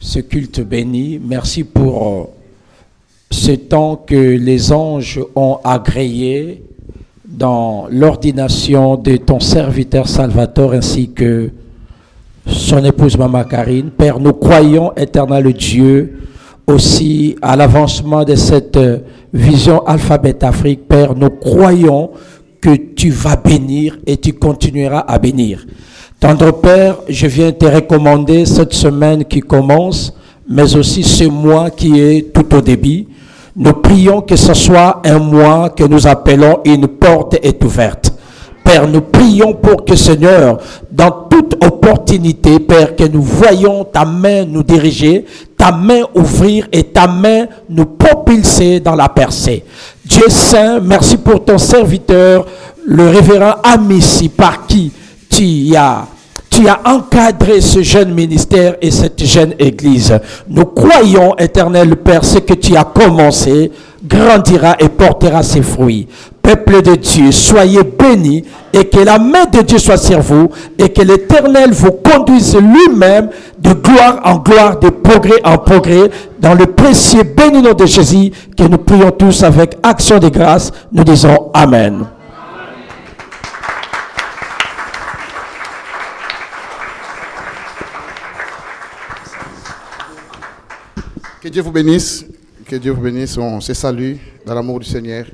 ce culte béni. Merci pour euh, ce temps que les anges ont agréé dans l'ordination de ton serviteur Salvatore ainsi que son épouse Mama Karine. Père, nous croyons, éternel Dieu, aussi à l'avancement de cette vision Alphabet Afrique. Père, nous croyons que tu vas bénir et tu continueras à bénir. Tendre Père, je viens te recommander cette semaine qui commence, mais aussi ce mois qui est tout au début. Nous prions que ce soit un mois que nous appelons une porte est ouverte. Père, nous prions pour que Seigneur, dans toute opportunité, Père, que nous voyons ta main nous diriger, ta main ouvrir et ta main nous propulser dans la percée. Dieu Saint, merci pour ton serviteur, le révérend Amici, par qui tu as tu as encadré ce jeune ministère et cette jeune église. Nous croyons, éternel Père, ce que tu as commencé grandira et portera ses fruits. Peuple de Dieu, soyez bénis et que la main de Dieu soit sur vous et que l'Éternel vous conduise lui-même de gloire en gloire, de progrès en progrès, dans le précieux béni de Jésus, que nous prions tous avec action de grâce. Nous disons Amen. Que Dieu vous bénisse. Que Dieu vous bénisse. On se salue dans l'amour du Seigneur.